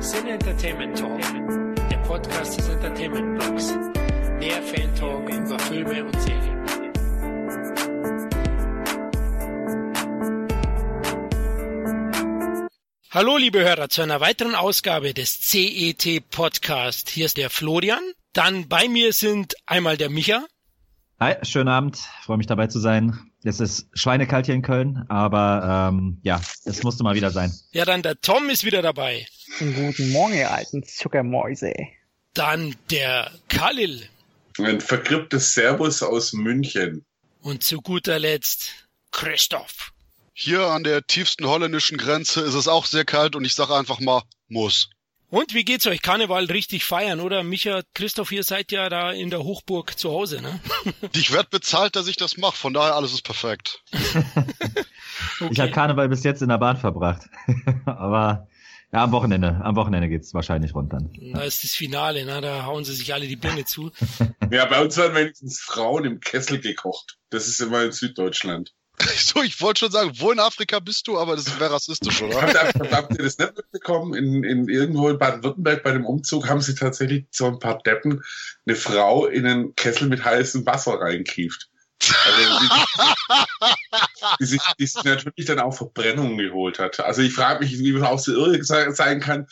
Sin Entertainment Talk, der Podcast des Entertainment Blogs. Der Fan Talk über Filme und Serien. Hallo liebe Hörer zu einer weiteren Ausgabe des CET Podcast. Hier ist der Florian. Dann bei mir sind einmal der Micha. Hi, schönen Abend. Freue mich dabei zu sein. Es ist schweinekalt hier in Köln, aber ähm, ja, es musste mal wieder sein. Ja, dann der Tom ist wieder dabei. Guten Morgen, ihr alten Zuckermäuse. Dann der Khalil. Ein vergripptes Servus aus München. Und zu guter Letzt Christoph. Hier an der tiefsten holländischen Grenze ist es auch sehr kalt und ich sage einfach mal, muss. Und wie geht's euch? Karneval richtig feiern, oder? Micha, Christoph, ihr seid ja da in der Hochburg zu Hause, ne? Ich werd bezahlt, dass ich das mache, von daher alles ist perfekt. okay. Ich habe Karneval bis jetzt in der Bahn verbracht. Aber ja, am Wochenende. Am Wochenende geht's wahrscheinlich rund dann. Da ist das Finale, ne? Da hauen sie sich alle die Birne zu. ja, bei uns werden wenigstens Frauen im Kessel gekocht. Das ist immer in Süddeutschland. So, ich wollte schon sagen, wo in Afrika bist du, aber das wäre rassistisch, oder? habt, ihr, habt ihr das nicht mitbekommen? In, in irgendwo in Baden-Württemberg bei dem Umzug haben sie tatsächlich so ein paar Deppen eine Frau in einen Kessel mit heißem Wasser reinkieft. Also die, sich, die sich natürlich dann auch Verbrennungen geholt hat. Also ich frage mich, wie man auch so irre sein kann,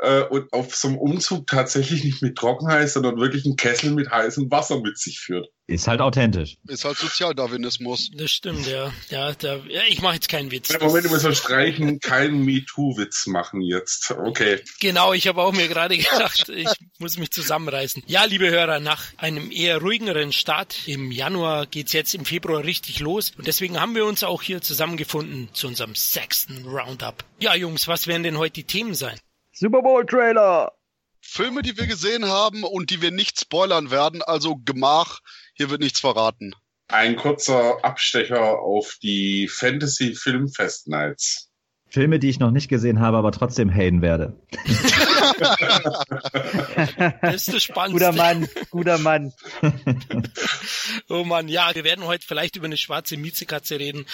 äh, und auf so einem Umzug tatsächlich nicht mit Trockenheit, sondern wirklich einen Kessel mit heißem Wasser mit sich führt. Ist halt authentisch. Ist halt Sozialdarwinismus. Das stimmt, ja. Ja, da, ja ich mache jetzt keinen Witz. Ja, Moment, du musst streichen, keinen MeToo-Witz machen jetzt. Okay. Genau, ich habe auch mir gerade gedacht, ich muss mich zusammenreißen. Ja, liebe Hörer, nach einem eher ruhigeren Start im Januar geht's jetzt im Februar richtig los. Und deswegen haben wir uns auch hier zusammengefunden zu unserem sechsten Roundup. Ja, Jungs, was werden denn heute die Themen sein? Super Bowl Trailer. Filme, die wir gesehen haben und die wir nicht spoilern werden, also Gemach, hier wird nichts verraten. Ein kurzer Abstecher auf die Fantasy Filmfest Nights. Filme, die ich noch nicht gesehen habe, aber trotzdem haten werde. das ist das Spannendste. Guter Mann, guter Mann. oh Mann, ja, wir werden heute vielleicht über eine schwarze Miezekatze reden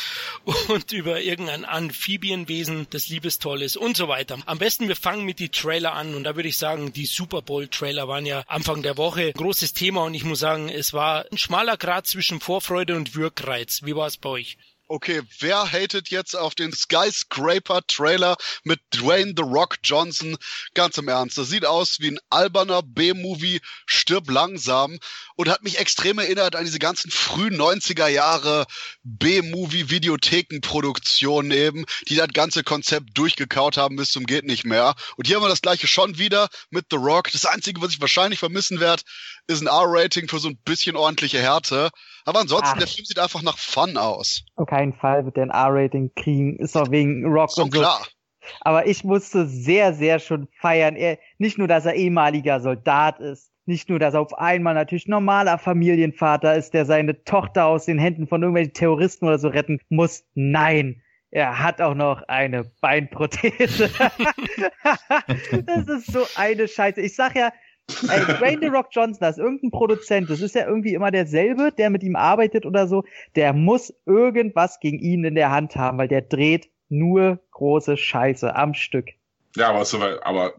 und über irgendein Amphibienwesen, das liebestoll ist und so weiter. Am besten wir fangen mit die Trailer an und da würde ich sagen, die Super Bowl Trailer waren ja Anfang der Woche ein großes Thema und ich muss sagen, es war ein schmaler Grad zwischen Vorfreude und Wirkreiz. Wie war es bei euch? Okay, wer hatet jetzt auf den Skyscraper-Trailer mit Dwayne The Rock Johnson? Ganz im Ernst, das sieht aus wie ein alberner B-Movie, stirb langsam und hat mich extrem erinnert an diese ganzen frühen 90er Jahre B-Movie-Videothekenproduktionen eben, die das ganze Konzept durchgekaut haben bis zum geht nicht mehr. Und hier haben wir das gleiche schon wieder mit The Rock. Das Einzige, was ich wahrscheinlich vermissen werde, ist ein R-Rating für so ein bisschen ordentliche Härte. Aber ansonsten, Ach. der Film sieht einfach nach Fun aus. Auf keinen Fall wird der ein R-Rating kriegen. Ist doch wegen Rock so und so. klar. Aber ich musste sehr, sehr schon feiern. Er, nicht nur, dass er ehemaliger Soldat ist, nicht nur, dass er auf einmal natürlich normaler Familienvater ist, der seine Tochter aus den Händen von irgendwelchen Terroristen oder so retten muss. Nein, er hat auch noch eine Beinprothese. das ist so eine Scheiße. Ich sag ja, Ey, Dwayne The Rock Johnson, das ist irgendein Produzent, das ist ja irgendwie immer derselbe, der mit ihm arbeitet oder so, der muss irgendwas gegen ihn in der Hand haben, weil der dreht nur große Scheiße am Stück. Ja, aber, so, aber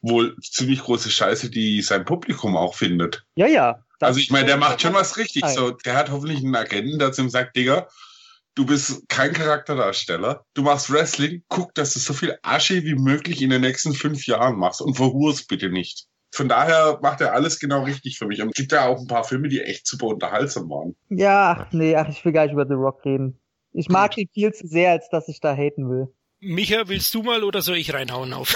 wohl ziemlich große Scheiße, die sein Publikum auch findet. Ja, ja. Also ich meine, der macht schon was richtig. So, der hat hoffentlich einen Agenten, der zu ihm sagt, Digga, du bist kein Charakterdarsteller. Du machst Wrestling, guck, dass du so viel Asche wie möglich in den nächsten fünf Jahren machst und verhurst bitte nicht von daher macht er alles genau richtig für mich. Und es gibt ja auch ein paar Filme, die echt super unterhaltsam waren. Ja, ach nee, ach, ich will gar nicht über The Rock reden. Ich mag Gut. ihn viel zu sehr, als dass ich da haten will. Micha, willst du mal oder soll ich reinhauen auf?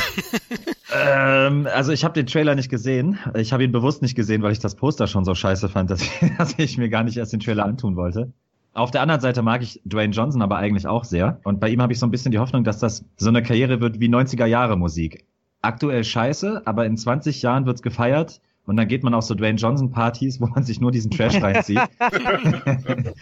ähm, also ich habe den Trailer nicht gesehen. Ich habe ihn bewusst nicht gesehen, weil ich das Poster schon so scheiße fand, dass ich, dass ich mir gar nicht erst den Trailer antun wollte. Auf der anderen Seite mag ich Dwayne Johnson aber eigentlich auch sehr. Und bei ihm habe ich so ein bisschen die Hoffnung, dass das so eine Karriere wird wie 90er Jahre Musik aktuell scheiße, aber in 20 Jahren wird's gefeiert Und dann geht man auf so Dwayne Johnson Partys, wo man sich nur diesen Trash reinzieht.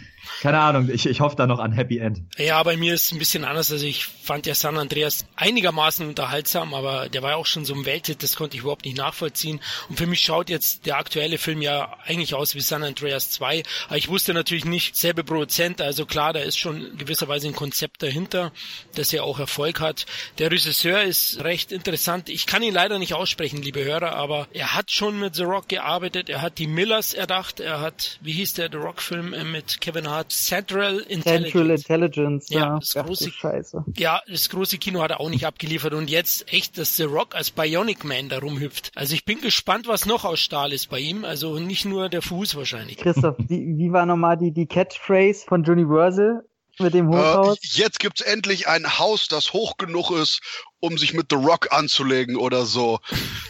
Keine Ahnung, ich, ich hoffe da noch an Happy End. Ja, bei mir ist es ein bisschen anders. Also ich fand ja San Andreas einigermaßen unterhaltsam, aber der war ja auch schon so ein Welthit, das konnte ich überhaupt nicht nachvollziehen. Und für mich schaut jetzt der aktuelle Film ja eigentlich aus wie San Andreas 2. Aber ich wusste natürlich nicht, selbe Produzent, also klar, da ist schon gewisserweise ein Konzept dahinter, das ja auch Erfolg hat. Der Regisseur ist recht interessant. Ich kann ihn leider nicht aussprechen, liebe Hörer, aber er hat schon mit The Rock gearbeitet, er hat die Millers erdacht, er hat, wie hieß der The Rock-Film äh, mit Kevin Hart? Central Intelligence. Central Intelligence, ja. ja das große, Scheiße. Ja, das große Kino hat er auch nicht abgeliefert und jetzt echt, dass The Rock als Bionic Man da rumhüpft. Also ich bin gespannt, was noch aus Stahl ist bei ihm. Also nicht nur der Fuß wahrscheinlich. Christoph, wie, wie war nochmal die, die Catchphrase von Universal? Mit dem Hochhaus? Äh, jetzt gibt's endlich ein Haus, das hoch genug ist, um sich mit The Rock anzulegen oder so.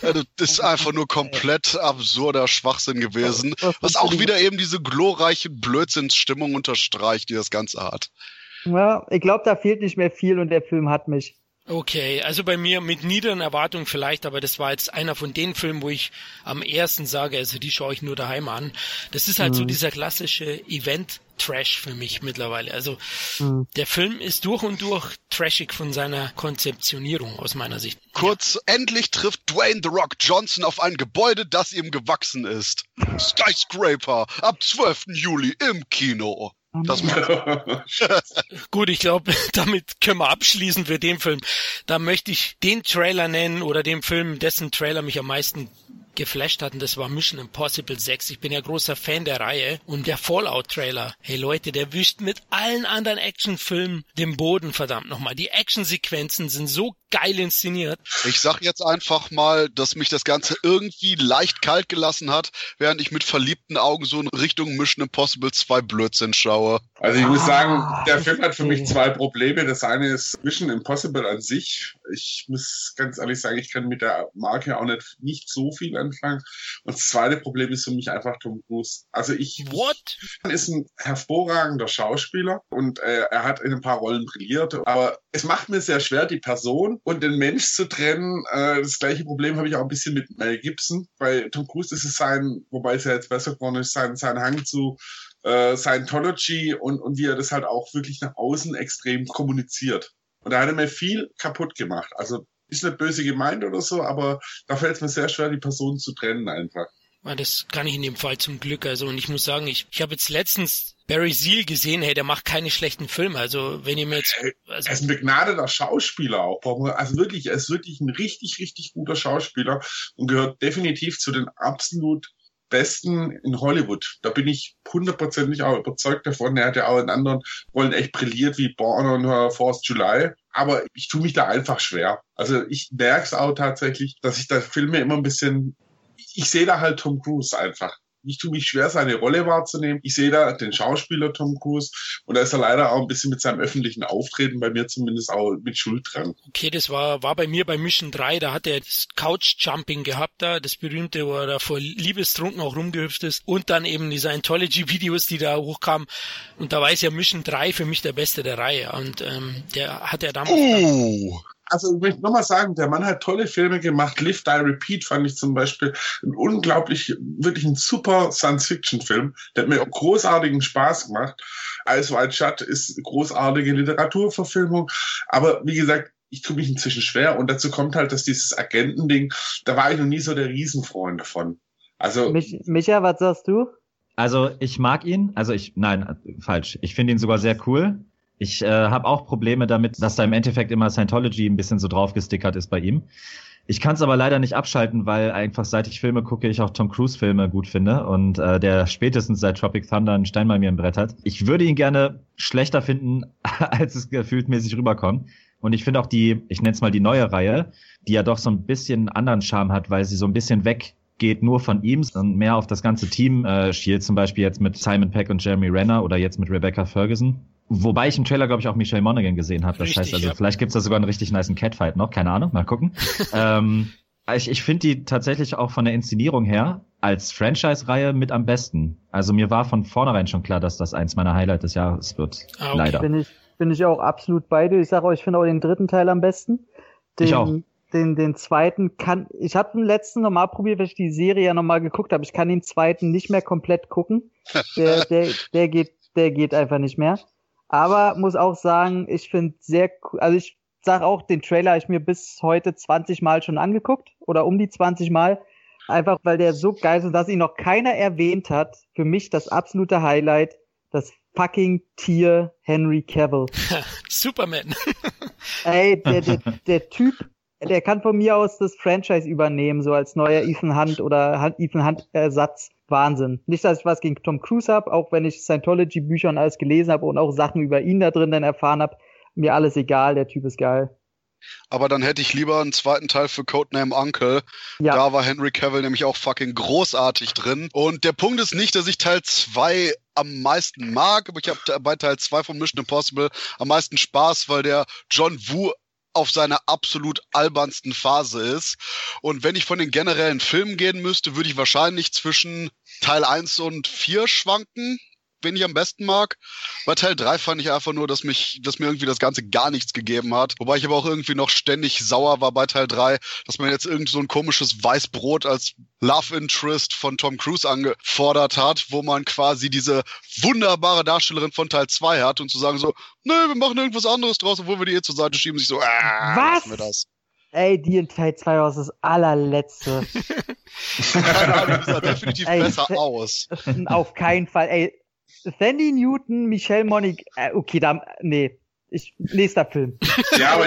das ist einfach nur komplett absurder Schwachsinn gewesen, was auch wieder eben diese glorreiche Blödsinnsstimmung unterstreicht, die das Ganze hat. Ja, ich glaube, da fehlt nicht mehr viel und der Film hat mich. Okay, also bei mir mit niederen Erwartungen vielleicht, aber das war jetzt einer von den Filmen, wo ich am ersten sage, also die schaue ich nur daheim an. Das ist halt mhm. so dieser klassische Event Trash für mich mittlerweile. Also mhm. der Film ist durch und durch trashig von seiner Konzeptionierung aus meiner Sicht. Kurz, ja. endlich trifft Dwayne The Rock Johnson auf ein Gebäude, das ihm gewachsen ist. Skyscraper ab 12. Juli im Kino. Das Gut, ich glaube, damit können wir abschließen für den Film. Da möchte ich den Trailer nennen oder den Film, dessen Trailer mich am meisten geflasht hatten, das war Mission Impossible 6. Ich bin ja großer Fan der Reihe und der Fallout-Trailer. Hey Leute, der wischt mit allen anderen Actionfilmen den Boden, verdammt nochmal. Die Actionsequenzen sind so geil inszeniert. Ich sag jetzt einfach mal, dass mich das Ganze irgendwie leicht kalt gelassen hat, während ich mit verliebten Augen so in Richtung Mission Impossible 2 Blödsinn schaue. Also ich muss sagen, der Film hat für mich zwei Probleme. Das eine ist Mission Impossible an sich. Ich muss ganz ehrlich sagen, ich kann mit der Marke auch nicht, nicht so viel an anfangen. Und das zweite Problem ist für mich einfach Tom Cruise. Also ich What? ist ein hervorragender Schauspieler und äh, er hat in ein paar Rollen brilliert. Aber es macht mir sehr schwer, die Person und den Mensch zu trennen. Äh, das gleiche Problem habe ich auch ein bisschen mit Mel Gibson. Bei Tom Cruise ist es sein, wobei es ja jetzt besser geworden ist, sein, sein Hang zu äh, Scientology und, und wie er das halt auch wirklich nach außen extrem kommuniziert. Und da hat er mir viel kaputt gemacht. Also ist nicht böse gemeint oder so, aber da fällt es mir sehr schwer, die Personen zu trennen einfach. Das kann ich in dem Fall zum Glück. Also, und ich muss sagen, ich, ich habe jetzt letztens Barry Seal gesehen, hey, der macht keine schlechten Filme. Also, wenn ihr mir jetzt. Also er ist ein begnadeter Schauspieler auch. Also wirklich, er ist wirklich ein richtig, richtig guter Schauspieler und gehört definitiv zu den absolut besten in Hollywood. Da bin ich hundertprozentig auch überzeugt davon. Er hat ja auch in anderen Rollen echt brilliert, wie Born on Her Force July. Aber ich tue mich da einfach schwer. Also ich merke es auch tatsächlich, dass ich da Filme immer ein bisschen, ich sehe da halt Tom Cruise einfach. Ich tue mich schwer, seine Rolle wahrzunehmen. Ich sehe da den Schauspieler Tom Cruise und da ist er leider auch ein bisschen mit seinem öffentlichen Auftreten bei mir zumindest auch mit Schuld dran. Okay, das war, war bei mir bei Mission 3, da hat er das Couch-Jumping gehabt da, das berühmte, wo er da vor Liebestrunken auch rumgehüpft ist. Und dann eben diese Anthology-Videos, die da hochkamen. Und da war es ja Mission 3 für mich der beste der Reihe. Und ähm, der hat er damals... Uh also ich möchte nochmal sagen, der Mann hat tolle Filme gemacht. Live, Die, Repeat fand ich zum Beispiel ein unglaublich, wirklich ein super Science-Fiction-Film. Der hat mir großartigen Spaß gemacht. Ice White Shut ist eine großartige Literaturverfilmung. Aber wie gesagt, ich tue mich inzwischen schwer. Und dazu kommt halt, dass dieses Agentending, da war ich noch nie so der Riesenfreund davon. Also. Mich, Micha, was sagst du? Also ich mag ihn, also ich, nein, falsch. Ich finde ihn sogar sehr cool. Ich äh, habe auch Probleme damit, dass da im Endeffekt immer Scientology ein bisschen so draufgestickert ist bei ihm. Ich kann es aber leider nicht abschalten, weil einfach seit ich Filme gucke, ich auch Tom Cruise Filme gut finde und äh, der spätestens seit Tropic Thunder einen Stein bei mir im Brett hat. Ich würde ihn gerne schlechter finden, als es gefühltmäßig rüberkommt. Und ich finde auch die, ich nenne es mal die neue Reihe, die ja doch so ein bisschen anderen Charme hat, weil sie so ein bisschen weggeht nur von ihm, sondern mehr auf das ganze Team äh, schielt, zum Beispiel jetzt mit Simon Peck und Jeremy Renner oder jetzt mit Rebecca Ferguson. Wobei ich im Trailer, glaube ich, auch Michelle Monaghan gesehen habe. Das richtig, heißt also, ja. vielleicht gibt's da sogar einen richtig niceen Catfight noch. Keine Ahnung, mal gucken. ähm, ich ich finde die tatsächlich auch von der Inszenierung her als Franchise-Reihe mit am besten. Also mir war von vornherein schon klar, dass das eins meiner Highlights des Jahres wird. Ah, okay. Leider. Bin ich, bin ich auch absolut beide. Ich sage euch, ich finde auch den dritten Teil am besten. Den, ich auch. den, den zweiten kann, ich habe den letzten nochmal probiert, weil ich die Serie ja nochmal geguckt habe. Ich kann den zweiten nicht mehr komplett gucken. Der, der, der geht, der geht einfach nicht mehr. Aber muss auch sagen, ich finde sehr cool, also ich sag auch, den Trailer habe ich mir bis heute 20 Mal schon angeguckt oder um die 20 Mal. Einfach weil der so geil ist und dass ihn noch keiner erwähnt hat. Für mich das absolute Highlight, das fucking Tier Henry Cavill. Superman. Ey, der, der, der Typ, der kann von mir aus das Franchise übernehmen, so als neuer Ethan Hunt oder Ethan Hunt Ersatz. Wahnsinn. Nicht, dass ich was gegen Tom Cruise habe, auch wenn ich Scientology-Bücher und alles gelesen habe und auch Sachen über ihn da drin dann erfahren habe. Mir alles egal, der Typ ist geil. Aber dann hätte ich lieber einen zweiten Teil für Codename Uncle. Ja. Da war Henry Cavill nämlich auch fucking großartig drin. Und der Punkt ist nicht, dass ich Teil 2 am meisten mag, aber ich habe bei Teil 2 von Mission Impossible am meisten Spaß, weil der John Woo auf seiner absolut albernsten Phase ist. Und wenn ich von den generellen Filmen gehen müsste, würde ich wahrscheinlich zwischen Teil 1 und 4 schwanken wen ich am besten mag. Bei Teil 3 fand ich einfach nur, dass mich, dass mir irgendwie das Ganze gar nichts gegeben hat. Wobei ich aber auch irgendwie noch ständig sauer war bei Teil 3, dass man jetzt irgend so ein komisches Weißbrot als Love Interest von Tom Cruise angefordert hat, wo man quasi diese wunderbare Darstellerin von Teil 2 hat und zu sagen so, nö, wir machen irgendwas anderes draus, obwohl wir die hier zur Seite schieben, sich so, äh, was? Wir das. Ey, die in Teil 2 war das allerletzte. Keine Ahnung, die sah definitiv ey, besser aus. Auf keinen Fall. Ey, Sandy Newton, Michelle Monik, äh, okay, da, nee. Ich, nächster Film. Ja, aber,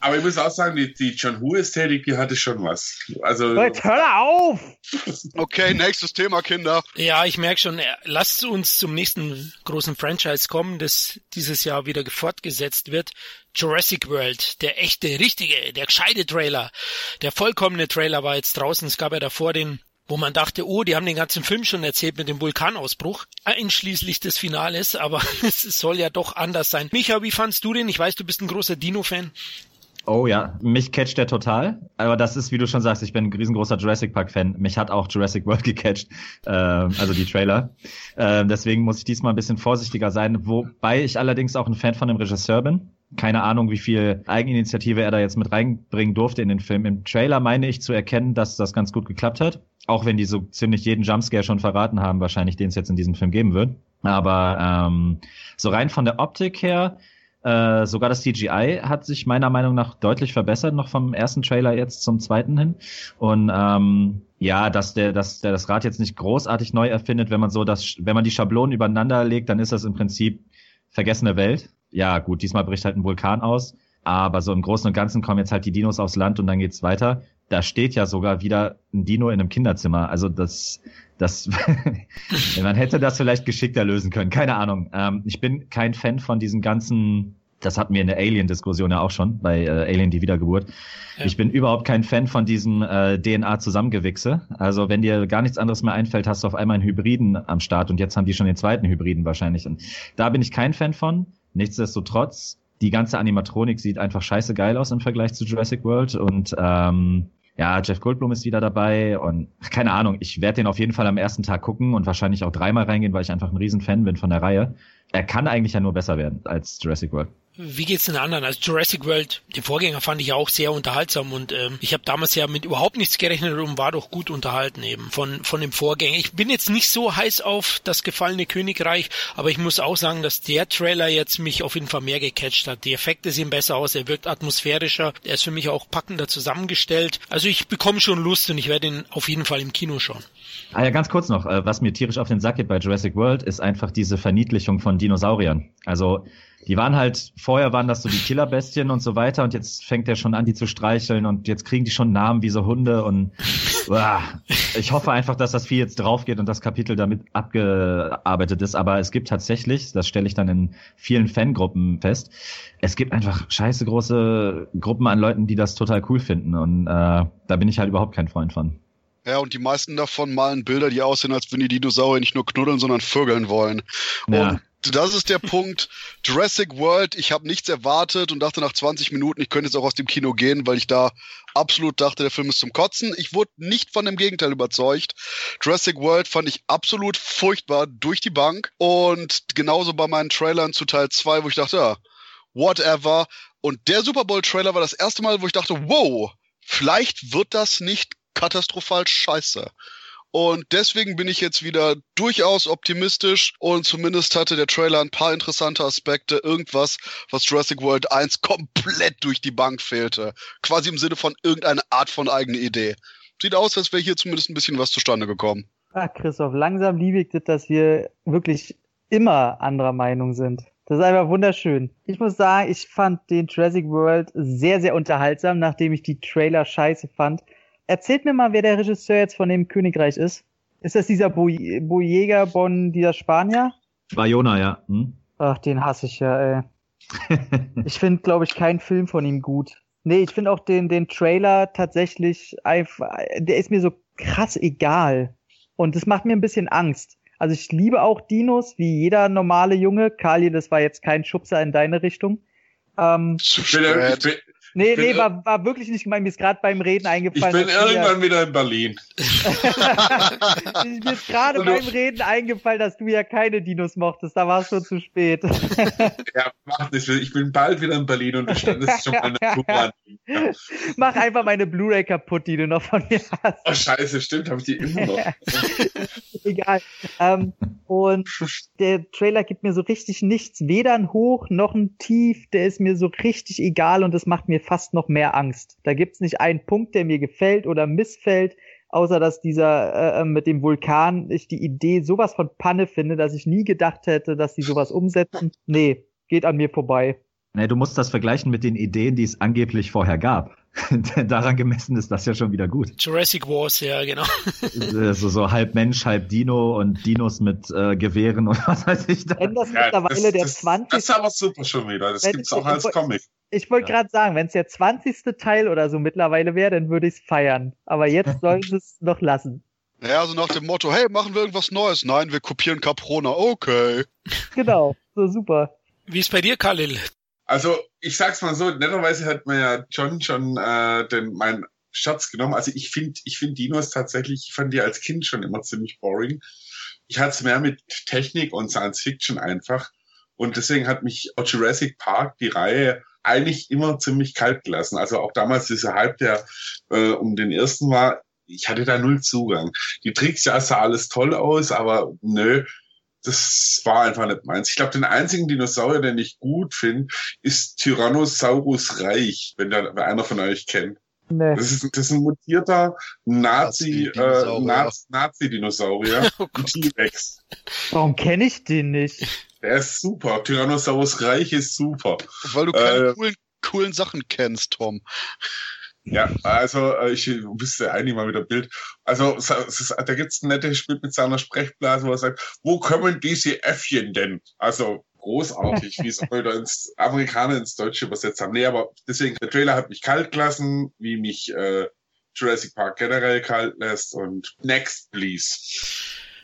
aber ich muss auch sagen, die, die John Woo-Ästhetik, die hatte schon was. Also. Leute, hör auf! Okay, nächstes Thema, Kinder. Ja, ich merke schon, äh, lasst uns zum nächsten großen Franchise kommen, das dieses Jahr wieder fortgesetzt wird. Jurassic World, der echte, richtige, der gescheite Trailer. Der vollkommene Trailer war jetzt draußen. Es gab ja davor den wo man dachte, oh, die haben den ganzen Film schon erzählt mit dem Vulkanausbruch, einschließlich des Finales, aber es soll ja doch anders sein. Micha, wie fandst du den? Ich weiß, du bist ein großer Dino-Fan. Oh ja, mich catcht der total. Aber das ist, wie du schon sagst, ich bin ein riesengroßer Jurassic Park-Fan. Mich hat auch Jurassic World gecatcht, äh, also die Trailer. Äh, deswegen muss ich diesmal ein bisschen vorsichtiger sein, wobei ich allerdings auch ein Fan von dem Regisseur bin keine Ahnung, wie viel Eigeninitiative er da jetzt mit reinbringen durfte in den Film. Im Trailer meine ich zu erkennen, dass das ganz gut geklappt hat. Auch wenn die so ziemlich jeden Jumpscare schon verraten haben, wahrscheinlich den es jetzt in diesem Film geben wird. Aber ähm, so rein von der Optik her, äh, sogar das CGI hat sich meiner Meinung nach deutlich verbessert, noch vom ersten Trailer jetzt zum zweiten hin. Und ähm, ja, dass der, dass der das Rad jetzt nicht großartig neu erfindet, wenn man so das, wenn man die Schablonen übereinander legt, dann ist das im Prinzip vergessene Welt ja gut, diesmal bricht halt ein Vulkan aus, aber so im Großen und Ganzen kommen jetzt halt die Dinos aufs Land und dann geht's weiter. Da steht ja sogar wieder ein Dino in einem Kinderzimmer. Also das, das, man hätte das vielleicht geschickter lösen können. Keine Ahnung. Ähm, ich bin kein Fan von diesen ganzen das hatten wir in der Alien-Diskussion ja auch schon, bei äh, Alien die Wiedergeburt. Ja. Ich bin überhaupt kein Fan von diesem äh, DNA-Zusammengewichse. Also wenn dir gar nichts anderes mehr einfällt, hast du auf einmal einen Hybriden am Start und jetzt haben die schon den zweiten Hybriden wahrscheinlich. Und da bin ich kein Fan von. Nichtsdestotrotz, die ganze Animatronik sieht einfach scheiße geil aus im Vergleich zu Jurassic World und ähm, ja, Jeff Goldblum ist wieder dabei und keine Ahnung, ich werde den auf jeden Fall am ersten Tag gucken und wahrscheinlich auch dreimal reingehen, weil ich einfach ein Riesenfan bin von der Reihe. Er kann eigentlich ja nur besser werden als Jurassic World. Wie geht's den anderen? Also Jurassic World, den Vorgänger fand ich auch sehr unterhaltsam und ähm, ich habe damals ja mit überhaupt nichts gerechnet und war doch gut unterhalten eben von von dem Vorgänger. Ich bin jetzt nicht so heiß auf das gefallene Königreich, aber ich muss auch sagen, dass der Trailer jetzt mich auf jeden Fall mehr gecatcht hat. Die Effekte sehen besser aus, er wirkt atmosphärischer, er ist für mich auch packender zusammengestellt. Also ich bekomme schon Lust und ich werde ihn auf jeden Fall im Kino schauen. Ah ja, ganz kurz noch, äh, was mir tierisch auf den Sack geht bei Jurassic World, ist einfach diese Verniedlichung von Dinosauriern. Also die waren halt, vorher waren das so die Killerbestien und so weiter und jetzt fängt er schon an, die zu streicheln und jetzt kriegen die schon Namen wie so Hunde und uah, ich hoffe einfach, dass das Vieh jetzt drauf geht und das Kapitel damit abgearbeitet ist, aber es gibt tatsächlich, das stelle ich dann in vielen Fangruppen fest, es gibt einfach scheiße große Gruppen an Leuten, die das total cool finden und äh, da bin ich halt überhaupt kein Freund von. Ja, und die meisten davon malen Bilder, die aussehen, als wenn die Dinosaurier nicht nur knuddeln, sondern vögeln wollen. Ja. Und das ist der Punkt. Jurassic World, ich habe nichts erwartet und dachte nach 20 Minuten, ich könnte jetzt auch aus dem Kino gehen, weil ich da absolut dachte, der Film ist zum Kotzen. Ich wurde nicht von dem Gegenteil überzeugt. Jurassic World fand ich absolut furchtbar durch die Bank und genauso bei meinen Trailern zu Teil 2, wo ich dachte, ja, whatever. Und der Super Bowl-Trailer war das erste Mal, wo ich dachte, wow, vielleicht wird das nicht katastrophal scheiße. Und deswegen bin ich jetzt wieder durchaus optimistisch und zumindest hatte der Trailer ein paar interessante Aspekte, irgendwas, was Jurassic World 1 komplett durch die Bank fehlte. Quasi im Sinne von irgendeiner Art von eigene Idee. Sieht aus, als wäre hier zumindest ein bisschen was zustande gekommen. Ah, Christoph, langsam liebe ich das, dass wir wirklich immer anderer Meinung sind. Das ist einfach wunderschön. Ich muss sagen, ich fand den Jurassic World sehr, sehr unterhaltsam, nachdem ich die Trailer scheiße fand. Erzählt mir mal, wer der Regisseur jetzt von dem Königreich ist. Ist das dieser Boyega Bon, dieser Spanier? Bayona, ja. Hm? Ach, den hasse ich ja, ey. ich finde, glaube ich, keinen Film von ihm gut. Nee, ich finde auch den, den Trailer tatsächlich einfach, der ist mir so krass egal. Und das macht mir ein bisschen Angst. Also ich liebe auch Dinos, wie jeder normale Junge. Kali, das war jetzt kein Schubser in deine Richtung. Ähm, Zu spät. Ich bin, Nee, nee, war, war wirklich nicht gemeint. Mir ist gerade beim Reden eingefallen. Ich bin irgendwann wieder in Berlin. mir ist gerade beim Reden eingefallen, dass du ja keine Dinos mochtest. Da war es schon zu spät. ja, mach nicht. Ich bin bald wieder in Berlin und du standest schon mal eine Blu-ray. Ja. Mach einfach meine Blu-ray kaputt, die du noch von mir hast. Oh, scheiße, stimmt, habe ich die immer noch. Egal. Ähm, und der Trailer gibt mir so richtig nichts. Weder ein Hoch noch ein Tief. Der ist mir so richtig egal und das macht mir fast noch mehr Angst. Da gibt's nicht einen Punkt, der mir gefällt oder missfällt, außer dass dieser äh, äh, mit dem Vulkan ich die Idee sowas von Panne finde, dass ich nie gedacht hätte, dass die sowas umsetzen. Nee, geht an mir vorbei. Nee, du musst das vergleichen mit den Ideen, die es angeblich vorher gab. Daran gemessen ist das ja schon wieder gut. Jurassic Wars, ja, genau. Also so halb Mensch, halb Dino und Dinos mit äh, Gewehren und was weiß ich da. Wenn das ja, mittlerweile das, der das, 20. Das ist aber super schon wieder. Das gibt's auch als Comic. Ich wollte ja. gerade sagen, wenn es der 20. Teil oder so mittlerweile wäre, dann würde ich es feiern. Aber jetzt sollen sie es noch lassen. Ja, also nach dem Motto, hey, machen wir irgendwas Neues? Nein, wir kopieren Caprona. Okay. Genau, so super. Wie ist bei dir, Khalil? Also, ich sag's mal so, netterweise hat mir ja John schon äh, den, mein Schatz genommen. Also ich finde ich find Dinos tatsächlich, ich fand die als Kind schon immer ziemlich boring. Ich hatte es mehr mit Technik und Science Fiction einfach. Und deswegen hat mich Jurassic Park, die Reihe, eigentlich immer ziemlich kalt gelassen. Also auch damals dieser Hype, der äh, um den ersten war, ich hatte da null Zugang. Die Tricks, ja, sah alles toll aus, aber nö, das war einfach nicht meins. Ich glaube, den einzigen Dinosaurier, den ich gut finde, ist Tyrannosaurus Reich, wenn der wer einer von euch kennt. Nee. Das, ist, das ist ein mutierter Nazi, äh, Nazi-Dinosaurier, oh T-Rex. Warum kenne ich den nicht? Der ist super. Tyrannosaurus Reich ist super. Weil du keine äh, coolen, coolen Sachen kennst, Tom. Ja, also äh, ich wüsste eigentlich mal wieder Bild. Also ist, da gibt's ein nettes Spiel mit seiner Sprechblase, wo er sagt, wo kommen diese Äffchen denn? Also großartig, wie es heute ins Amerikaner ins Deutsche übersetzt haben. Nee, aber deswegen, der Trailer hat mich kalt gelassen, wie mich äh, Jurassic Park generell kalt lässt und next, please.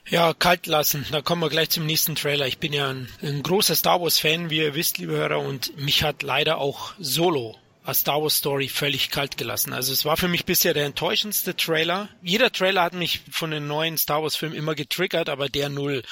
Ja, kalt lassen. Da kommen wir gleich zum nächsten Trailer. Ich bin ja ein, ein großer Star Wars Fan, wie ihr wisst, liebe Hörer, und mich hat leider auch Solo A Star Wars Story völlig kalt gelassen. Also es war für mich bisher der enttäuschendste Trailer. Jeder Trailer hat mich von den neuen Star Wars Filmen immer getriggert, aber der null.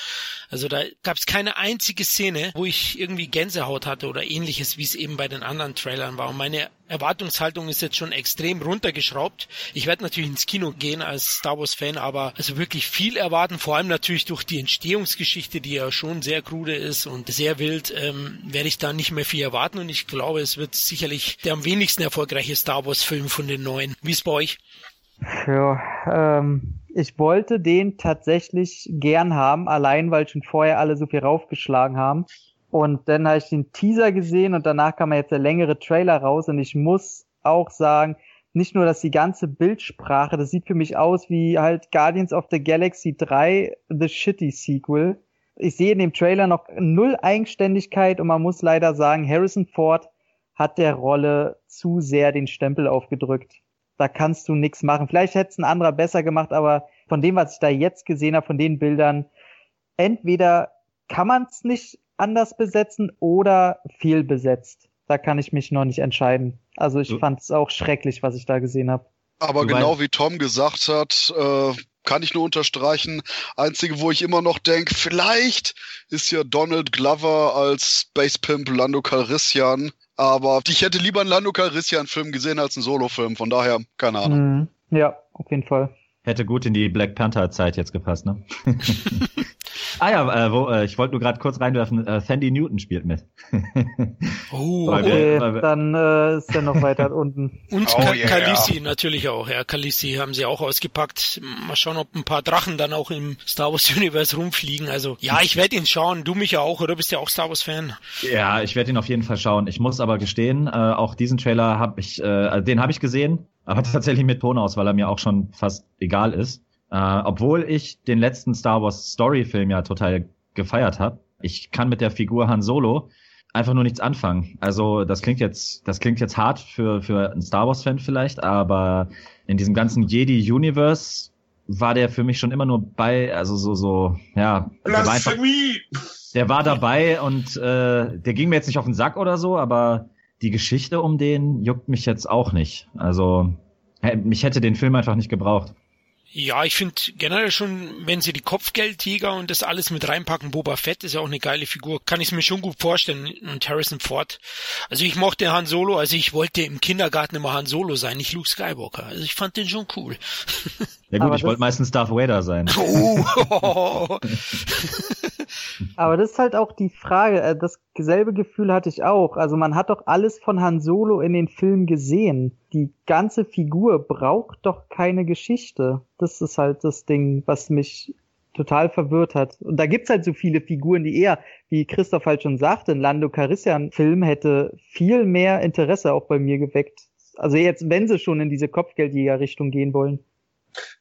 Also da gab es keine einzige Szene, wo ich irgendwie Gänsehaut hatte oder ähnliches, wie es eben bei den anderen Trailern war. Und meine Erwartungshaltung ist jetzt schon extrem runtergeschraubt. Ich werde natürlich ins Kino gehen als Star Wars Fan, aber also wirklich viel erwarten, vor allem natürlich durch die Entstehungsgeschichte, die ja schon sehr krude ist und sehr wild, ähm, werde ich da nicht mehr viel erwarten und ich glaube, es wird sicherlich der am wenigsten erfolgreiche Star Wars Film von den neuen. Wie ist bei euch? Ja, ähm, ich wollte den tatsächlich gern haben, allein weil schon vorher alle so viel raufgeschlagen haben. Und dann habe ich den Teaser gesehen und danach kam jetzt der längere Trailer raus und ich muss auch sagen, nicht nur, dass die ganze Bildsprache, das sieht für mich aus wie halt Guardians of the Galaxy 3, The Shitty Sequel. Ich sehe in dem Trailer noch null Eigenständigkeit und man muss leider sagen, Harrison Ford hat der Rolle zu sehr den Stempel aufgedrückt. Da kannst du nichts machen. Vielleicht hätte es ein anderer besser gemacht, aber von dem, was ich da jetzt gesehen habe, von den Bildern, entweder kann man es nicht anders besetzen oder fehlbesetzt. Da kann ich mich noch nicht entscheiden. Also ich fand es auch schrecklich, was ich da gesehen habe. Aber du genau wie Tom gesagt hat, äh, kann ich nur unterstreichen. Einzige, wo ich immer noch denke, vielleicht ist ja Donald Glover als Space Pimp Lando Calrissian Aber ich hätte lieber einen Lando Calrissian-Film gesehen als einen Solo-Film. Von daher, keine Ahnung. Mhm. Ja, auf jeden Fall. Hätte gut in die Black Panther-Zeit jetzt gepasst, ne? ah ja, äh, wo, äh, ich wollte nur gerade kurz reinwerfen, äh, Sandy Newton spielt mit. oh, okay, wir, dann äh, ist er noch weiter unten. Und oh, yeah. Khaleesi natürlich auch, ja. Khaleesi haben sie auch ausgepackt. Mal schauen, ob ein paar Drachen dann auch im Star Wars Universe rumfliegen. Also ja, ich werde ihn schauen. Du mich ja auch, oder bist ja auch Star Wars Fan? Ja, ich werde ihn auf jeden Fall schauen. Ich muss aber gestehen, äh, auch diesen Trailer habe ich, äh, den habe ich gesehen aber tatsächlich mit Ton aus, weil er mir auch schon fast egal ist. Äh, obwohl ich den letzten Star Wars Story-Film ja total gefeiert habe. Ich kann mit der Figur Han Solo einfach nur nichts anfangen. Also das klingt jetzt, das klingt jetzt hart für für einen Star Wars Fan vielleicht, aber in diesem ganzen Jedi Universe war der für mich schon immer nur bei, also so so ja. Der war, einfach, der war dabei und äh, der ging mir jetzt nicht auf den Sack oder so, aber die Geschichte um den juckt mich jetzt auch nicht. Also mich hätte den Film einfach nicht gebraucht. Ja, ich finde generell schon, wenn sie die Kopfgeldtiger und das alles mit reinpacken, Boba Fett ist ja auch eine geile Figur, kann ich es mir schon gut vorstellen. Und Harrison Ford. Also ich mochte Han Solo, also ich wollte im Kindergarten immer Han Solo sein, nicht Luke Skywalker. Also ich fand den schon cool. Ja gut, Aber ich wollte meistens Darth Vader sein. Oh. Aber das ist halt auch die Frage, äh, das selbe Gefühl hatte ich auch. Also man hat doch alles von Han Solo in den Filmen gesehen. Die ganze Figur braucht doch keine Geschichte. Das ist halt das Ding, was mich total verwirrt hat. Und da gibt's halt so viele Figuren, die eher, wie Christoph halt schon sagte, ein Lando Carissian-Film hätte viel mehr Interesse auch bei mir geweckt. Also jetzt, wenn sie schon in diese Kopfgeldjäger-Richtung gehen wollen.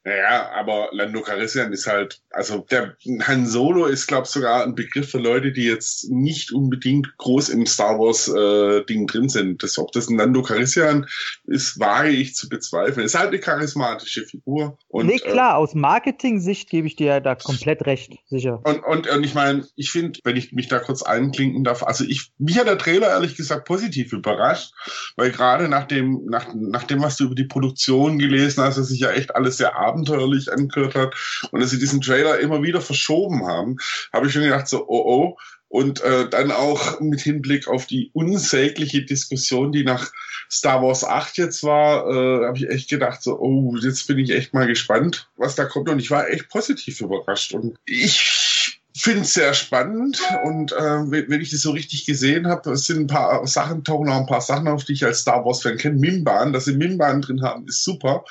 Naja, aber Lando Calrissian ist halt, also der Han Solo ist, glaube ich, sogar ein Begriff für Leute, die jetzt nicht unbedingt groß im Star Wars äh, Ding drin sind. Das, ob das ein Lando Calrissian ist, wage ich zu bezweifeln. Ist halt eine charismatische Figur. Und, nee, äh, klar, äh, aus Marketing-Sicht gebe ich dir ja da komplett recht, sicher. Und, und, und ich meine, ich finde, wenn ich mich da kurz einklinken darf, also ich, mich hat der Trailer ehrlich gesagt positiv überrascht, weil gerade nach dem, nach, nach dem, was du über die Produktion gelesen hast, dass sich ja echt alles sehr abenteuerlich angehört hat und dass sie diesen Trailer immer wieder verschoben haben, habe ich schon gedacht so, oh oh. Und äh, dann auch mit Hinblick auf die unsägliche Diskussion, die nach Star Wars 8 jetzt war, äh, habe ich echt gedacht, so, oh, jetzt bin ich echt mal gespannt, was da kommt. Und ich war echt positiv überrascht. Und ich finde es sehr spannend und äh, wenn, ich das so richtig gesehen habe, es sind ein paar Sachen, tauchen auch ein paar Sachen auf, die ich als Star Wars Fan kenne. Mimban, dass sie Mimban drin haben, ist super.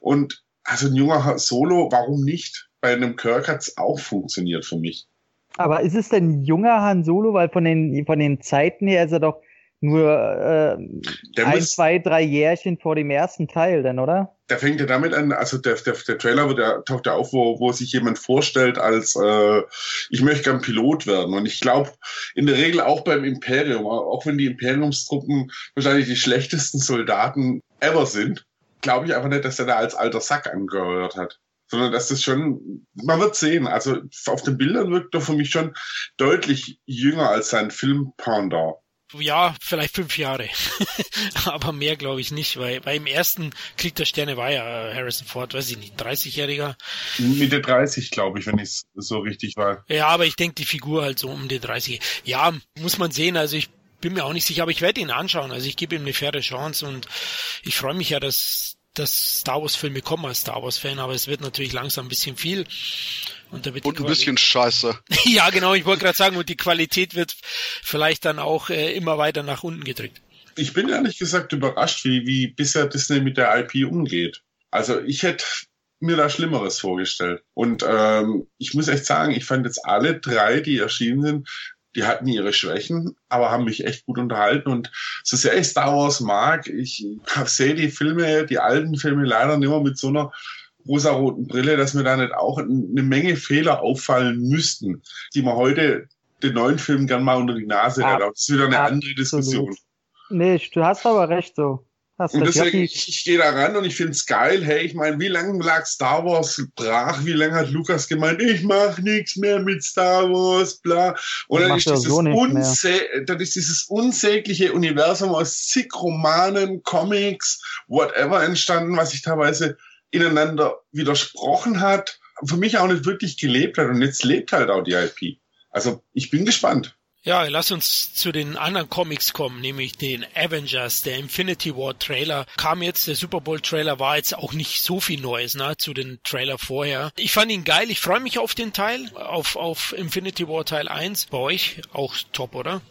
Und also ein junger Solo, warum nicht? Bei einem Kirk hat es auch funktioniert für mich. Aber ist es denn junger Han Solo? Weil von den, von den Zeiten her ist er doch nur äh, ein, zwei, drei Jährchen vor dem ersten Teil, denn, oder? Der fängt ja damit an, also der, der, der Trailer wird ja, taucht ja auf, wo, wo sich jemand vorstellt als äh, ich möchte gern Pilot werden. Und ich glaube, in der Regel auch beim Imperium, auch wenn die Imperiumstruppen wahrscheinlich die schlechtesten Soldaten ever sind, glaube ich einfach nicht, dass er da als alter Sack angehört hat. Sondern dass das schon, man wird sehen. Also auf den Bildern wirkt er für mich schon deutlich jünger als sein Film Pendant. Ja, vielleicht fünf Jahre. Aber mehr glaube ich nicht, weil, weil im ersten Krieg der Sterne war ja Harrison Ford, weiß ich nicht, 30-Jähriger. Mitte 30, glaube ich, wenn ich es so richtig war. Ja, aber ich denke die Figur halt so um die 30. Ja, muss man sehen. Also ich bin mir auch nicht sicher, aber ich werde ihn anschauen. Also ich gebe ihm eine faire Chance und ich freue mich ja, dass, dass Star Wars Filme kommen als Star Wars Fan, aber es wird natürlich langsam ein bisschen viel. Und, da wird und ein bisschen scheiße. ja, genau, ich wollte gerade sagen, und die Qualität wird vielleicht dann auch äh, immer weiter nach unten gedrückt. Ich bin ehrlich gesagt überrascht, wie, wie bisher Disney mit der IP umgeht. Also ich hätte mir da Schlimmeres vorgestellt. Und ähm, ich muss echt sagen, ich fand jetzt alle drei, die erschienen sind, die hatten ihre Schwächen, aber haben mich echt gut unterhalten. Und so sehr ich Star Wars mag, ich sehe die Filme, die alten Filme leider nicht mehr mit so einer rosaroten Brille, dass mir da nicht auch eine Menge Fehler auffallen müssten, die man heute den neuen Film gern mal unter die Nase hat. das ist wieder eine Absolut. andere Diskussion. Nee, du hast aber recht so. Hast und deswegen, ich, ich gehe da ran und ich finde es geil. Hey, ich meine, wie lange lag Star Wars brach? Wie lange hat Lukas gemeint, ich mache nichts mehr mit Star Wars, bla. Und dann ist, dieses so dann ist dieses unsägliche Universum aus zig Romanen, Comics, whatever entstanden, was sich teilweise ineinander widersprochen hat. Für mich auch nicht wirklich gelebt hat. Und jetzt lebt halt auch die IP. Also ich bin gespannt. Ja, lass uns zu den anderen Comics kommen, nämlich den Avengers. Der Infinity War Trailer kam jetzt, der Super Bowl Trailer war jetzt auch nicht so viel Neues, ne, zu den Trailer vorher. Ich fand ihn geil, ich freue mich auf den Teil, auf, auf Infinity War Teil 1. Bei euch auch top, oder?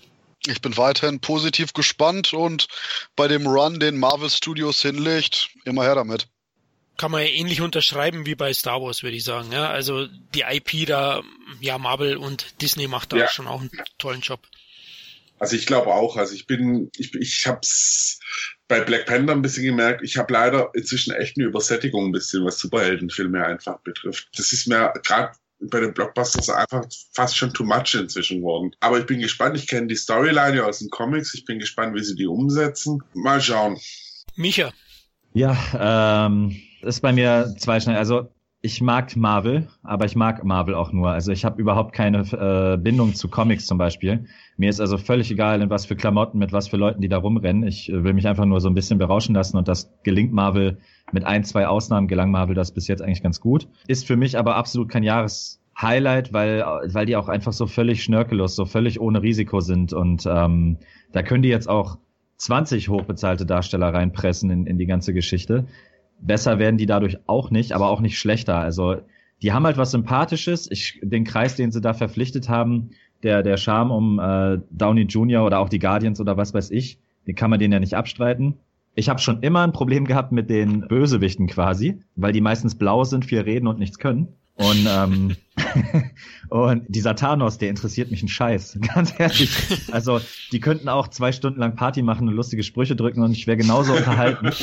Ich bin weiterhin positiv gespannt und bei dem Run, den Marvel Studios hinlegt, immer her damit kann man ja ähnlich unterschreiben wie bei Star Wars, würde ich sagen. Ja, also die IP da, ja, Marvel und Disney macht da ja. schon auch einen tollen Job. Also ich glaube auch, also ich bin, ich, ich habe es bei Black Panther ein bisschen gemerkt, ich habe leider inzwischen echt eine Übersättigung ein bisschen, was Superheldenfilme einfach betrifft. Das ist mir gerade bei den Blockbusters einfach fast schon too much inzwischen geworden. Aber ich bin gespannt, ich kenne die Storyline ja aus den Comics, ich bin gespannt, wie sie die umsetzen. Mal schauen. Micha. Ja, ähm, ist bei mir zweischneidig. Also ich mag Marvel, aber ich mag Marvel auch nur. Also ich habe überhaupt keine äh, Bindung zu Comics zum Beispiel. Mir ist also völlig egal, in was für Klamotten, mit was für Leuten die da rumrennen. Ich äh, will mich einfach nur so ein bisschen berauschen lassen und das gelingt Marvel mit ein, zwei Ausnahmen gelang Marvel das bis jetzt eigentlich ganz gut. Ist für mich aber absolut kein Jahreshighlight, weil, weil die auch einfach so völlig schnörkellos, so völlig ohne Risiko sind. Und ähm, da können die jetzt auch 20 hochbezahlte Darsteller reinpressen in, in die ganze Geschichte besser werden die dadurch auch nicht, aber auch nicht schlechter. Also die haben halt was Sympathisches. Ich, den Kreis, den sie da verpflichtet haben, der, der Charme um äh, Downey Jr. oder auch die Guardians oder was weiß ich, den kann man denen ja nicht abstreiten. Ich habe schon immer ein Problem gehabt mit den Bösewichten quasi, weil die meistens blau sind, viel reden und nichts können. Und, ähm, und dieser Thanos, der interessiert mich einen Scheiß, ganz ehrlich. Also, die könnten auch zwei Stunden lang Party machen und lustige Sprüche drücken und ich wäre genauso unterhalten.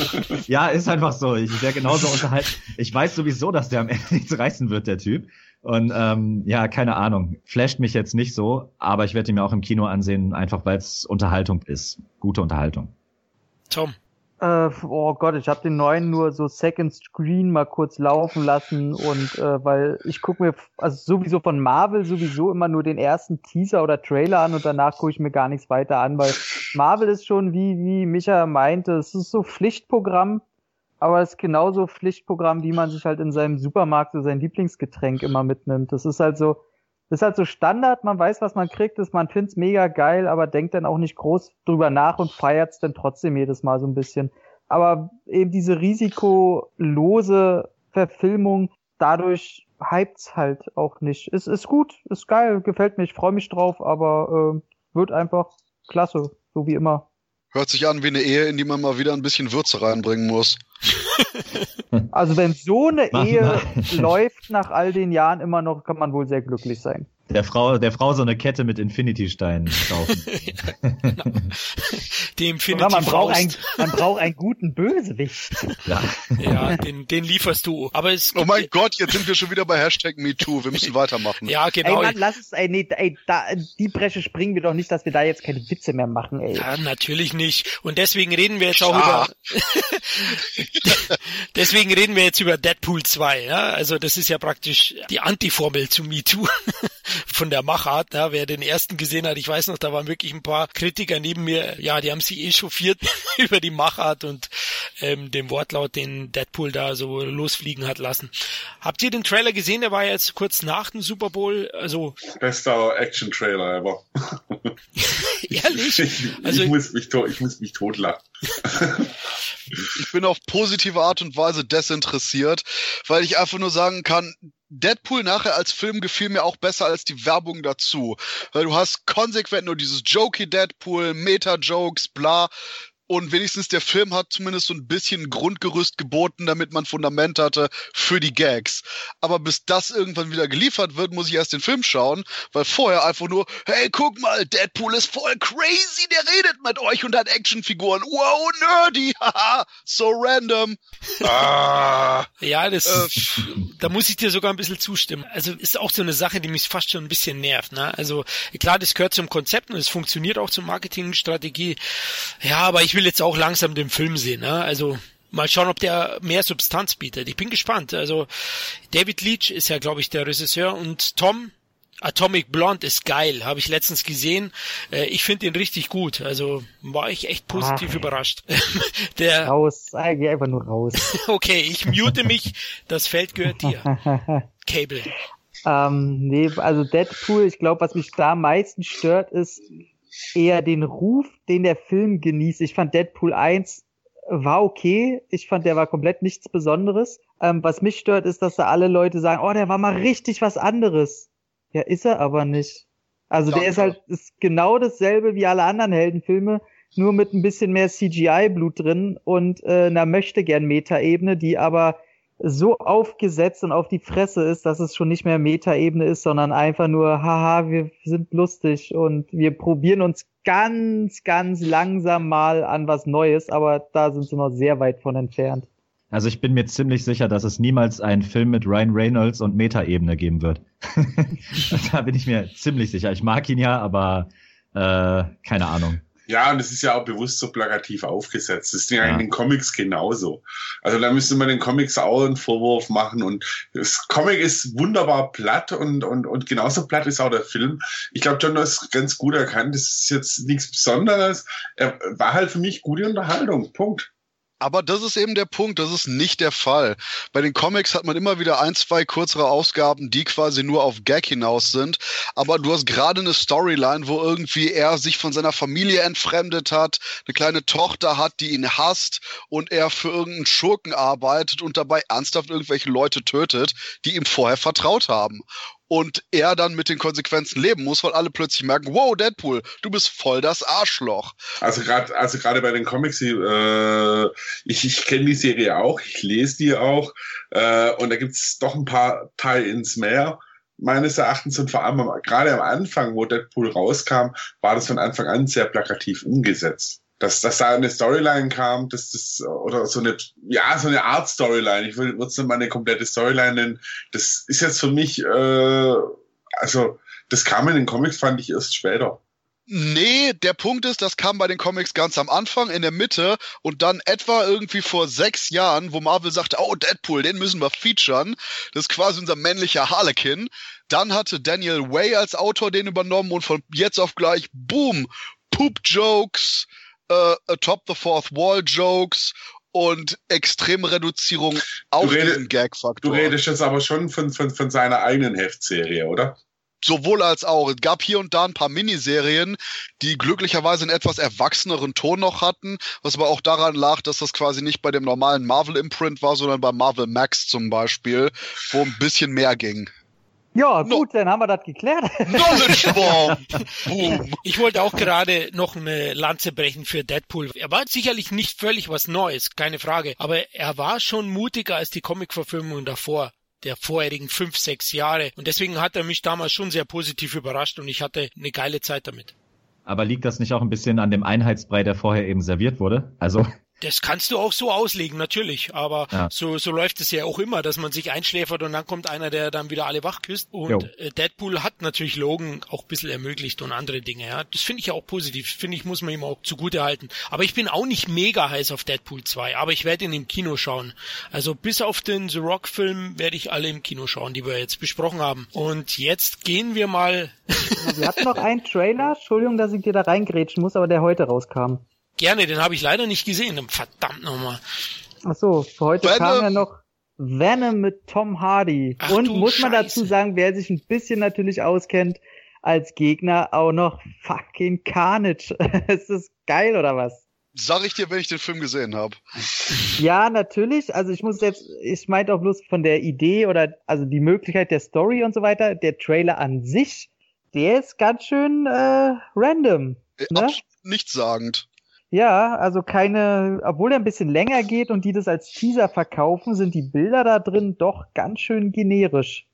Ja, ist einfach so. Ich wäre genauso unterhalten. Ich weiß sowieso, dass der am Ende nichts reißen wird, der Typ. Und ähm, ja, keine Ahnung. Flasht mich jetzt nicht so, aber ich werde ihn mir auch im Kino ansehen, einfach weil es Unterhaltung ist. Gute Unterhaltung. Tom. Äh, oh Gott, ich habe den neuen nur so Second Screen mal kurz laufen lassen und äh, weil ich gucke mir also sowieso von Marvel sowieso immer nur den ersten Teaser oder Trailer an und danach gucke ich mir gar nichts weiter an, weil Marvel ist schon wie wie Micha meinte, es ist so Pflichtprogramm, aber es ist genauso Pflichtprogramm, wie man sich halt in seinem Supermarkt so sein Lieblingsgetränk immer mitnimmt. Das ist halt so das ist halt so Standard, man weiß, was man kriegt, ist, man find's mega geil, aber denkt dann auch nicht groß drüber nach und feiert's dann trotzdem jedes Mal so ein bisschen. Aber eben diese risikoloсе Verfilmung, dadurch hypt's halt auch nicht. Es ist gut, ist geil, gefällt mir, ich freue mich drauf, aber äh, wird einfach klasse, so wie immer. Hört sich an wie eine Ehe, in die man mal wieder ein bisschen Würze reinbringen muss. Also wenn so eine Mach Ehe mal. läuft nach all den Jahren immer noch, kann man wohl sehr glücklich sein. Der Frau, der Frau so eine Kette mit Infinity-Steinen kaufen. genau. Die Infinity man, braucht ein, man braucht einen guten Bösewicht. Ja, ja den, den lieferst du. Aber es oh mein Gott, jetzt sind wir schon wieder bei Hashtag MeToo. Wir müssen weitermachen. Ja, genau. Ey, Mann, lass es, ey, nee, ey, da, die Bresche springen wir doch nicht, dass wir da jetzt keine Witze mehr machen, ey. Ja, natürlich nicht. Und deswegen reden wir jetzt auch ja. über, deswegen reden wir jetzt über Deadpool 2, ja. Also das ist ja praktisch die Antiformel zu MeToo von der Machart. Ja, wer den ersten gesehen hat, ich weiß noch, da waren wirklich ein paar Kritiker neben mir, ja, die haben sich echauffiert über die Machart und ähm, den Wortlaut, den Deadpool da so losfliegen hat lassen. Habt ihr den Trailer gesehen? Der war jetzt kurz nach dem Super Bowl. Also bester Action-Trailer ever. Ehrlich? Ich, also, ich, muss mich tot, ich muss mich totlachen. ich bin auf positive Art und Weise desinteressiert, weil ich einfach nur sagen kann, Deadpool nachher als Film gefiel mir auch besser als die Werbung dazu. Weil du hast konsequent nur dieses Jokey Deadpool, Meta-Jokes, bla und wenigstens der Film hat zumindest so ein bisschen Grundgerüst geboten, damit man Fundament hatte für die Gags. Aber bis das irgendwann wieder geliefert wird, muss ich erst den Film schauen, weil vorher einfach nur, hey, guck mal, Deadpool ist voll crazy, der redet mit euch und hat Actionfiguren. Wow, nerdy, haha, so random. Ah. Ja, das, äh, da muss ich dir sogar ein bisschen zustimmen. Also ist auch so eine Sache, die mich fast schon ein bisschen nervt. Ne? Also klar, das gehört zum Konzept und es funktioniert auch zur Marketingstrategie. Ja, aber ich will will jetzt auch langsam den Film sehen. Ne? Also mal schauen, ob der mehr Substanz bietet. Ich bin gespannt. Also David Leach ist ja, glaube ich, der Regisseur und Tom Atomic Blonde ist geil, habe ich letztens gesehen. Äh, ich finde ihn richtig gut. Also war ich echt positiv Ach. überrascht. der raus, geh einfach nur raus. okay, ich mute mich. Das Feld gehört dir. Cable. Ähm, nee, also Deadpool, ich glaube, was mich da am meisten stört, ist eher den Ruf, den der Film genießt. Ich fand Deadpool 1 war okay. Ich fand, der war komplett nichts Besonderes. Ähm, was mich stört, ist, dass da alle Leute sagen, oh, der war mal richtig was anderes. Ja, ist er aber nicht. Also Danke. der ist halt ist genau dasselbe wie alle anderen Heldenfilme, nur mit ein bisschen mehr CGI-Blut drin und äh, einer möchte gern Meta-Ebene, die aber so aufgesetzt und auf die Fresse ist, dass es schon nicht mehr Meta-Ebene ist, sondern einfach nur, haha, wir sind lustig und wir probieren uns ganz, ganz langsam mal an was Neues, aber da sind sie noch sehr weit von entfernt. Also ich bin mir ziemlich sicher, dass es niemals einen Film mit Ryan Reynolds und Meta-Ebene geben wird. da bin ich mir ziemlich sicher. Ich mag ihn ja, aber äh, keine Ahnung. Ja, und es ist ja auch bewusst so plakativ aufgesetzt. Das ist ja in den Comics genauso. Also da müsste man den Comics auch einen Vorwurf machen. Und das Comic ist wunderbar platt und, und, und genauso platt ist auch der Film. Ich glaube, John das ganz gut erkannt. Das ist jetzt nichts Besonderes. Er war halt für mich gute Unterhaltung. Punkt. Aber das ist eben der Punkt, das ist nicht der Fall. Bei den Comics hat man immer wieder ein, zwei kürzere Ausgaben, die quasi nur auf Gag hinaus sind. Aber du hast gerade eine Storyline, wo irgendwie er sich von seiner Familie entfremdet hat, eine kleine Tochter hat, die ihn hasst und er für irgendeinen Schurken arbeitet und dabei ernsthaft irgendwelche Leute tötet, die ihm vorher vertraut haben und er dann mit den Konsequenzen leben muss, weil alle plötzlich merken, wow, Deadpool, du bist voll das Arschloch. Also gerade also gerade bei den Comics, äh, ich, ich kenne die Serie auch, ich lese die auch äh, und da gibt's doch ein paar Tie-ins mehr meines Erachtens und vor allem gerade am Anfang, wo Deadpool rauskam, war das von Anfang an sehr plakativ umgesetzt dass, dass da eine Storyline kam, dass das, oder so eine, ja, so eine Art Storyline. Ich würde es nicht mal eine komplette Storyline nennen. Das ist jetzt für mich, äh, also, das kam in den Comics, fand ich erst später. Nee, der Punkt ist, das kam bei den Comics ganz am Anfang, in der Mitte und dann etwa irgendwie vor sechs Jahren, wo Marvel sagte, oh, Deadpool, den müssen wir featuren. Das ist quasi unser männlicher Harlequin. Dann hatte Daniel Way als Autor den übernommen und von jetzt auf gleich, boom, Poop-Jokes, äh, Top the Fourth Wall Jokes und extreme Reduzierung auf rede, diesen Gag-Faktor. Du redest jetzt aber schon von, von, von seiner eigenen Heftserie, oder? Sowohl als auch. Es gab hier und da ein paar Miniserien, die glücklicherweise einen etwas erwachseneren Ton noch hatten, was aber auch daran lag, dass das quasi nicht bei dem normalen Marvel-Imprint war, sondern bei Marvel Max zum Beispiel, wo ein bisschen mehr ging. Ja, gut, no. dann haben wir das geklärt. Knowledge Bomb! ich wollte auch gerade noch eine Lanze brechen für Deadpool. Er war sicherlich nicht völlig was Neues, keine Frage, aber er war schon mutiger als die Comic-Verfilmungen davor der vorherigen fünf, sechs Jahre. Und deswegen hat er mich damals schon sehr positiv überrascht und ich hatte eine geile Zeit damit. Aber liegt das nicht auch ein bisschen an dem Einheitsbrei, der vorher eben serviert wurde? Also das kannst du auch so auslegen, natürlich. Aber ja. so, so läuft es ja auch immer, dass man sich einschläfert und dann kommt einer, der dann wieder alle wach küsst. Und jo. Äh, Deadpool hat natürlich Logan auch ein bisschen ermöglicht und andere Dinge. Ja, Das finde ich auch positiv. Finde ich, muss man ihm auch zugute halten. Aber ich bin auch nicht mega heiß auf Deadpool 2. Aber ich werde ihn im Kino schauen. Also bis auf den The Rock-Film werde ich alle im Kino schauen, die wir jetzt besprochen haben. Und jetzt gehen wir mal... wir hatten noch einen Trailer. Entschuldigung, dass ich dir da reingrätschen muss, aber der heute rauskam. Gerne, den habe ich leider nicht gesehen. Verdammt nochmal. Ach so, für heute Venom. kam ja noch Venom mit Tom Hardy. Ach, Und muss man Scheiße. dazu sagen, wer sich ein bisschen natürlich auskennt, als Gegner auch noch fucking Carnage. ist das geil oder was? Sag ich dir, wenn ich den Film gesehen habe. Ja, natürlich. Also ich muss jetzt, ich meinte auch bloß von der Idee oder also die Möglichkeit der Story und so weiter. Der Trailer an sich, der ist ganz schön äh, random. Äh, ne? Absolut nichtssagend. Ja, also keine, obwohl er ein bisschen länger geht und die das als Teaser verkaufen, sind die Bilder da drin doch ganz schön generisch.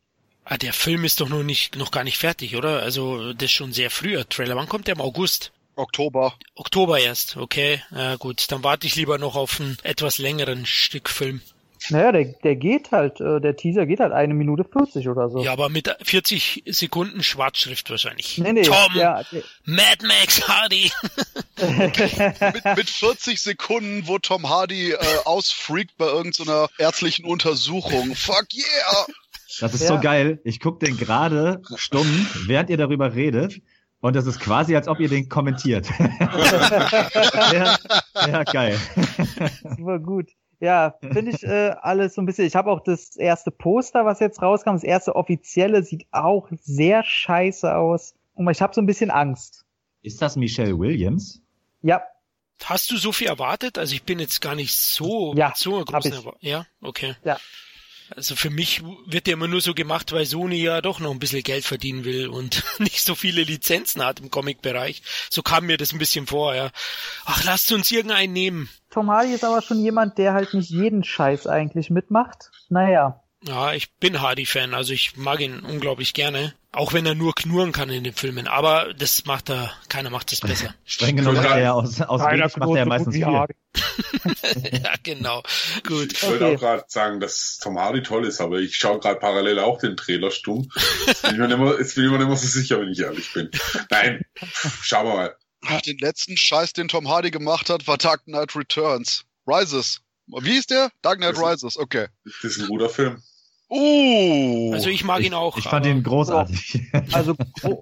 Ah, der Film ist doch noch nicht, noch gar nicht fertig, oder? Also, das ist schon sehr früher Trailer. Wann kommt der im August? Oktober. Oktober erst, okay. Ja, gut, dann warte ich lieber noch auf einen etwas längeren Stück Film. Naja, der, der geht halt, äh, der Teaser geht halt eine Minute 40 oder so. Ja, aber mit 40 Sekunden Schwarzschrift wahrscheinlich. Nee, nee, Tom, ja, nee. Mad Max Hardy. mit, mit 40 Sekunden, wo Tom Hardy äh, ausfreakt bei irgendeiner ärztlichen Untersuchung. Fuck yeah! Das ist ja. so geil. Ich guck den gerade stumm, während ihr darüber redet. Und das ist quasi, als ob ihr den kommentiert. ja, ja, geil. Super gut. Ja, finde ich äh, alles so ein bisschen. Ich habe auch das erste Poster, was jetzt rauskam, das erste offizielle, sieht auch sehr scheiße aus. Und ich habe so ein bisschen Angst. Ist das Michelle Williams? Ja. Hast du so viel erwartet? Also ich bin jetzt gar nicht so ja, so großen Ja, okay. Ja. Also für mich wird der immer nur so gemacht, weil Sony ja doch noch ein bisschen Geld verdienen will und nicht so viele Lizenzen hat im Comic-Bereich. So kam mir das ein bisschen vor, ja. Ach, lasst uns irgendeinen nehmen. Tom Hardy ist aber schon jemand, der halt nicht jeden Scheiß eigentlich mitmacht. Naja. Ja, ich bin Hardy-Fan, also ich mag ihn unglaublich gerne. Auch wenn er nur knurren kann in den Filmen. Aber das macht er, keiner macht das besser. Streng genommen macht er aus, aus wenig macht er meistens viel. ja, genau. Gut. Ich wollte auch gerade sagen, dass Tom Hardy toll ist, aber ich schaue gerade parallel auch den Trailer stumm. Jetzt bin, ich mir nicht mehr, jetzt bin ich mir nicht mehr so sicher, wenn ich ehrlich bin. Nein, schauen wir mal. Den letzten Scheiß, den Tom Hardy gemacht hat, war Dark Knight Returns. Rises. Wie ist der? Dark Knight Rises, okay. Das ist ein guter Film. Uh, also ich mag ihn auch. Ich fand ihn großartig. Also,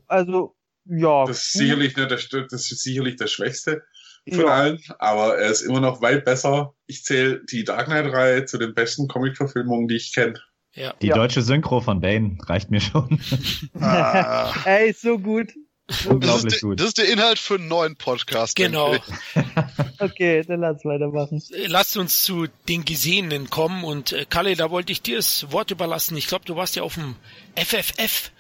also ja. Das ist sicherlich nicht der, das ist sicherlich der Schwächste von ja. allen, aber er ist immer noch weit besser. Ich zähle die Dark Knight-Reihe zu den besten Comic-Verfilmungen, die ich kenne. Ja. Die ja. deutsche Synchro von Bane reicht mir schon. ah. Ey, ist so gut. Unglaublich das gut. Das ist der Inhalt für einen neuen Podcast. Genau. okay, dann lass weitermachen. Lasst uns zu den Gesehenen kommen und äh, Kalle, da wollte ich dir das Wort überlassen. Ich glaube, du warst ja auf dem FFF.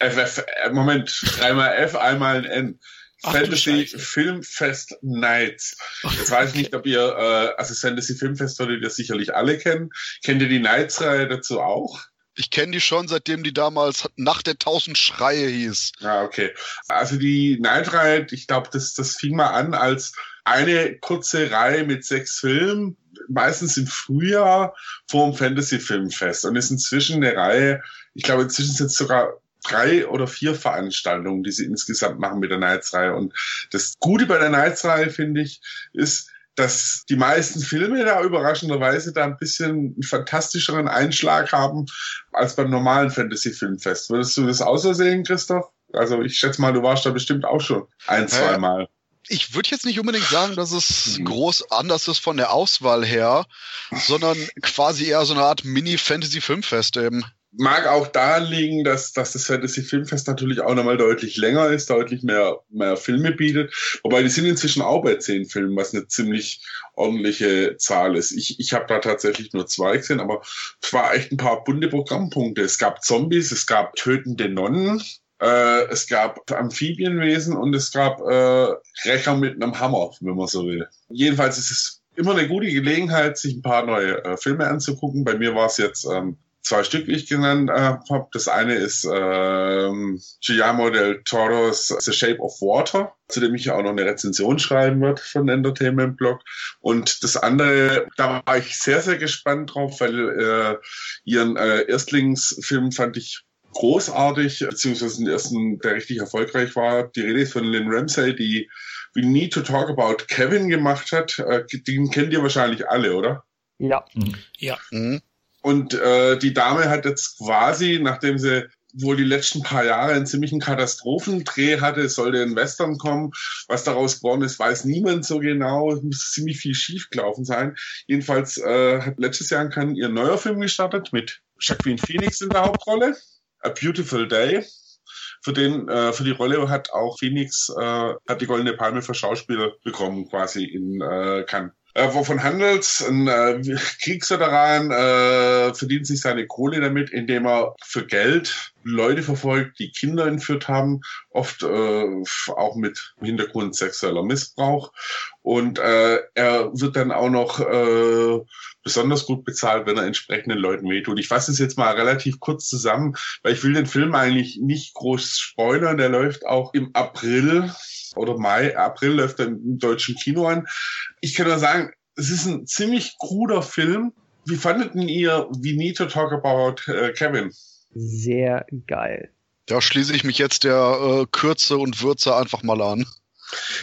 FF, äh, Moment, dreimal F, einmal ein N. Ach, Fantasy Filmfest Nights. Jetzt weiß ich nicht, ob ihr, äh, also Fantasy Filmfest würdet ihr sicherlich alle kennen. Kennt ihr die Nights-Reihe dazu auch? Ich kenne die schon, seitdem die damals Nacht der tausend Schreie hieß. Ja, okay. Also die Night Ride, ich glaube, das, das fing mal an als eine kurze Reihe mit sechs Filmen, meistens im Frühjahr vor dem Fantasy Filmfest und ist inzwischen eine Reihe, ich glaube, inzwischen sind es sogar drei oder vier Veranstaltungen, die sie insgesamt machen mit der Nights-Reihe. Und das Gute bei der Nights-Reihe, finde ich, ist, dass die meisten Filme da überraschenderweise da ein bisschen einen fantastischeren Einschlag haben als beim normalen Fantasy-Filmfest. Würdest du das auch so sehen, Christoph? Also ich schätze mal, du warst da bestimmt auch schon ein, zwei Mal. Ich würde jetzt nicht unbedingt sagen, dass es mhm. groß anders ist von der Auswahl her, sondern quasi eher so eine Art Mini-Fantasy-Filmfest eben mag auch daran liegen, dass, dass das Fantasy Filmfest natürlich auch nochmal deutlich länger ist, deutlich mehr, mehr Filme bietet. Wobei die sind inzwischen auch bei zehn Filmen, was eine ziemlich ordentliche Zahl ist. Ich, ich habe da tatsächlich nur zwei gesehen, aber es war echt ein paar bunte Programmpunkte. Es gab Zombies, es gab tötende Nonnen, äh, es gab Amphibienwesen und es gab äh, Rächer mit einem Hammer, wenn man so will. Jedenfalls ist es immer eine gute Gelegenheit, sich ein paar neue äh, Filme anzugucken. Bei mir war es jetzt ähm, zwei Stück, die ich genannt äh, habe. Das eine ist ähm, Guillermo del Toro's The Shape of Water, zu dem ich ja auch noch eine Rezension schreiben wird von Entertainment Blog. Und das andere, da war ich sehr, sehr gespannt drauf, weil äh, ihren äh, Erstlingsfilm fand ich großartig, beziehungsweise den ersten, der richtig erfolgreich war. Die Rede ist von Lynn Ramsey, die We Need to Talk About Kevin gemacht hat. Äh, den kennt ihr wahrscheinlich alle, oder? Ja. Mhm. Ja. Mhm. Und äh, die Dame hat jetzt quasi, nachdem sie wohl die letzten paar Jahre einen ziemlichen Katastrophendreh hatte, sollte ein Western kommen. Was daraus geworden ist, weiß niemand so genau. Es muss ziemlich viel schiefgelaufen sein. Jedenfalls äh, hat letztes Jahr kann ihr neuer Film gestartet mit Jacqueline Phoenix in der Hauptrolle. A Beautiful Day. Für den, äh, für die Rolle hat auch Phoenix äh, hat die Goldene Palme für Schauspieler bekommen, quasi in äh, Cannes. Äh, wovon handelt Ein äh, Kriegsveteran äh, verdient sich seine Kohle damit, indem er für Geld Leute verfolgt, die Kinder entführt haben, oft äh, auch mit Hintergrund sexueller Missbrauch. Und äh, er wird dann auch noch äh, besonders gut bezahlt, wenn er entsprechenden Leuten wehtut. Ich fasse es jetzt mal relativ kurz zusammen, weil ich will den Film eigentlich nicht groß spoilern. Der läuft auch im April oder Mai, April läuft er im deutschen Kino an. Ich kann nur sagen, es ist ein ziemlich kruder Film. Wie fandeten ihr We Need to Talk About äh, Kevin? Sehr geil. Da schließe ich mich jetzt der äh, Kürze und Würze einfach mal an.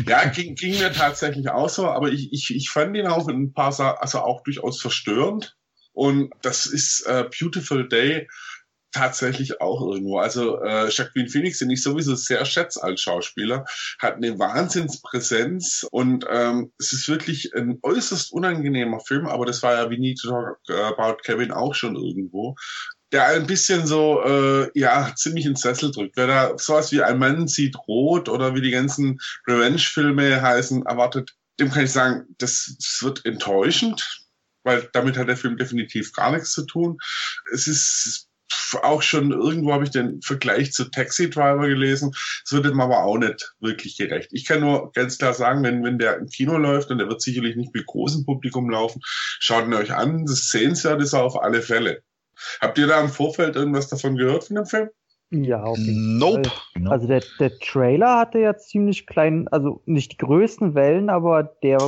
Ja, ging, ging mir tatsächlich auch so, aber ich, ich, ich fand ihn auch in ein paar, also auch durchaus verstörend. Und das ist äh, Beautiful Day tatsächlich auch irgendwo. Also äh, Jacqueline Phoenix, den ich sowieso sehr schätze als Schauspieler, hat eine Wahnsinnspräsenz und ähm, es ist wirklich ein äußerst unangenehmer Film, aber das war ja wie Need to Talk About Kevin auch schon irgendwo der ein bisschen so, äh, ja, ziemlich ins Sessel drückt. Wer da sowas wie ein Mann sieht rot oder wie die ganzen Revenge-Filme heißen, erwartet, dem kann ich sagen, das, das wird enttäuschend, weil damit hat der Film definitiv gar nichts zu tun. Es ist auch schon irgendwo habe ich den Vergleich zu Taxi Driver gelesen. Es wird ihm aber auch nicht wirklich gerecht. Ich kann nur ganz klar sagen, wenn, wenn der im Kino läuft und der wird sicherlich nicht mit großem Publikum laufen, schaut ihn euch an. Das Sehenswert ist er auf alle Fälle. Habt ihr da im Vorfeld irgendwas davon gehört von dem Film? Ja, auf jeden nope. Fall. Also der, der Trailer hatte ja ziemlich kleinen, also nicht die größten Wellen, aber der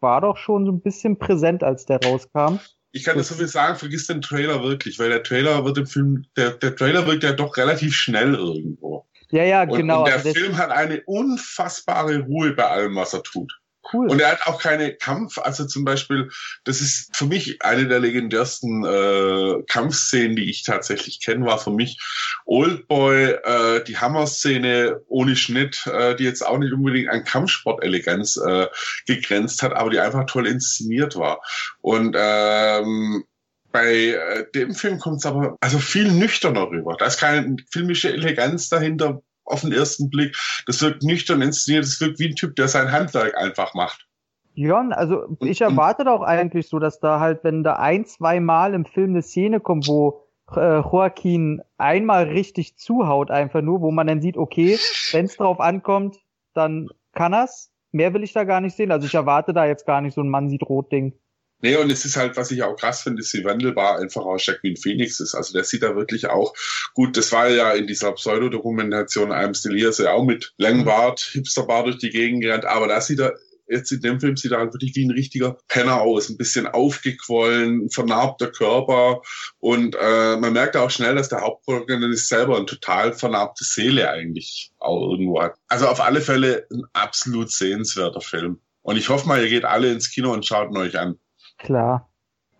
war doch schon so ein bisschen präsent, als der rauskam. Ich kann das so viel sagen, vergiss den Trailer wirklich, weil der Trailer wird im Film, der, der Trailer wirkt ja doch relativ schnell irgendwo. Ja, ja, genau. Und der also Film hat eine unfassbare Ruhe bei allem, was er tut. Cool. Und er hat auch keine Kampf, also zum Beispiel, das ist für mich eine der legendärsten äh, Kampfszenen, die ich tatsächlich kenne, war für mich Oldboy, äh, die Hammer-Szene ohne Schnitt, äh, die jetzt auch nicht unbedingt an Kampfsport-Eleganz äh, gegrenzt hat, aber die einfach toll inszeniert war. Und ähm, bei äh, dem Film kommt es aber also viel nüchterner rüber. Da ist keine filmische Eleganz dahinter, auf den ersten Blick. Das wirkt nüchtern inszeniert, das wirkt wie ein Typ, der sein Handwerk einfach macht. Ja, also ich erwarte doch eigentlich so, dass da halt, wenn da ein, zwei Mal im Film eine Szene kommt, wo äh, Joaquin einmal richtig zuhaut, einfach nur, wo man dann sieht, okay, wenn es drauf ankommt, dann kann er's. Mehr will ich da gar nicht sehen. Also ich erwarte da jetzt gar nicht so ein Mann sieht rot Ding. Nee, und es ist halt, was ich auch krass finde, ist, wie wandelbar einfach auch Jacqueline Phoenix ist. Also der sieht da wirklich auch gut, das war ja in dieser Pseudodokumentation I'm Still Here, so ja auch mit langem Bart, Hipsterbart durch die Gegend gerannt, aber da sieht er jetzt in dem Film sieht er halt wirklich wie ein richtiger Penner aus, ein bisschen aufgequollen, vernarbter Körper und äh, man merkt auch schnell, dass der Hauptprotagonist selber eine total vernarbte Seele eigentlich auch irgendwo hat. Also auf alle Fälle ein absolut sehenswerter Film. Und ich hoffe mal, ihr geht alle ins Kino und schaut ihn euch an. Klar.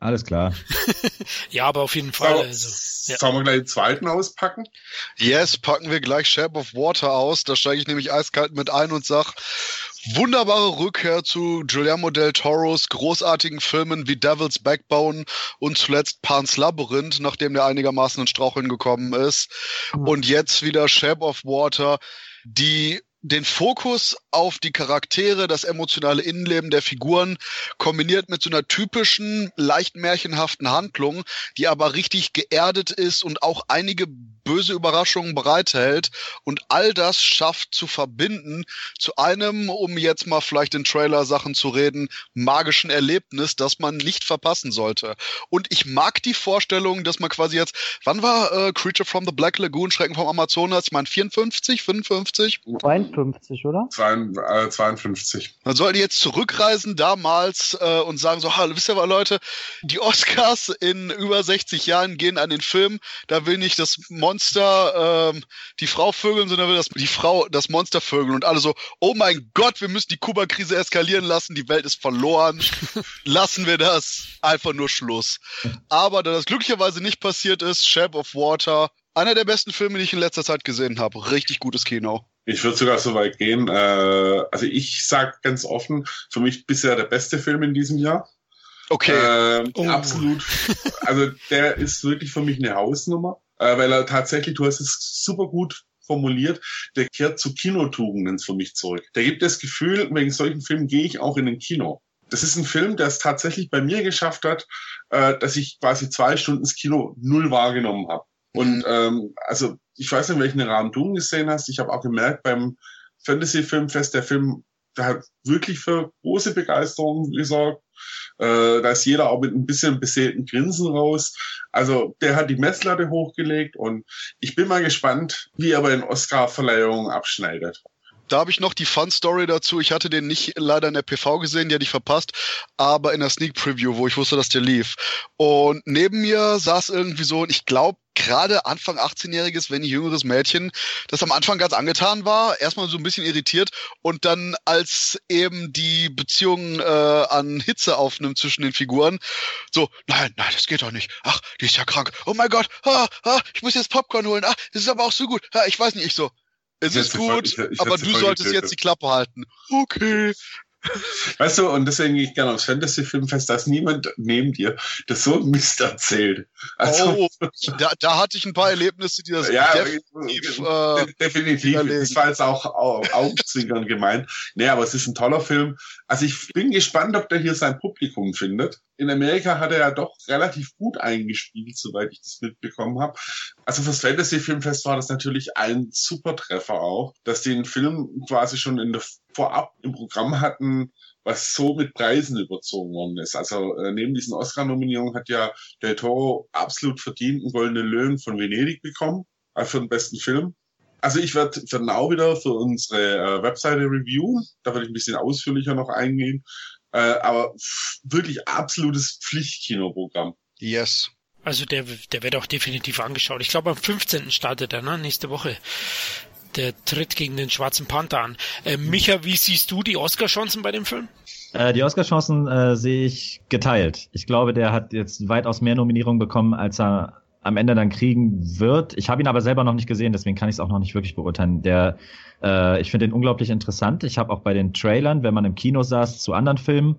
Alles klar. ja, aber auf jeden Fall. So, also, ja. Sollen wir gleich den zweiten auspacken? Yes, packen wir gleich Shape of Water aus. Da steige ich nämlich eiskalt mit ein und sag, wunderbare Rückkehr zu Guillermo del Toros großartigen Filmen wie Devil's Backbone und zuletzt Pan's Labyrinth, nachdem der einigermaßen in Straucheln gekommen ist. Mhm. Und jetzt wieder Shape of Water, die den Fokus auf die Charaktere, das emotionale Innenleben der Figuren, kombiniert mit so einer typischen, leicht märchenhaften Handlung, die aber richtig geerdet ist und auch einige böse Überraschungen bereithält und all das schafft zu verbinden zu einem, um jetzt mal vielleicht in Trailer-Sachen zu reden, magischen Erlebnis, das man nicht verpassen sollte. Und ich mag die Vorstellung, dass man quasi jetzt, wann war äh, Creature from the Black Lagoon, Schrecken vom Amazonas? Ich meine 54, 55? 52, oder? 52. Man sollte jetzt zurückreisen damals äh, und sagen so, hallo, wisst ihr was, Leute, die Oscars in über 60 Jahren gehen an den Film, da will nicht das Monster ähm, die Frau vögeln, sondern will das, die Frau das Monster vögeln und alle so, oh mein Gott, wir müssen die Kuba-Krise eskalieren lassen, die Welt ist verloren, lassen wir das, einfach nur Schluss. Aber da das glücklicherweise nicht passiert ist, Shape of Water, einer der besten Filme, die ich in letzter Zeit gesehen habe. Richtig gutes Kino. Ich würde sogar so weit gehen. Äh, also ich sag ganz offen, für mich bisher der beste Film in diesem Jahr. Okay. Äh, oh. Absolut. Also der ist wirklich für mich eine Hausnummer, äh, weil er tatsächlich, du hast es super gut formuliert, der kehrt zu Kinotugenden für mich zurück. Der gibt das Gefühl, wegen solchen Filmen gehe ich auch in den Kino. Das ist ein Film, der es tatsächlich bei mir geschafft hat, äh, dass ich quasi zwei Stunden das Kino null wahrgenommen habe. Und ähm, also ich weiß nicht, welchen Rahmen du gesehen hast. Ich habe auch gemerkt beim Fantasy Filmfest, der Film, der hat wirklich für große Begeisterung gesorgt. Äh, da ist jeder auch mit ein bisschen besäten Grinsen raus. Also der hat die Messlatte hochgelegt und ich bin mal gespannt, wie er bei den Oscar-Verleihungen abschneidet. Da habe ich noch die Fun-Story dazu. Ich hatte den nicht leider in der PV gesehen, die hatte ich verpasst, aber in der Sneak Preview, wo ich wusste, dass der lief. Und neben mir saß irgendwie so, ich glaube, gerade Anfang 18-jähriges, wenn nicht jüngeres Mädchen, das am Anfang ganz angetan war, erstmal so ein bisschen irritiert und dann als eben die Beziehung äh, an Hitze aufnimmt zwischen den Figuren, so, nein, nein, das geht doch nicht. Ach, die ist ja krank. Oh mein Gott, ah, ah, ich muss jetzt Popcorn holen. Ach, das ist aber auch so gut. Ah, ich weiß nicht, ich so. Es ist gut, voll, ich, ich aber du solltest jetzt die Klappe halten. Okay. Weißt du, und deswegen gehe ich gerne aufs Fantasy-Filmfest, dass niemand neben dir das so Mist erzählt. Also, oh, da, da hatte ich ein paar Erlebnisse, die das ja, definitiv, äh, definitiv. Das war jetzt auch Augenzwinkern gemeint. Nee, aber es ist ein toller Film. Also ich bin gespannt, ob der hier sein Publikum findet. In Amerika hat er ja doch relativ gut eingespielt, soweit ich das mitbekommen habe. Also fürs Fantasy-Filmfest war das natürlich ein super Treffer auch, dass die den Film quasi schon in der vorab im Programm hatten, was so mit Preisen überzogen worden ist. Also äh, neben diesen Oscar-Nominierungen hat ja Del Toro absolut verdient einen goldenen Löwen von Venedig bekommen, also für den besten Film. Also ich werde für Now wieder für unsere äh, Webseite reviewen, da werde ich ein bisschen ausführlicher noch eingehen. Äh, aber wirklich absolutes Pflichtkinoprogramm. Yes. Also der, der wird auch definitiv angeschaut. Ich glaube am 15. startet er, ne? Nächste Woche der tritt gegen den Schwarzen Panther an. Äh, Micha, wie siehst du die Oscar-Chancen bei dem Film? Äh, die Oscar-Chancen äh, sehe ich geteilt. Ich glaube, der hat jetzt weitaus mehr Nominierungen bekommen, als er am Ende dann kriegen wird. Ich habe ihn aber selber noch nicht gesehen, deswegen kann ich es auch noch nicht wirklich beurteilen. Der, äh, ich finde ihn unglaublich interessant. Ich habe auch bei den Trailern, wenn man im Kino saß zu anderen Filmen,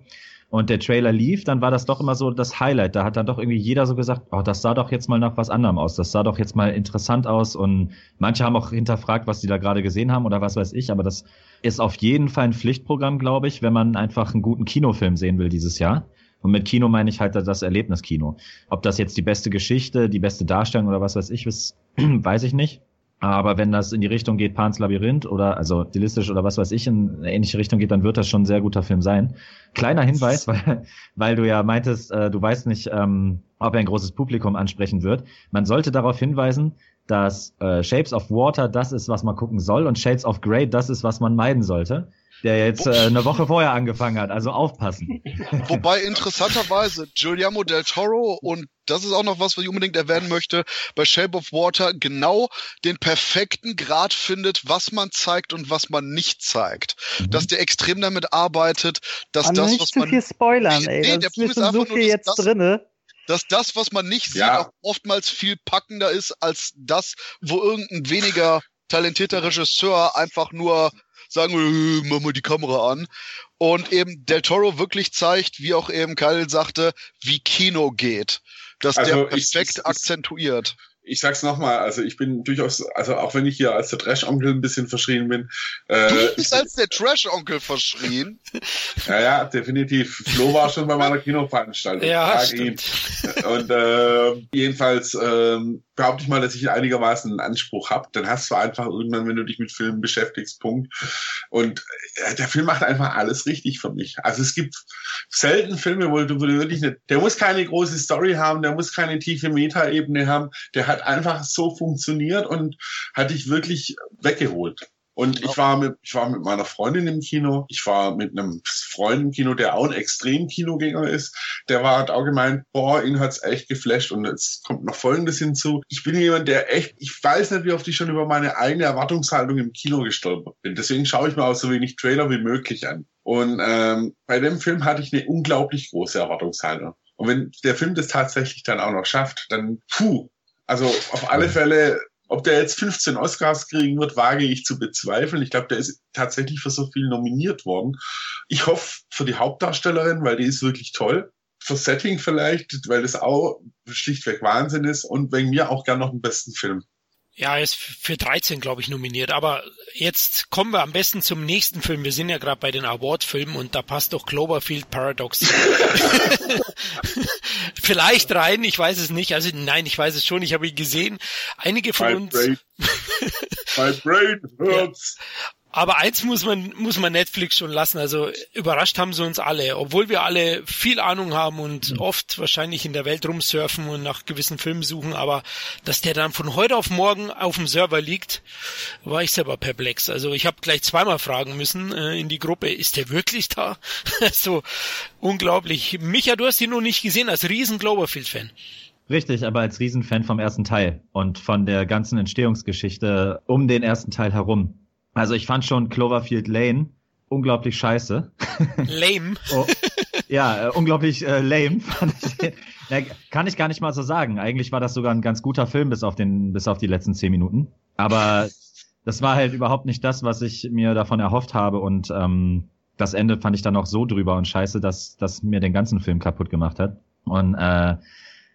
und der Trailer lief, dann war das doch immer so das Highlight. Da hat dann doch irgendwie jeder so gesagt, oh, das sah doch jetzt mal nach was anderem aus. Das sah doch jetzt mal interessant aus. Und manche haben auch hinterfragt, was die da gerade gesehen haben oder was weiß ich. Aber das ist auf jeden Fall ein Pflichtprogramm, glaube ich, wenn man einfach einen guten Kinofilm sehen will dieses Jahr. Und mit Kino meine ich halt das Erlebniskino. Ob das jetzt die beste Geschichte, die beste Darstellung oder was weiß ich ist, weiß ich nicht. Aber wenn das in die Richtung geht, Pans Labyrinth oder also stilistisch oder was weiß ich in eine ähnliche Richtung geht, dann wird das schon ein sehr guter Film sein. Kleiner Hinweis, weil, weil du ja meintest, äh, du weißt nicht, ähm, ob er ein großes Publikum ansprechen wird. Man sollte darauf hinweisen, dass äh, Shapes of Water das ist, was man gucken soll und Shades of Grey das ist, was man meiden sollte der jetzt äh, eine Woche vorher angefangen hat. Also aufpassen. Wobei interessanterweise Guillermo del Toro und das ist auch noch was, was ich unbedingt erwähnen möchte, bei Shape of Water genau den perfekten Grad findet, was man zeigt und was man nicht zeigt. Mhm. Dass der extrem damit arbeitet, dass Aber das, nicht was zu man. viel spoilern, ey. Nee, das ist so viel jetzt das, drinne dass das, was man nicht sieht, ja. auch oftmals viel packender ist als das, wo irgendein weniger talentierter Regisseur einfach nur sagen, äh, mach mal die Kamera an. Und eben Del Toro wirklich zeigt, wie auch eben Kyle sagte, wie Kino geht. Dass also der perfekt ich, ich, akzentuiert ich sag's nochmal, also ich bin durchaus, also auch wenn ich hier als der Trash-Onkel ein bisschen verschrien bin. Äh, du bist als der Trash-Onkel verschrien? Ja, ja, definitiv. Flo war schon bei meiner Kinoveranstaltung. Ja, Und äh, jedenfalls äh, behaupte ich mal, dass ich einigermaßen einen Anspruch habe. Dann hast du einfach irgendwann, wenn du dich mit Filmen beschäftigst, Punkt. Und äh, der Film macht einfach alles richtig für mich. Also es gibt selten Filme, wo du, wo du wirklich nicht, der muss keine große Story haben, der muss keine tiefe Metaebene haben, der hat einfach so funktioniert und hat dich wirklich weggeholt. Und ich war mit, ich war mit meiner Freundin im Kino. Ich war mit einem Freund im Kino, der auch ein extrem Kinogänger ist. Der war, hat auch gemeint, boah, ihn hat's echt geflasht. Und jetzt kommt noch Folgendes hinzu. Ich bin jemand, der echt, ich weiß nicht, wie oft ich schon über meine eigene Erwartungshaltung im Kino gestolpert bin. Deswegen schaue ich mir auch so wenig Trailer wie möglich an. Und ähm, bei dem Film hatte ich eine unglaublich große Erwartungshaltung. Und wenn der Film das tatsächlich dann auch noch schafft, dann puh. Also auf alle Fälle ob der jetzt 15 Oscars kriegen wird, wage ich zu bezweifeln. Ich glaube, der ist tatsächlich für so viel nominiert worden. Ich hoffe für die Hauptdarstellerin, weil die ist wirklich toll. Für Setting vielleicht, weil das auch schlichtweg Wahnsinn ist und wegen mir auch gern noch den besten Film. Ja, er ist für 13, glaube ich, nominiert. Aber jetzt kommen wir am besten zum nächsten Film. Wir sind ja gerade bei den Award-Filmen und da passt doch Cloverfield Paradox vielleicht rein. Ich weiß es nicht. Also nein, ich weiß es schon. Ich habe ihn gesehen. Einige von My uns. Brain. My brain hurts. Ja. Aber eins muss man, muss man Netflix schon lassen. Also überrascht haben sie uns alle. Obwohl wir alle viel Ahnung haben und mhm. oft wahrscheinlich in der Welt rumsurfen und nach gewissen Filmen suchen. Aber dass der dann von heute auf morgen auf dem Server liegt, war ich selber perplex. Also ich habe gleich zweimal fragen müssen äh, in die Gruppe, ist der wirklich da? so unglaublich. Micha, du hast ihn noch nicht gesehen als riesen Cloverfield-Fan. Richtig, aber als Riesenfan vom ersten Teil und von der ganzen Entstehungsgeschichte um den ersten Teil herum. Also ich fand schon Cloverfield Lane unglaublich scheiße. Lame. oh, ja, äh, unglaublich äh, lame. Fand ich. Na, kann ich gar nicht mal so sagen. Eigentlich war das sogar ein ganz guter Film bis auf den, bis auf die letzten zehn Minuten. Aber das war halt überhaupt nicht das, was ich mir davon erhofft habe und ähm, das Ende fand ich dann auch so drüber und scheiße, dass das mir den ganzen Film kaputt gemacht hat. Und äh,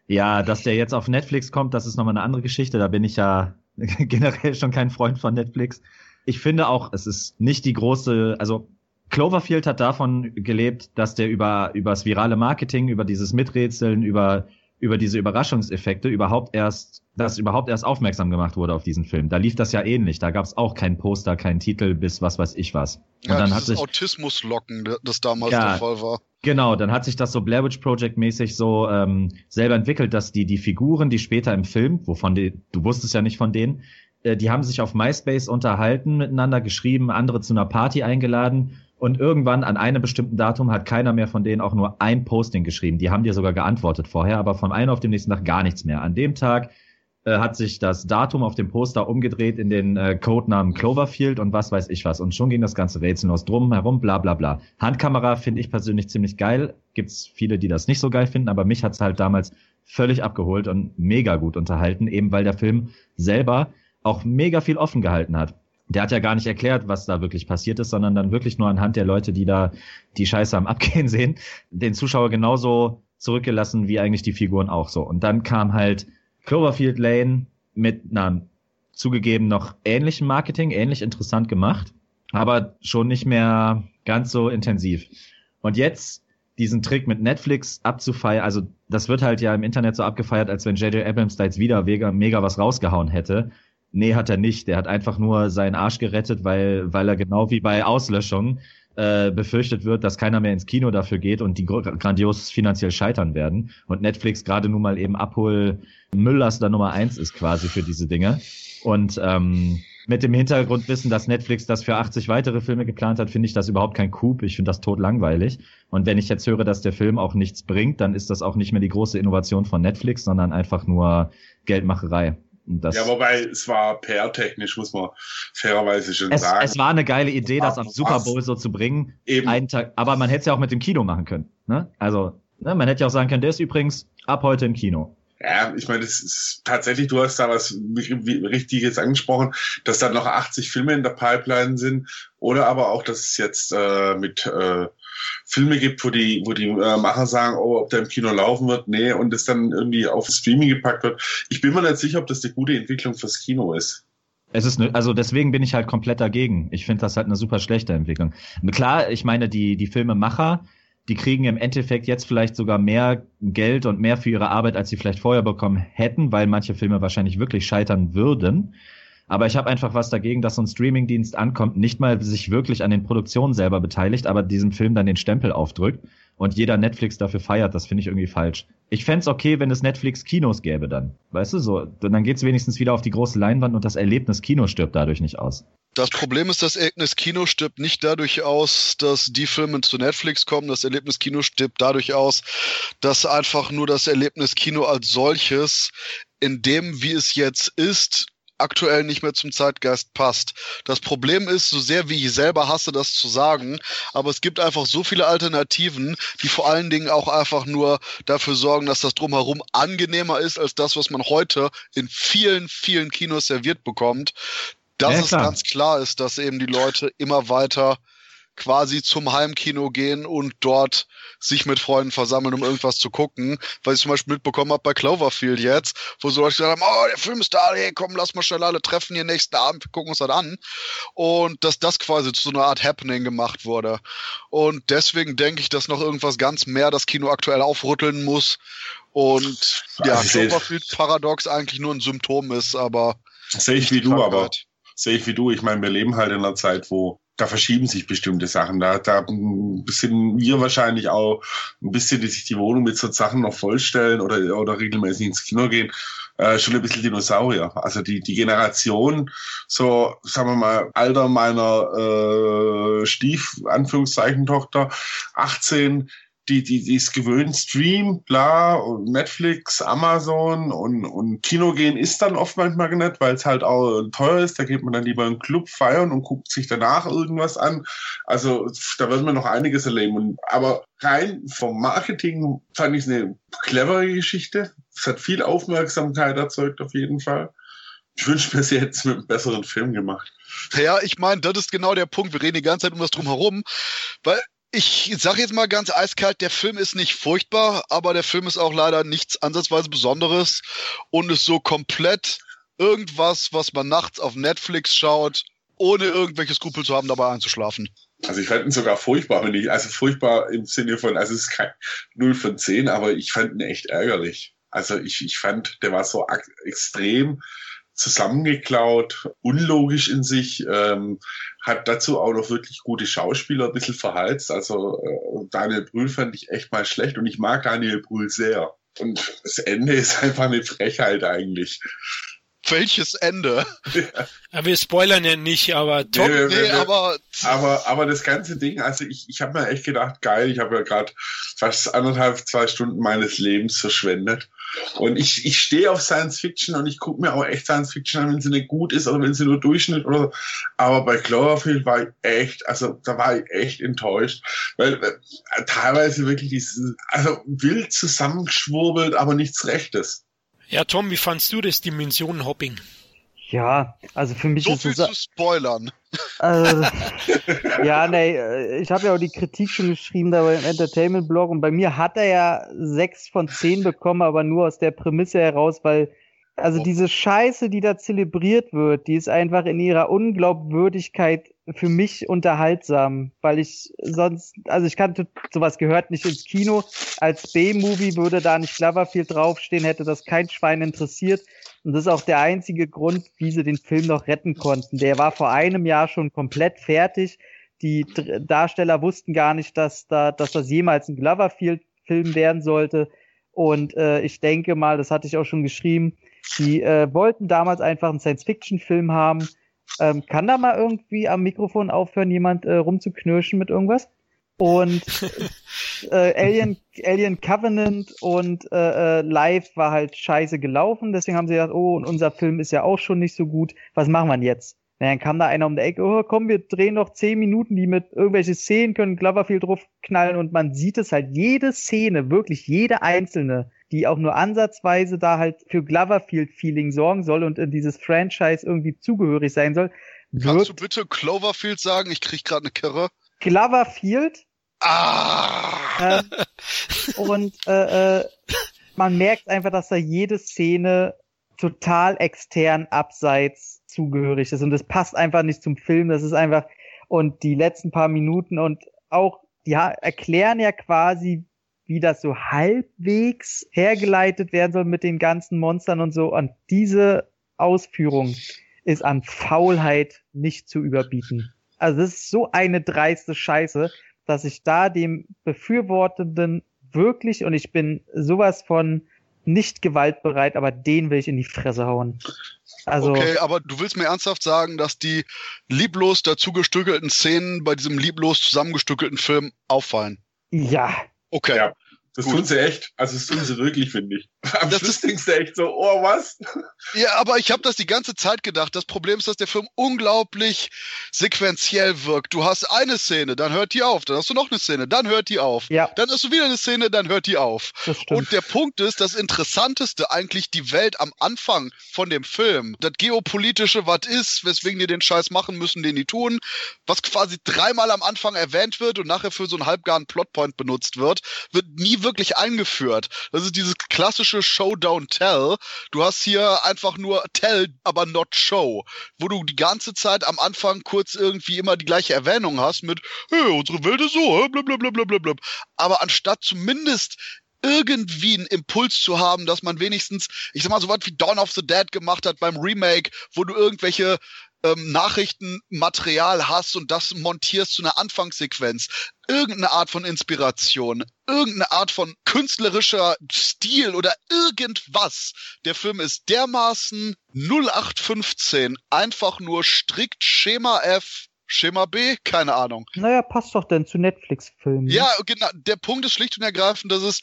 ja, dass der jetzt auf Netflix kommt, das ist nochmal eine andere Geschichte. Da bin ich ja generell schon kein Freund von Netflix. Ich finde auch, es ist nicht die große, also Cloverfield hat davon gelebt, dass der über übers virale Marketing, über dieses Miträtseln, über über diese Überraschungseffekte überhaupt erst, dass überhaupt erst aufmerksam gemacht wurde auf diesen Film. Da lief das ja ähnlich. Da gab es auch keinen Poster, keinen Titel, bis was weiß ich was. Und ja, dann hat sich Autismuslocken, das damals ja, der Fall war. Genau, dann hat sich das so Blair Witch Project mäßig so ähm, selber entwickelt, dass die die Figuren, die später im Film, wovon die, du wusstest ja nicht von denen, äh, die haben sich auf MySpace unterhalten miteinander, geschrieben, andere zu einer Party eingeladen und irgendwann an einem bestimmten Datum hat keiner mehr von denen auch nur ein Posting geschrieben. Die haben dir sogar geantwortet vorher, aber von einem auf dem nächsten Tag gar nichts mehr. An dem Tag äh, hat sich das Datum auf dem Poster umgedreht in den äh, Codenamen Cloverfield und was weiß ich was. Und schon ging das ganze Rätsel los drum herum, bla bla bla. Handkamera finde ich persönlich ziemlich geil. Gibt's viele, die das nicht so geil finden, aber mich hat's halt damals völlig abgeholt und mega gut unterhalten, eben weil der Film selber auch mega viel offen gehalten hat der hat ja gar nicht erklärt, was da wirklich passiert ist, sondern dann wirklich nur anhand der Leute, die da die Scheiße am Abgehen sehen, den Zuschauer genauso zurückgelassen wie eigentlich die Figuren auch so. Und dann kam halt Cloverfield Lane mit einer zugegeben noch ähnlichen Marketing, ähnlich interessant gemacht, aber schon nicht mehr ganz so intensiv. Und jetzt diesen Trick mit Netflix abzufeiern, also das wird halt ja im Internet so abgefeiert, als wenn J.J. Abrams da jetzt wieder mega was rausgehauen hätte. Nee, hat er nicht. Der hat einfach nur seinen Arsch gerettet, weil, weil er genau wie bei Auslöschung äh, befürchtet wird, dass keiner mehr ins Kino dafür geht und die grandios finanziell scheitern werden. Und Netflix gerade nun mal eben Abhol Mülllaster Nummer eins ist quasi für diese Dinge. Und ähm, mit dem Hintergrundwissen, dass Netflix das für 80 weitere Filme geplant hat, finde ich das überhaupt kein Coup. Ich finde das tot langweilig. Und wenn ich jetzt höre, dass der Film auch nichts bringt, dann ist das auch nicht mehr die große Innovation von Netflix, sondern einfach nur Geldmacherei. Ja, wobei es war PR-technisch, muss man fairerweise schon es, sagen. Es war eine geile Idee, das am Super Bowl so zu bringen. Eben. Einen Tag, aber man hätte es ja auch mit dem Kino machen können. Ne? Also, ne, man hätte ja auch sagen können, der ist übrigens ab heute im Kino. Ja, ich meine, das ist tatsächlich, du hast da was Richtiges angesprochen, dass da noch 80 Filme in der Pipeline sind oder aber auch, dass es jetzt äh, mit äh, Filme gibt, wo die, wo die äh, Macher sagen, oh, ob der im Kino laufen wird, nee, und es dann irgendwie auf Streaming gepackt wird. Ich bin mir nicht sicher, ob das eine gute Entwicklung fürs Kino ist. Es ist, ne, also deswegen bin ich halt komplett dagegen. Ich finde das halt eine super schlechte Entwicklung. Klar, ich meine, die, die Filmemacher, die kriegen im Endeffekt jetzt vielleicht sogar mehr Geld und mehr für ihre Arbeit, als sie vielleicht vorher bekommen hätten, weil manche Filme wahrscheinlich wirklich scheitern würden. Aber ich habe einfach was dagegen, dass so ein Streamingdienst ankommt, nicht mal sich wirklich an den Produktionen selber beteiligt, aber diesem Film dann den Stempel aufdrückt und jeder Netflix dafür feiert. Das finde ich irgendwie falsch. Ich fände okay, wenn es Netflix-Kinos gäbe dann. Weißt du, so. Dann geht's wenigstens wieder auf die große Leinwand und das Erlebnis Kino stirbt dadurch nicht aus. Das Problem ist, das Erlebnis Kino stirbt nicht dadurch aus, dass die Filme zu Netflix kommen. Das Erlebnis Kino stirbt dadurch aus, dass einfach nur das Erlebnis Kino als solches in dem, wie es jetzt ist, aktuell nicht mehr zum Zeitgeist passt. Das Problem ist, so sehr wie ich selber hasse, das zu sagen, aber es gibt einfach so viele Alternativen, die vor allen Dingen auch einfach nur dafür sorgen, dass das drumherum angenehmer ist als das, was man heute in vielen, vielen Kinos serviert bekommt. Dass ja, es ganz klar ist, dass eben die Leute immer weiter quasi zum Heimkino gehen und dort sich mit Freunden versammeln, um irgendwas zu gucken. Was ich zum Beispiel mitbekommen habe bei Cloverfield jetzt, wo so Leute gesagt haben, oh, der Film ist da, hey, komm, lass mal schnell alle treffen hier nächsten Abend, gucken uns das an. Und dass das quasi zu so einer Art Happening gemacht wurde. Und deswegen denke ich, dass noch irgendwas ganz mehr das Kino aktuell aufrütteln muss. Und ja, Cloverfield Paradox eigentlich nur ein Symptom ist, aber. Sehe ich wie du, aber sehe ich wie du. Ich meine, wir leben halt in einer Zeit, wo da verschieben sich bestimmte Sachen. Da, da sind wir wahrscheinlich auch ein bisschen, die sich die Wohnung mit so Sachen noch vollstellen oder, oder regelmäßig ins Kino gehen, äh, schon ein bisschen Dinosaurier. Also die, die Generation, so, sagen wir mal, Alter meiner äh, Stief, Anführungszeichen, Tochter, 18, die, die, die ist gewöhnt, Stream, bla, und Netflix, Amazon und, und Kino gehen ist dann oft manchmal nicht, weil es halt auch teuer ist. Da geht man dann lieber in einen Club feiern und guckt sich danach irgendwas an. Also da wird man noch einiges erleben. Und, aber rein vom Marketing fand ich es eine clevere Geschichte. Es hat viel Aufmerksamkeit erzeugt auf jeden Fall. Ich wünsche mir, sie hätten es mit einem besseren Film gemacht. Ja, ich meine, das ist genau der Punkt. Wir reden die ganze Zeit um das drumherum, weil ich sage jetzt mal ganz eiskalt, der Film ist nicht furchtbar, aber der Film ist auch leider nichts ansatzweise Besonderes und ist so komplett irgendwas, was man nachts auf Netflix schaut, ohne irgendwelche Skrupel zu haben, dabei einzuschlafen. Also ich fand ihn sogar furchtbar, wenn ich, also furchtbar im Sinne von, also es ist kein 0 von 10, aber ich fand ihn echt ärgerlich. Also ich, ich fand, der war so extrem zusammengeklaut, unlogisch in sich, ähm, hat dazu auch noch wirklich gute Schauspieler ein bisschen verheizt. Also äh, Daniel Brühl fand ich echt mal schlecht und ich mag Daniel Brühl sehr. Und das Ende ist einfach eine Frechheit eigentlich welches Ende? Ja. wir spoilern ja nicht, aber top. Nee, nee, aber, aber, aber das ganze Ding, also ich, ich habe mir echt gedacht, geil, ich habe ja gerade fast anderthalb, zwei Stunden meines Lebens verschwendet. Und ich, ich stehe auf Science Fiction und ich gucke mir auch echt Science Fiction an, wenn sie nicht gut ist oder wenn sie nur Durchschnitt oder so. Aber bei Cloverfield war ich echt, also da war ich echt enttäuscht, weil äh, teilweise wirklich dieses, also wild zusammengeschwurbelt, aber nichts Rechtes. Ja, Tom, wie fandst du das Dimensionenhopping? Ja, also für mich so ist viel es. zu spoilern. Also, ja, nee, äh, ich habe ja auch die Kritik schon geschrieben da beim Entertainment-Blog und bei mir hat er ja sechs von zehn bekommen, aber nur aus der Prämisse heraus, weil also diese Scheiße, die da zelebriert wird, die ist einfach in ihrer Unglaubwürdigkeit für mich unterhaltsam, weil ich sonst, also ich kannte, sowas gehört nicht ins Kino. Als B-Movie würde da nicht Cloverfield draufstehen, hätte das kein Schwein interessiert. Und das ist auch der einzige Grund, wie sie den Film noch retten konnten. Der war vor einem Jahr schon komplett fertig. Die Darsteller wussten gar nicht, dass da, dass das jemals ein Cloverfield-Film werden sollte. Und äh, ich denke mal, das hatte ich auch schon geschrieben, die äh, wollten damals einfach einen Science-Fiction-Film haben. Ähm, kann da mal irgendwie am Mikrofon aufhören, jemand äh, rumzuknirschen mit irgendwas? Und äh, Alien, Alien Covenant und äh, äh, Live war halt scheiße gelaufen. Deswegen haben sie gesagt, oh, und unser Film ist ja auch schon nicht so gut. Was machen wir denn jetzt? Na, dann kam da einer um die Ecke, oh, komm, wir drehen noch zehn Minuten, die mit irgendwelche Szenen können Cloverfield draufknallen und man sieht es halt, jede Szene, wirklich jede einzelne, die auch nur ansatzweise da halt für Cloverfield-Feeling sorgen soll und in dieses Franchise irgendwie zugehörig sein soll. Kannst du bitte Cloverfield sagen? Ich krieg gerade eine Kirre. Cloverfield. Ah! Äh, und äh, äh, man merkt einfach, dass da jede Szene total extern abseits zugehörig ist und das passt einfach nicht zum Film. Das ist einfach und die letzten paar Minuten und auch die erklären ja quasi, wie das so halbwegs hergeleitet werden soll mit den ganzen Monstern und so. Und diese Ausführung ist an Faulheit nicht zu überbieten. Also das ist so eine dreiste Scheiße, dass ich da dem Befürwortenden wirklich, und ich bin sowas von nicht gewaltbereit, aber den will ich in die Fresse hauen. Also, okay, aber du willst mir ernsthaft sagen, dass die lieblos dazugestückelten Szenen bei diesem lieblos zusammengestückelten Film auffallen? Ja. Okay. Ja. Das Gut. tun sie echt. Also das tun sie wirklich, finde ich. Am das Schluss denkst du echt so, oh, was? Ja, aber ich habe das die ganze Zeit gedacht. Das Problem ist, dass der Film unglaublich sequenziell wirkt. Du hast eine Szene, dann hört die auf. Dann hast du noch eine Szene, dann hört die auf. Ja. Dann hast du wieder eine Szene, dann hört die auf. Das stimmt. Und der Punkt ist, das Interessanteste eigentlich die Welt am Anfang von dem Film. Das geopolitische, was ist, weswegen die den Scheiß machen müssen, den die tun, was quasi dreimal am Anfang erwähnt wird und nachher für so einen halbgaren Plotpoint benutzt wird, wird nie wirklich eingeführt. Das ist dieses klassische Show Don't Tell. Du hast hier einfach nur Tell, aber not Show, wo du die ganze Zeit am Anfang kurz irgendwie immer die gleiche Erwähnung hast mit, hey, unsere Welt ist so, blablabla. Aber anstatt zumindest irgendwie einen Impuls zu haben, dass man wenigstens, ich sag mal, so was wie Dawn of the Dead gemacht hat beim Remake, wo du irgendwelche ähm, Nachrichtenmaterial hast und das montierst zu einer Anfangssequenz. Irgendeine Art von Inspiration, irgendeine Art von künstlerischer Stil oder irgendwas. Der Film ist dermaßen 0815, einfach nur strikt Schema F Schema B? Keine Ahnung. Naja, passt doch denn zu Netflix-Filmen. Ja, genau. Der Punkt ist schlicht und ergreifend, dass es,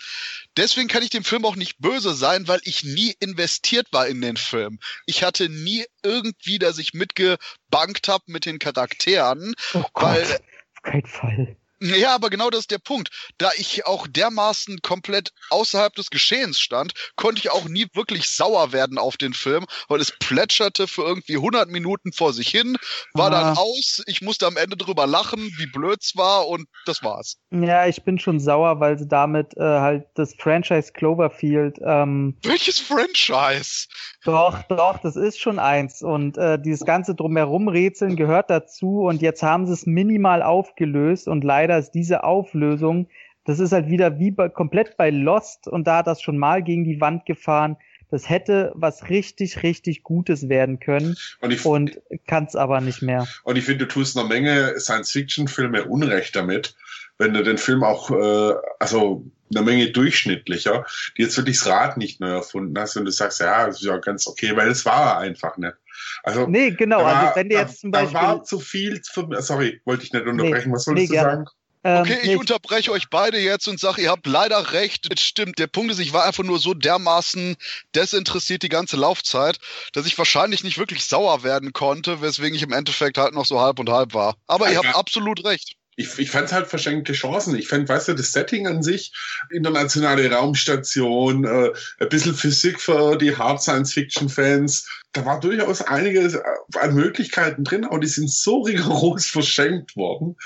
deswegen kann ich dem Film auch nicht böse sein, weil ich nie investiert war in den Film. Ich hatte nie irgendwie, dass ich mitgebankt habe mit den Charakteren, oh Gott, weil, auf keinen Fall. Ja, aber genau das ist der Punkt. Da ich auch dermaßen komplett außerhalb des Geschehens stand, konnte ich auch nie wirklich sauer werden auf den Film, weil es plätscherte für irgendwie 100 Minuten vor sich hin, war dann Ah. aus, ich musste am Ende drüber lachen, wie blöd's war und das war's. Ja, ich bin schon sauer, weil sie damit äh, halt das Franchise Cloverfield ähm, Welches Franchise? Doch, doch, das ist schon eins. Und äh, dieses ganze drumherum Rätseln gehört dazu. Und jetzt haben sie es minimal aufgelöst. Und leider ist diese Auflösung, das ist halt wieder wie bei, komplett bei Lost. Und da hat das schon mal gegen die Wand gefahren. Das hätte was richtig, richtig Gutes werden können. Und Und kann es aber nicht mehr. Und ich finde, du tust einer Menge Science-Fiction-Filme Unrecht damit, wenn du den Film auch, äh, also eine Menge durchschnittlicher, die jetzt wirklich das Rad nicht neu erfunden hast und du sagst, ja, das ist ja ganz okay, weil es war er einfach nicht. Also, Nee, genau. da war, Also wenn du jetzt zum Beispiel. da war zu viel, für, sorry, wollte ich nicht unterbrechen, was wolltest nee, du gerne. sagen? Ähm, Okay, ich nee, unterbreche euch beide jetzt und sage, ihr habt leider recht. Es stimmt. Der Punkt ist, ich war einfach nur so dermaßen desinteressiert die ganze Laufzeit, dass ich wahrscheinlich nicht wirklich sauer werden konnte, weswegen ich im Endeffekt halt noch so halb und halb war. Aber ihr Ja. habt absolut recht. Ich, ich fand es halt verschenkte Chancen. Ich fand, weißt du, das Setting an sich, internationale Raumstation, äh, ein bisschen Physik für die Hard Science-Fiction-Fans, da war durchaus einiges äh, an Möglichkeiten drin, aber die sind so rigoros verschenkt worden.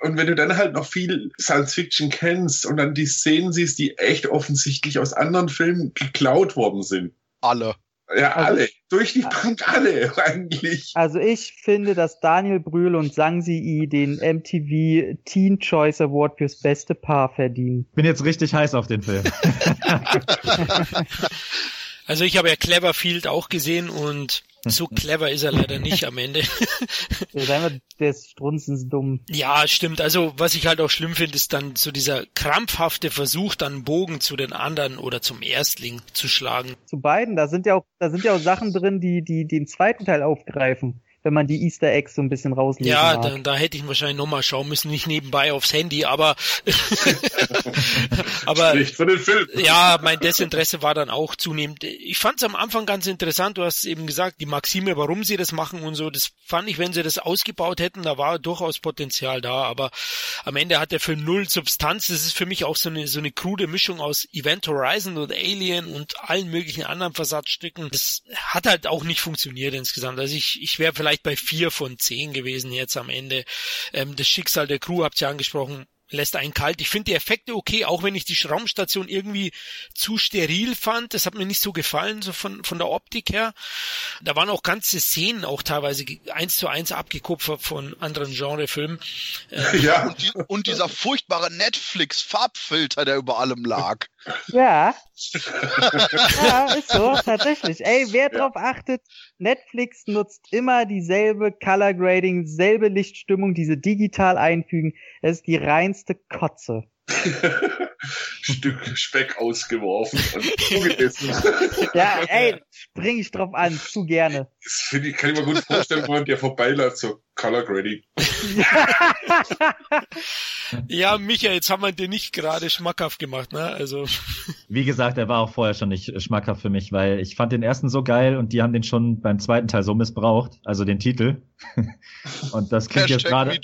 Und wenn du dann halt noch viel Science-Fiction kennst und dann die Szenen siehst, die echt offensichtlich aus anderen Filmen geklaut worden sind. Alle. Ja, Also- alle. Durch die Bank alle, eigentlich. Also ich finde, dass Daniel Brühl und Sang Si den MTV Teen Choice Award fürs beste Paar verdienen. Bin jetzt richtig heiß auf den Film. Also ich habe ja Cleverfield auch gesehen und so clever ist er leider nicht am Ende. Der ist einfach, der ist strunzensdumm. Ja, stimmt. Also was ich halt auch schlimm finde, ist dann so dieser krampfhafte Versuch, dann einen Bogen zu den anderen oder zum Erstling zu schlagen. Zu beiden, da sind ja auch, da sind ja auch Sachen drin, die, die den zweiten Teil aufgreifen, wenn man die Easter Eggs so ein bisschen rauslesen Ja, mag. da, da hätte ich wahrscheinlich nochmal schauen müssen, nicht nebenbei aufs Handy, aber aber Nicht für den Film. ja, mein Desinteresse war dann auch zunehmend. Ich fand es am Anfang ganz interessant, du hast es eben gesagt, die Maxime, warum sie das machen und so, das fand ich, wenn sie das ausgebaut hätten, da war durchaus Potenzial da, aber am Ende hat der Film null Substanz. Das ist für mich auch so eine, so eine krude Mischung aus Event Horizon und Alien und allen möglichen anderen Versatzstücken. Das hat halt auch nicht funktioniert insgesamt. Also ich, ich wäre vielleicht bei vier von zehn gewesen jetzt am Ende. Ähm, das Schicksal der Crew habt ihr angesprochen lässt einen kalt. Ich finde die Effekte okay, auch wenn ich die Raumstation irgendwie zu steril fand. Das hat mir nicht so gefallen, so von, von der Optik her. Da waren auch ganze Szenen auch teilweise eins zu eins abgekupfert von anderen Genrefilmen. Ja. Und, die, und dieser furchtbare Netflix-Farbfilter, der über allem lag. Ja. ja, ist so, tatsächlich. Ey, wer drauf achtet, Netflix nutzt immer dieselbe Color Grading, selbe Lichtstimmung, diese digital einfügen. Es ist die reinste Kotze. Stück Speck ausgeworfen und zugebissen. Ja, ey, spring ich drauf an, zu gerne. Das ich, kann ich mir gut vorstellen, wenn man der vorbeiläuft, so Color Grading. Ja, Micha, jetzt haben wir dir nicht gerade schmackhaft gemacht, ne? Also, Wie gesagt, er war auch vorher schon nicht schmackhaft für mich, weil ich fand den ersten so geil und die haben den schon beim zweiten Teil so missbraucht, also den Titel. Und das klingt jetzt gerade.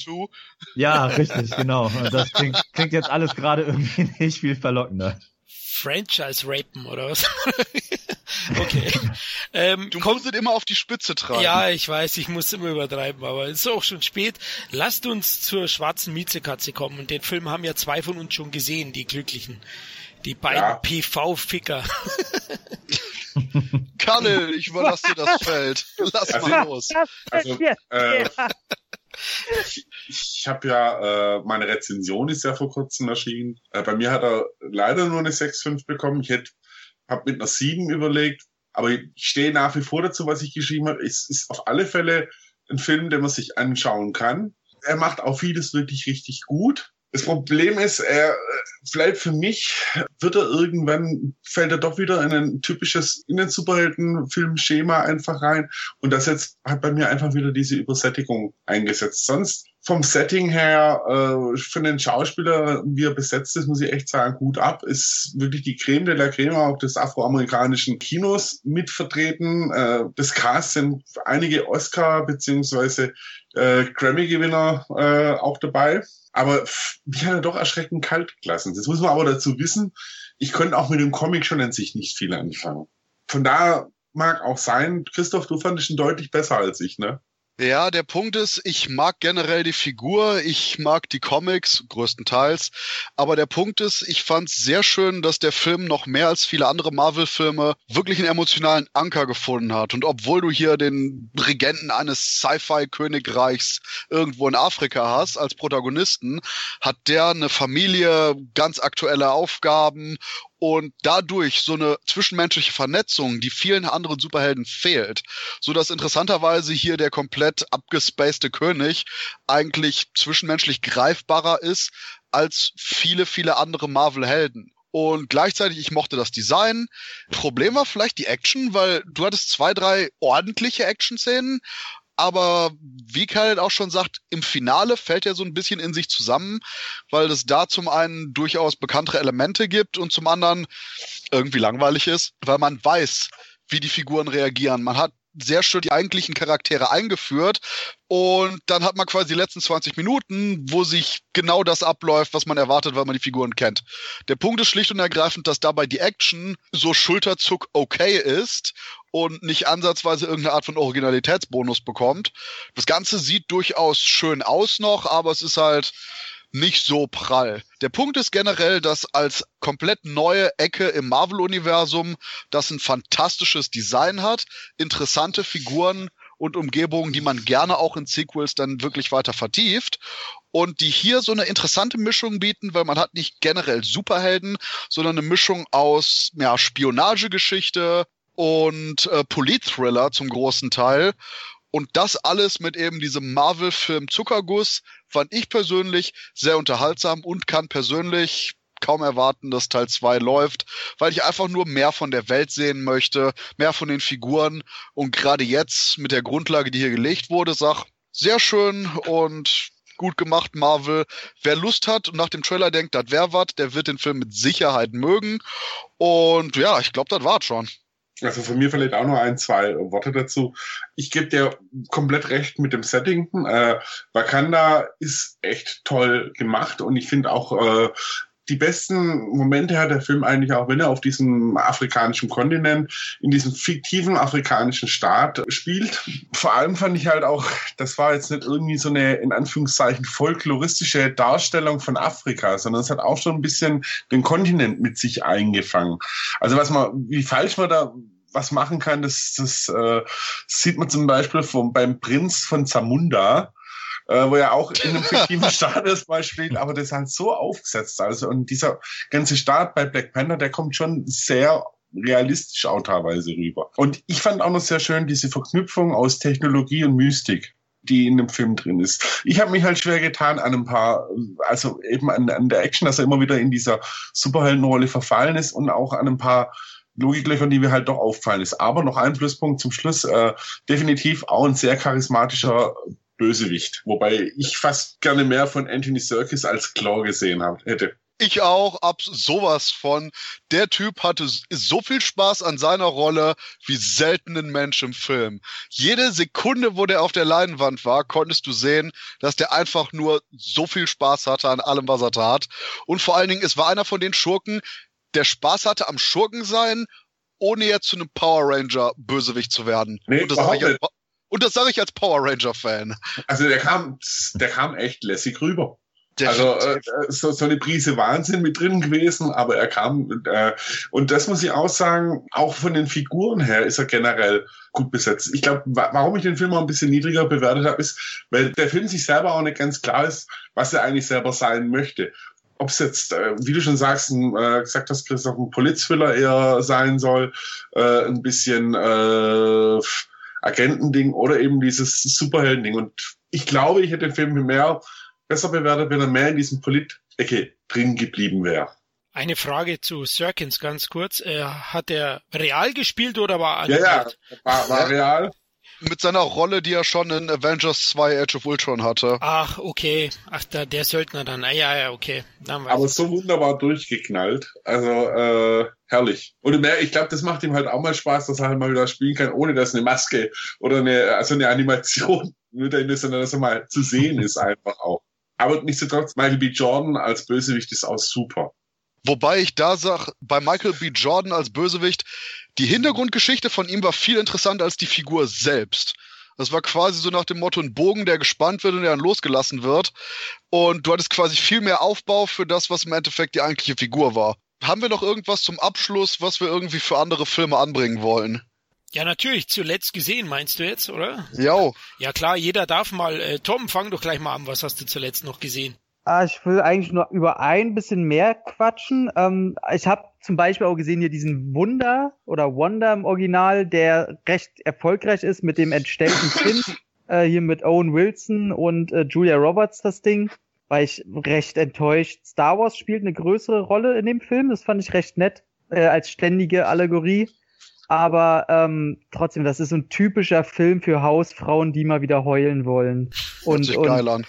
Ja, richtig, genau. Und das klingt, klingt jetzt alles gerade irgendwie nicht viel verlockender. Franchise-Rapen oder was? okay. Ähm, Du komm, musst es immer auf die Spitze treiben. Ja, ich weiß, ich muss immer übertreiben, aber es ist auch schon spät. Lasst uns zur schwarzen Miezekatze kommen. Und den Film haben ja zwei von uns schon gesehen, die Glücklichen. Die beiden Ja. PV-Ficker. Kalle, ich überlasse dir das Feld. Lass Also- mal los. Also, äh, ich, ich habe ja, äh, meine Rezension ist ja vor kurzem erschienen. Äh, bei mir hat er leider nur eine 6,5 bekommen. Ich hätte, hab mit einer 7 überlegt, aber ich stehe nach wie vor dazu, was ich geschrieben habe. Es ist auf alle Fälle ein Film, den man sich anschauen kann. Er macht auch vieles wirklich richtig gut. Das Problem ist, er vielleicht für mich wird er irgendwann, fällt er doch wieder in ein typisches Innen-Superhelden-Filmschema einfach rein. Und das jetzt hat bei mir einfach wieder diese Übersättigung eingesetzt. Sonst vom Setting her, äh, für den Schauspieler, wie er besetzt ist, muss ich echt sagen, gut ab. Ist wirklich die Creme de la Creme auch des afroamerikanischen Kinos mitvertreten. Äh, das Cast sind einige Oscar- beziehungsweise äh, Grammy-Gewinner äh, auch dabei. Aber mich hat er doch erschreckend kalt gelassen. Das muss man aber dazu wissen. Ich könnte auch mit dem Comic schon an sich nicht viel anfangen. Von daher mag auch sein, Christoph, du fandest ihn deutlich besser als ich, ne? Ja, der Punkt ist, ich mag generell die Figur, ich mag die Comics größtenteils, aber der Punkt ist, ich fand es sehr schön, dass der Film noch mehr als viele andere Marvel-Filme wirklich einen emotionalen Anker gefunden hat. Und obwohl du hier den Regenten eines Sci-Fi-Königreichs irgendwo in Afrika hast als Protagonisten, hat der eine Familie, ganz aktuelle Aufgaben und dadurch so eine zwischenmenschliche Vernetzung, die vielen anderen Superhelden fehlt, so dass interessanterweise hier der komplett abgespacede König eigentlich zwischenmenschlich greifbarer ist als viele, viele andere Marvel-Helden. Und gleichzeitig, ich mochte das Design. Problem war vielleicht die Action, weil du hattest zwei, drei ordentliche Action-Szenen, aber wie Khaled auch schon sagt, im Finale fällt er so ein bisschen in sich zusammen, weil es da zum einen durchaus bekanntere Elemente gibt und zum anderen irgendwie langweilig ist, weil man weiß, wie die Figuren reagieren. Man hat sehr schön die eigentlichen Charaktere eingeführt und dann hat man quasi die letzten 20 Minuten, wo sich genau das abläuft, was man erwartet, weil man die Figuren kennt. Der Punkt ist schlicht und ergreifend, dass dabei die Action so Schulterzuck okay ist und nicht ansatzweise irgendeine Art von Originalitätsbonus bekommt. Das Ganze sieht durchaus schön aus noch, aber es ist halt nicht so prall. Der Punkt ist generell, dass als komplett neue Ecke im Marvel-Universum das ein fantastisches Design hat, interessante Figuren und Umgebungen, die man gerne auch in Sequels dann wirklich weiter vertieft und die hier so eine interessante Mischung bieten, weil man hat nicht generell Superhelden, sondern eine Mischung aus ja, Spionagegeschichte und äh, Polit-Thriller zum großen Teil und das alles mit eben diesem Marvel-Film Zuckerguss fand ich persönlich sehr unterhaltsam und kann persönlich kaum erwarten, dass Teil 2 läuft, weil ich einfach nur mehr von der Welt sehen möchte, mehr von den Figuren und gerade jetzt mit der Grundlage, die hier gelegt wurde, sag, sehr schön und gut gemacht, Marvel. Wer Lust hat und nach dem Trailer denkt, das wäre was, der wird den Film mit Sicherheit mögen. Und ja, ich glaube, das war's schon. Also von mir vielleicht auch nur ein, zwei Worte dazu. Ich gebe dir komplett recht mit dem Setting. Äh, Wakanda ist echt toll gemacht und ich finde auch äh, die besten Momente hat der Film eigentlich auch, wenn er auf diesem afrikanischen Kontinent, in diesem fiktiven afrikanischen Staat spielt. Vor allem fand ich halt auch, das war jetzt nicht irgendwie so eine, in Anführungszeichen, folkloristische Darstellung von Afrika, sondern es hat auch schon ein bisschen den Kontinent mit sich eingefangen. Also was man, wie falsch man da was machen kann, das, das äh, sieht man zum Beispiel vom, beim Prinz von Zamunda äh, wo er auch in einem fiktiven Staat erstmal spielt, aber das ist halt so aufgesetzt. Also und dieser ganze Staat bei Black Panther, der kommt schon sehr realistisch auch teilweise rüber. Und ich fand auch noch sehr schön diese Verknüpfung aus Technologie und Mystik die in dem Film drin ist. Ich habe mich halt schwer getan an ein paar, also eben an, an der Action, dass er immer wieder in dieser Superheldenrolle verfallen ist und auch an ein paar Logiklöchern, die mir halt doch auffallen ist. Aber noch ein Pluspunkt zum Schluss, äh, definitiv auch ein sehr charismatischer Bösewicht. Wobei ich fast gerne mehr von Anthony Serkis als Claw gesehen hab, hätte. Ich auch, ab sowas von. Der Typ hatte so viel Spaß an seiner Rolle wie selten ein Mensch im Film. Jede Sekunde, wo der auf der Leinwand war, konntest du sehen, dass der einfach nur so viel Spaß hatte an allem, was er tat. Und vor allen Dingen, es war einer von den Schurken, der Spaß hatte am Schurken sein, ohne jetzt zu einem Power Ranger Bösewicht zu werden. Nee, Und das sage ich, und das sage ich als Power Ranger-Fan. Also der kam, der kam echt lässig rüber. Also äh, so, so eine Prise Wahnsinn mit drin gewesen, aber er kam äh, und das muss ich auch sagen, auch von den Figuren her ist er generell gut besetzt. Ich glaube, wa warum ich den Film auch ein bisschen niedriger bewertet habe, ist, weil der Film sich selber auch nicht ganz klar ist, was er eigentlich selber sein möchte. Ob es jetzt, äh, wie du schon sagst, ein, äh, gesagt hast, Christoph, ein Polizthriller eher sein soll, äh, ein bisschen äh, Agentending oder eben dieses Superhelden-Ding. Und ich glaube, ich hätte den Film mehr besser bewertet, wenn er mehr in diesem Polit-Ecke drin geblieben wäre. Eine Frage zu Serkins ganz kurz. Äh, hat er real gespielt oder war animiert? Ja, ja, war, war real mit seiner Rolle, die er schon in Avengers 2 Age of Ultron hatte. Ach, okay. Ach, der, der Söldner dann. Ah, ja, ja, okay. Aber so wunderbar durchgeknallt. Also, äh, herrlich. Und ich glaube, das macht ihm halt auch mal Spaß, dass er halt mal wieder spielen kann, ohne dass eine Maske oder eine, also eine Animation nur dahin ist, sondern dass er mal zu sehen ist einfach auch. Aber nichtsdestotrotz, Michael B. Jordan als Bösewicht ist auch super. Wobei ich da sag, bei Michael B. Jordan als Bösewicht, die Hintergrundgeschichte von ihm war viel interessanter als die Figur selbst. Das war quasi so nach dem Motto ein Bogen, der gespannt wird und der dann losgelassen wird. Und du hattest quasi viel mehr Aufbau für das, was im Endeffekt die eigentliche Figur war. Haben wir noch irgendwas zum Abschluss, was wir irgendwie für andere Filme anbringen wollen? Ja, natürlich. Zuletzt gesehen, meinst du jetzt, oder? Ja. Ja, klar, jeder darf mal. Äh, Tom, fang doch gleich mal an. Was hast du zuletzt noch gesehen? Ah, ich will eigentlich nur über ein bisschen mehr quatschen. Ähm, ich habe zum Beispiel auch gesehen hier diesen Wunder oder Wonder im Original, der recht erfolgreich ist mit dem entstellten Kind. Äh, hier mit Owen Wilson und äh, Julia Roberts das Ding. War ich recht enttäuscht. Star Wars spielt eine größere Rolle in dem Film. Das fand ich recht nett äh, als ständige Allegorie. Aber ähm, trotzdem, das ist so ein typischer Film für Hausfrauen, die mal wieder heulen wollen. Und, sich und,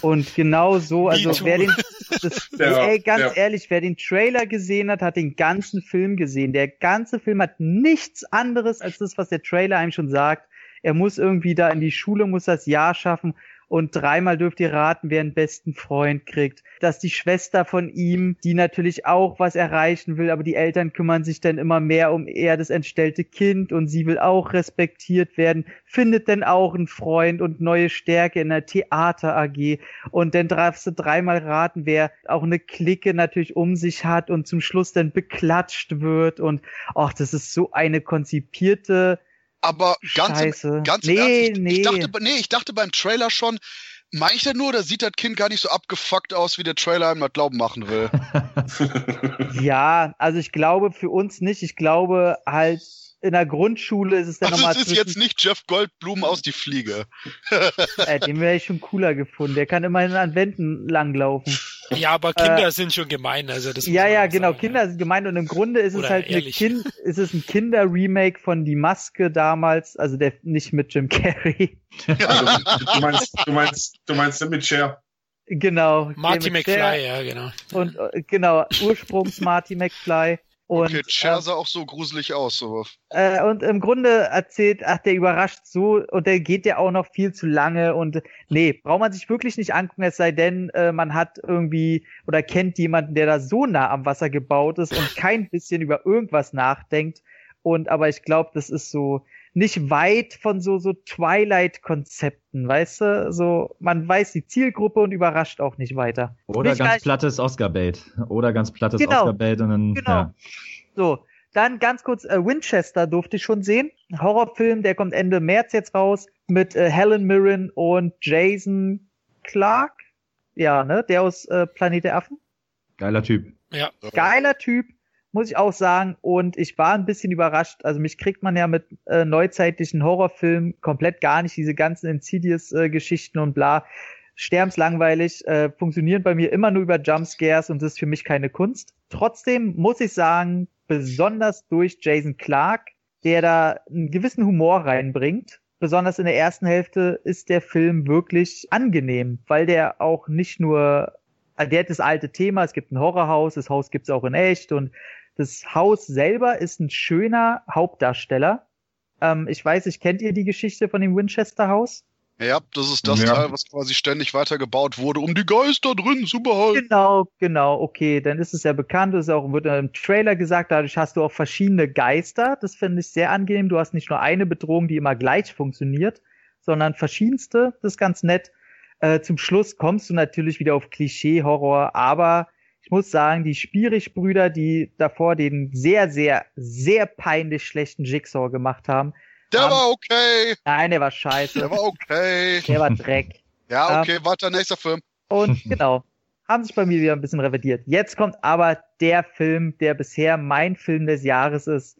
und genau so, also wer den, das, ja, ey, ganz ja. ehrlich, wer den Trailer gesehen hat, hat den ganzen Film gesehen. Der ganze Film hat nichts anderes als das, was der Trailer einem schon sagt. Er muss irgendwie da in die Schule, muss das Jahr schaffen und dreimal dürft ihr raten, wer einen besten Freund kriegt. Dass die Schwester von ihm, die natürlich auch was erreichen will, aber die Eltern kümmern sich dann immer mehr um eher das entstellte Kind und sie will auch respektiert werden, findet dann auch einen Freund und neue Stärke in der Theater AG und dann darfst du dreimal raten, wer auch eine Clique natürlich um sich hat und zum Schluss dann beklatscht wird und ach, das ist so eine konzipierte aber ganz, Scheiße. ganz nee, ernst, ich, nee. ich dachte, nee, ich dachte beim Trailer schon, meine ich denn nur, oder sieht das Kind gar nicht so abgefuckt aus, wie der Trailer einem das glauben machen will? ja, also ich glaube für uns nicht. Ich glaube halt, in der Grundschule ist es dann also nochmal. Das ist jetzt nicht Jeff Goldblum aus die Fliege. äh, den wäre ich schon cooler gefunden. Der kann immerhin an Wänden langlaufen. Ja, aber Kinder äh, sind schon gemein. Also das ja, ja, genau. Sagen, Kinder sind gemein und im Grunde ist es halt eine kind, ist es ein Kinder-Remake von Die Maske damals, also der nicht mit Jim Carrey. Also, du meinst, du meinst, du meinst mit Cher. Genau. Marty McFly, ja, genau. Und äh, genau, Ursprungs Marty McFly. Und, okay, Cher sah äh, auch so gruselig aus. So. Äh, und im Grunde erzählt, ach, der überrascht so und der geht ja auch noch viel zu lange und nee, braucht man sich wirklich nicht angucken, es sei denn, äh, man hat irgendwie oder kennt jemanden, der da so nah am Wasser gebaut ist und kein bisschen über irgendwas nachdenkt. Und aber ich glaube, das ist so, nicht weit von so, so Twilight-Konzepten, weißt du? So, man weiß die Zielgruppe und überrascht auch nicht weiter. Oder nicht ganz plattes Oscar-Bait. Oder ganz plattes genau. Oscar-Bait und dann, genau. Ja. So. Dann ganz kurz, äh, Winchester durfte ich schon sehen. Horrorfilm, der kommt Ende März jetzt raus mit äh, Helen Mirren und Jason Clark. Ja, ne? Der aus äh, Planet der Affen. Geiler Typ. Ja. Geiler Typ muss ich auch sagen. Und ich war ein bisschen überrascht. Also mich kriegt man ja mit äh, neuzeitlichen Horrorfilmen komplett gar nicht, diese ganzen Insidious-Geschichten äh, und bla. Sterbenslangweilig, äh, funktionieren bei mir immer nur über Jumpscares und das ist für mich keine Kunst. Trotzdem muss ich sagen, besonders durch Jason Clark, der da einen gewissen Humor reinbringt, besonders in der ersten Hälfte ist der Film wirklich angenehm, weil der auch nicht nur, also der hat das alte Thema, es gibt ein Horrorhaus, das Haus gibt's auch in echt und das Haus selber ist ein schöner Hauptdarsteller. Ähm, ich weiß nicht, kennt ihr die Geschichte von dem Winchester Haus? Ja, das ist das ja. Teil, was quasi ständig weitergebaut wurde, um die Geister drin zu behalten. Genau, genau, okay, dann ist es ja bekannt, das ist auch, wird im Trailer gesagt, dadurch hast du auch verschiedene Geister. Das finde ich sehr angenehm. Du hast nicht nur eine Bedrohung, die immer gleich funktioniert, sondern verschiedenste. Das ist ganz nett. Äh, zum Schluss kommst du natürlich wieder auf Klischee-Horror, aber ich muss sagen, die Spierig-Brüder, die davor den sehr, sehr, sehr peinlich schlechten Jigsaw gemacht haben. Der haben, war okay. Nein, der war scheiße. Der war okay. Der war Dreck. ja, okay, ähm, warte, nächster Film. Und genau, haben sich bei mir wieder ein bisschen revidiert. Jetzt kommt aber der Film, der bisher mein Film des Jahres ist.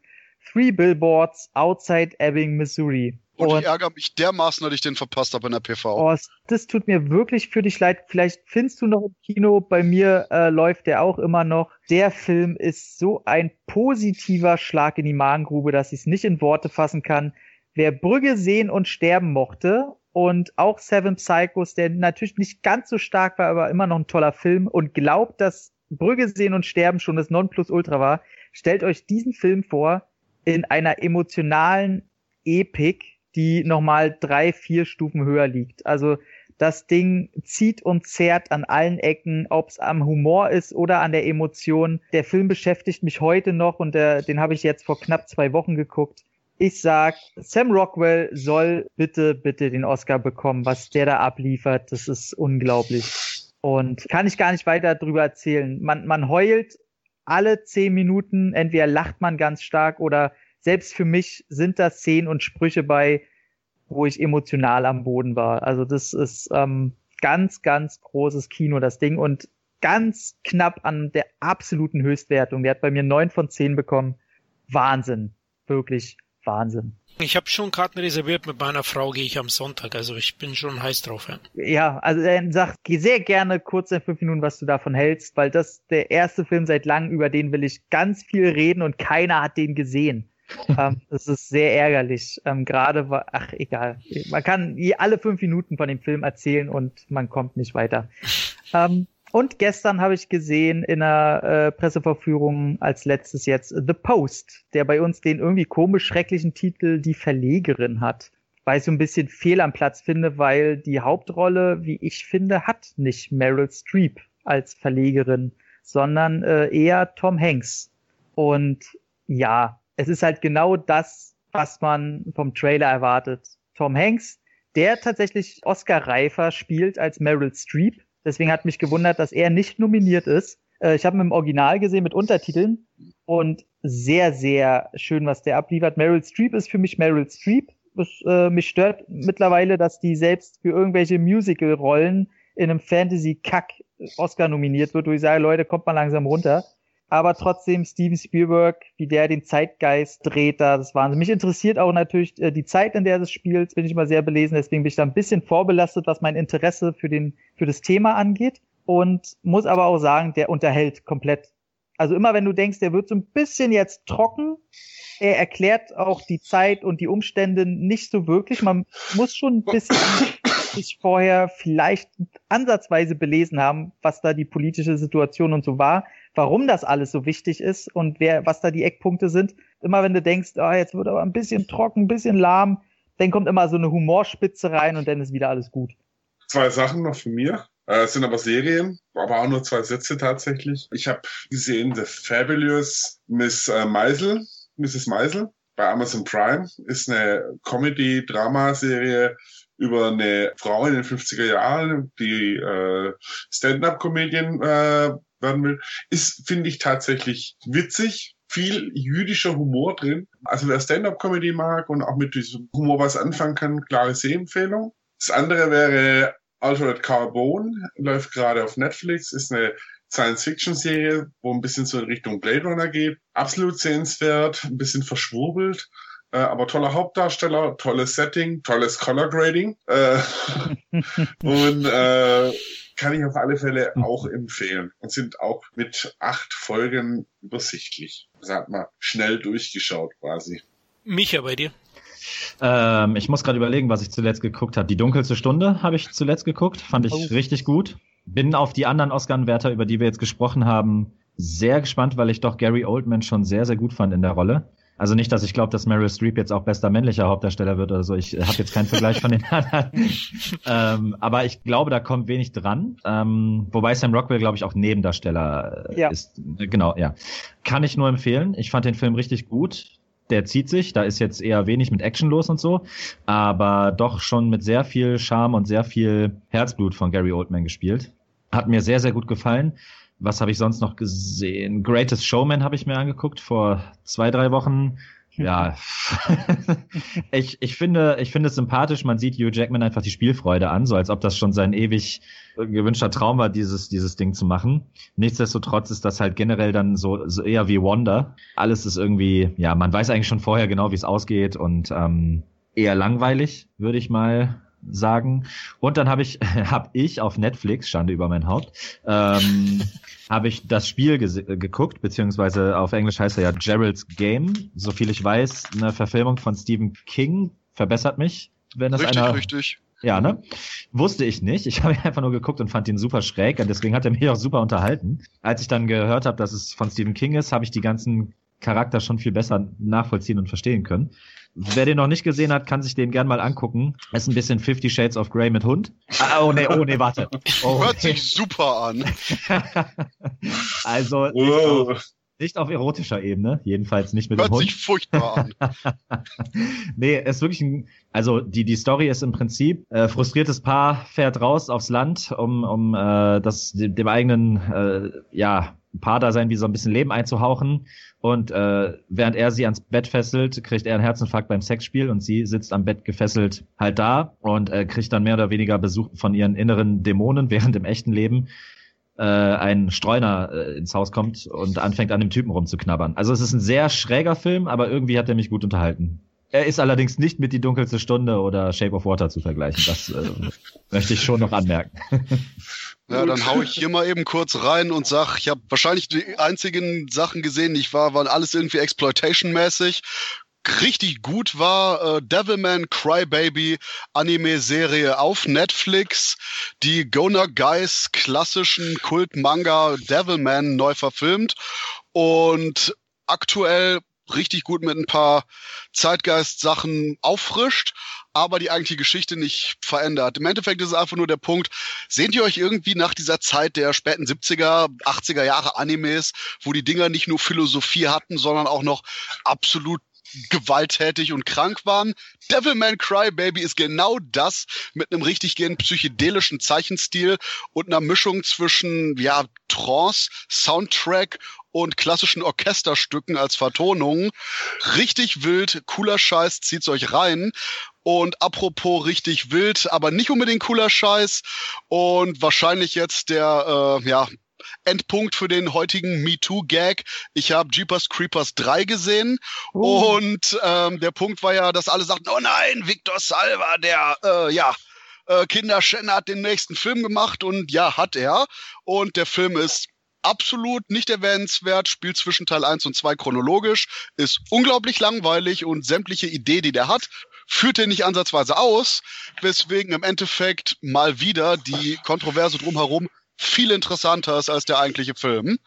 Three Billboards Outside Ebbing, Missouri. Und, und ich ärgere mich dermaßen, dass ich den verpasst habe in der PV. Oh, das tut mir wirklich für dich leid. Vielleicht findest du noch im Kino. Bei mir äh, läuft der auch immer noch. Der Film ist so ein positiver Schlag in die Magengrube, dass ich es nicht in Worte fassen kann. Wer Brügge sehen und sterben mochte und auch Seven Psychos, der natürlich nicht ganz so stark war, aber immer noch ein toller Film und glaubt, dass Brügge sehen und sterben schon das Nonplusultra war, stellt euch diesen Film vor in einer emotionalen Epik, die nochmal drei, vier Stufen höher liegt. Also das Ding zieht und zerrt an allen Ecken, ob es am Humor ist oder an der Emotion. Der Film beschäftigt mich heute noch und der, den habe ich jetzt vor knapp zwei Wochen geguckt. Ich sag, Sam Rockwell soll bitte, bitte den Oscar bekommen. Was der da abliefert, das ist unglaublich. Und kann ich gar nicht weiter drüber erzählen. Man, man heult alle zehn Minuten, entweder lacht man ganz stark oder selbst für mich sind da Szenen und Sprüche bei, wo ich emotional am Boden war. Also das ist ähm, ganz, ganz großes Kino, das Ding. Und ganz knapp an der absoluten Höchstwertung. Der hat bei mir neun von zehn bekommen. Wahnsinn. Wirklich Wahnsinn. Ich habe schon Karten reserviert, mit meiner Frau gehe ich am Sonntag, also ich bin schon heiß drauf. Ja, ja also dann sag sehr gerne kurz in fünf Minuten, was du davon hältst, weil das der erste Film seit langem, über den will ich ganz viel reden und keiner hat den gesehen. Ähm, das ist sehr ärgerlich. Ähm, Gerade war, ach egal. Man kann alle fünf Minuten von dem Film erzählen und man kommt nicht weiter. Ähm, und gestern habe ich gesehen in einer äh, Presseverführung als letztes jetzt The Post, der bei uns den irgendwie komisch schrecklichen Titel Die Verlegerin hat. Weil ich so ein bisschen fehl am Platz finde, weil die Hauptrolle, wie ich finde, hat nicht Meryl Streep als Verlegerin, sondern äh, eher Tom Hanks. Und ja, es ist halt genau das, was man vom Trailer erwartet. Tom Hanks, der tatsächlich Oscar-reifer spielt als Meryl Streep Deswegen hat mich gewundert, dass er nicht nominiert ist. Äh, ich habe ihn im Original gesehen mit Untertiteln und sehr, sehr schön, was der abliefert. Meryl Streep ist für mich Meryl Streep. Das, äh, mich stört mittlerweile, dass die selbst für irgendwelche Musical-Rollen in einem Fantasy-Kack Oscar nominiert wird, wo ich sage, Leute, kommt mal langsam runter aber trotzdem Steven Spielberg, wie der den Zeitgeist dreht, da das Wahnsinn. Mich interessiert auch natürlich äh, die Zeit, in der das spielt, bin ich mal sehr belesen, deswegen bin ich da ein bisschen vorbelastet, was mein Interesse für den für das Thema angeht und muss aber auch sagen, der unterhält komplett. Also immer wenn du denkst, der wird so ein bisschen jetzt trocken, er erklärt auch die Zeit und die Umstände nicht so wirklich. Man muss schon ein bisschen sich vorher vielleicht ansatzweise belesen haben, was da die politische Situation und so war warum das alles so wichtig ist und wer, was da die Eckpunkte sind. Immer wenn du denkst, ah, jetzt wird aber ein bisschen trocken, ein bisschen lahm, dann kommt immer so eine Humorspitze rein und dann ist wieder alles gut. Zwei Sachen noch von mir. Äh, es sind aber Serien, aber auch nur zwei Sätze tatsächlich. Ich habe gesehen The Fabulous Miss äh, Meisel, Mrs. Meisel bei Amazon Prime. Ist eine Comedy-Drama-Serie über eine Frau in den 50er Jahren, die äh, Stand-up-Comedian äh, werden will, ist, finde ich, tatsächlich witzig. Viel jüdischer Humor drin. Also wer Stand-up-Comedy mag und auch mit diesem Humor was anfangen kann, klare Sehempfehlung. Das andere wäre Altered Carbone, läuft gerade auf Netflix, ist eine Science-Fiction-Serie, wo ein bisschen so in Richtung Blade Runner geht. Absolut sehenswert, ein bisschen verschwurbelt, äh, aber toller Hauptdarsteller, tolles Setting, tolles Color Grading äh, und äh, kann ich auf alle Fälle auch empfehlen und sind auch mit acht Folgen übersichtlich. Das hat man schnell durchgeschaut quasi. Micha, bei dir? Ähm, ich muss gerade überlegen, was ich zuletzt geguckt habe. Die dunkelste Stunde habe ich zuletzt geguckt, fand ich oh. richtig gut. Bin auf die anderen Oscar-Wärter, über die wir jetzt gesprochen haben, sehr gespannt, weil ich doch Gary Oldman schon sehr, sehr gut fand in der Rolle. Also nicht, dass ich glaube, dass Meryl Streep jetzt auch bester männlicher Hauptdarsteller wird oder so. Ich habe jetzt keinen Vergleich von den anderen. ähm, aber ich glaube, da kommt wenig dran. Ähm, wobei Sam Rockwell, glaube ich, auch Nebendarsteller äh, ja. ist. Äh, genau, ja. Kann ich nur empfehlen. Ich fand den Film richtig gut. Der zieht sich, da ist jetzt eher wenig mit Action los und so, aber doch schon mit sehr viel Charme und sehr viel Herzblut von Gary Oldman gespielt. Hat mir sehr, sehr gut gefallen. Was habe ich sonst noch gesehen? Greatest Showman habe ich mir angeguckt vor zwei, drei Wochen. Ja, ich, ich finde, ich finde es sympathisch. Man sieht Hugh Jackman einfach die Spielfreude an, so als ob das schon sein ewig gewünschter Traum war, dieses, dieses Ding zu machen. Nichtsdestotrotz ist das halt generell dann so, so eher wie Wonder. Alles ist irgendwie, ja, man weiß eigentlich schon vorher genau, wie es ausgeht und ähm, eher langweilig, würde ich mal sagen. Und dann habe ich, habe ich auf Netflix, Schande über mein Haupt, ähm, habe ich das Spiel geguckt, beziehungsweise auf Englisch heißt er ja Gerald's Game. Soviel ich weiß, eine Verfilmung von Stephen King verbessert mich, wenn das richtig, einer. Richtig. Ja, ne? Wusste ich nicht. Ich habe ihn einfach nur geguckt und fand ihn super schräg und deswegen hat er mich auch super unterhalten. Als ich dann gehört habe, dass es von Stephen King ist, habe ich die ganzen Charakter schon viel besser nachvollziehen und verstehen können. Wer den noch nicht gesehen hat, kann sich den gern mal angucken. ist ein bisschen Fifty Shades of Grey mit Hund. Ah, oh nee, oh nee, warte. Oh, Hört sich super an. also oh. Nicht, auf, erotischer Ebene, jedenfalls nicht mit Hört dem Hund. Hört sich furchtbar an. nee, ist wirklich ein, also die die Story ist im Prinzip äh, frustriertes Paar fährt raus aufs Land, um um äh, das dem eigenen äh, ja Paar-Dasein wie so ein bisschen Leben einzuhauchen. Und äh, während er sie ans Bett fesselt, kriegt er einen Herzinfarkt beim Sexspiel und sie sitzt am Bett gefesselt halt da und äh, kriegt dann mehr oder weniger Besuch von ihren inneren Dämonen, während im echten Leben äh, ein Streuner äh, ins Haus kommt und anfängt an dem Typen rumzuknabbern. Also es ist ein sehr schräger Film, aber irgendwie hat er mich gut unterhalten. Er ist allerdings nicht mit Die dunkelste Stunde oder Shape of Water zu vergleichen. Das äh, möchte ich schon noch anmerken. Ja, dann hau ich hier mal eben kurz rein und sag, ich habe wahrscheinlich die einzigen Sachen gesehen, die ich war, waren alles irgendwie Exploitation-mäßig. Richtig gut war äh, Devilman Crybaby Anime-Serie auf Netflix, die Gona Guys klassischen Kult-Manga Devilman neu verfilmt und aktuell richtig gut mit ein paar Zeitgeist-Sachen auffrischt, aber die eigentliche Geschichte nicht verändert. Im Endeffekt ist es einfach nur der Punkt, sehnt ihr euch irgendwie nach dieser Zeit der späten 70er, 80er Jahre Animes, wo die Dinger nicht nur Philosophie hatten, sondern auch noch absolut gewalttätig und krank waren. Devilman Crybaby ist genau das mit einem richtig gehenden psychedelischen Zeichenstil und einer Mischung zwischen ja Trance, Soundtrack und klassischen Orchesterstücken als Vertonung. Richtig wild, cooler Scheiß, zieht's euch rein. Und apropos richtig wild, aber nicht unbedingt cooler Scheiß und wahrscheinlich jetzt der äh, ja Endpunkt für den heutigen MeToo-Gag. Ich habe Jeepers Creepers 3 gesehen uh. und ähm, der Punkt war ja, dass alle sagten, oh nein, Victor Salva, der, äh, ja, äh, Kinderschänder hat den nächsten Film gemacht und ja, hat er. Und der Film ist absolut nicht erwähnenswert, spielt zwischen Teil 1 und 2 chronologisch, ist unglaublich langweilig und sämtliche Idee, die der hat, führt er nicht ansatzweise aus, weswegen im Endeffekt mal wieder die Kontroverse drumherum viel interessanter ist als der eigentliche Film.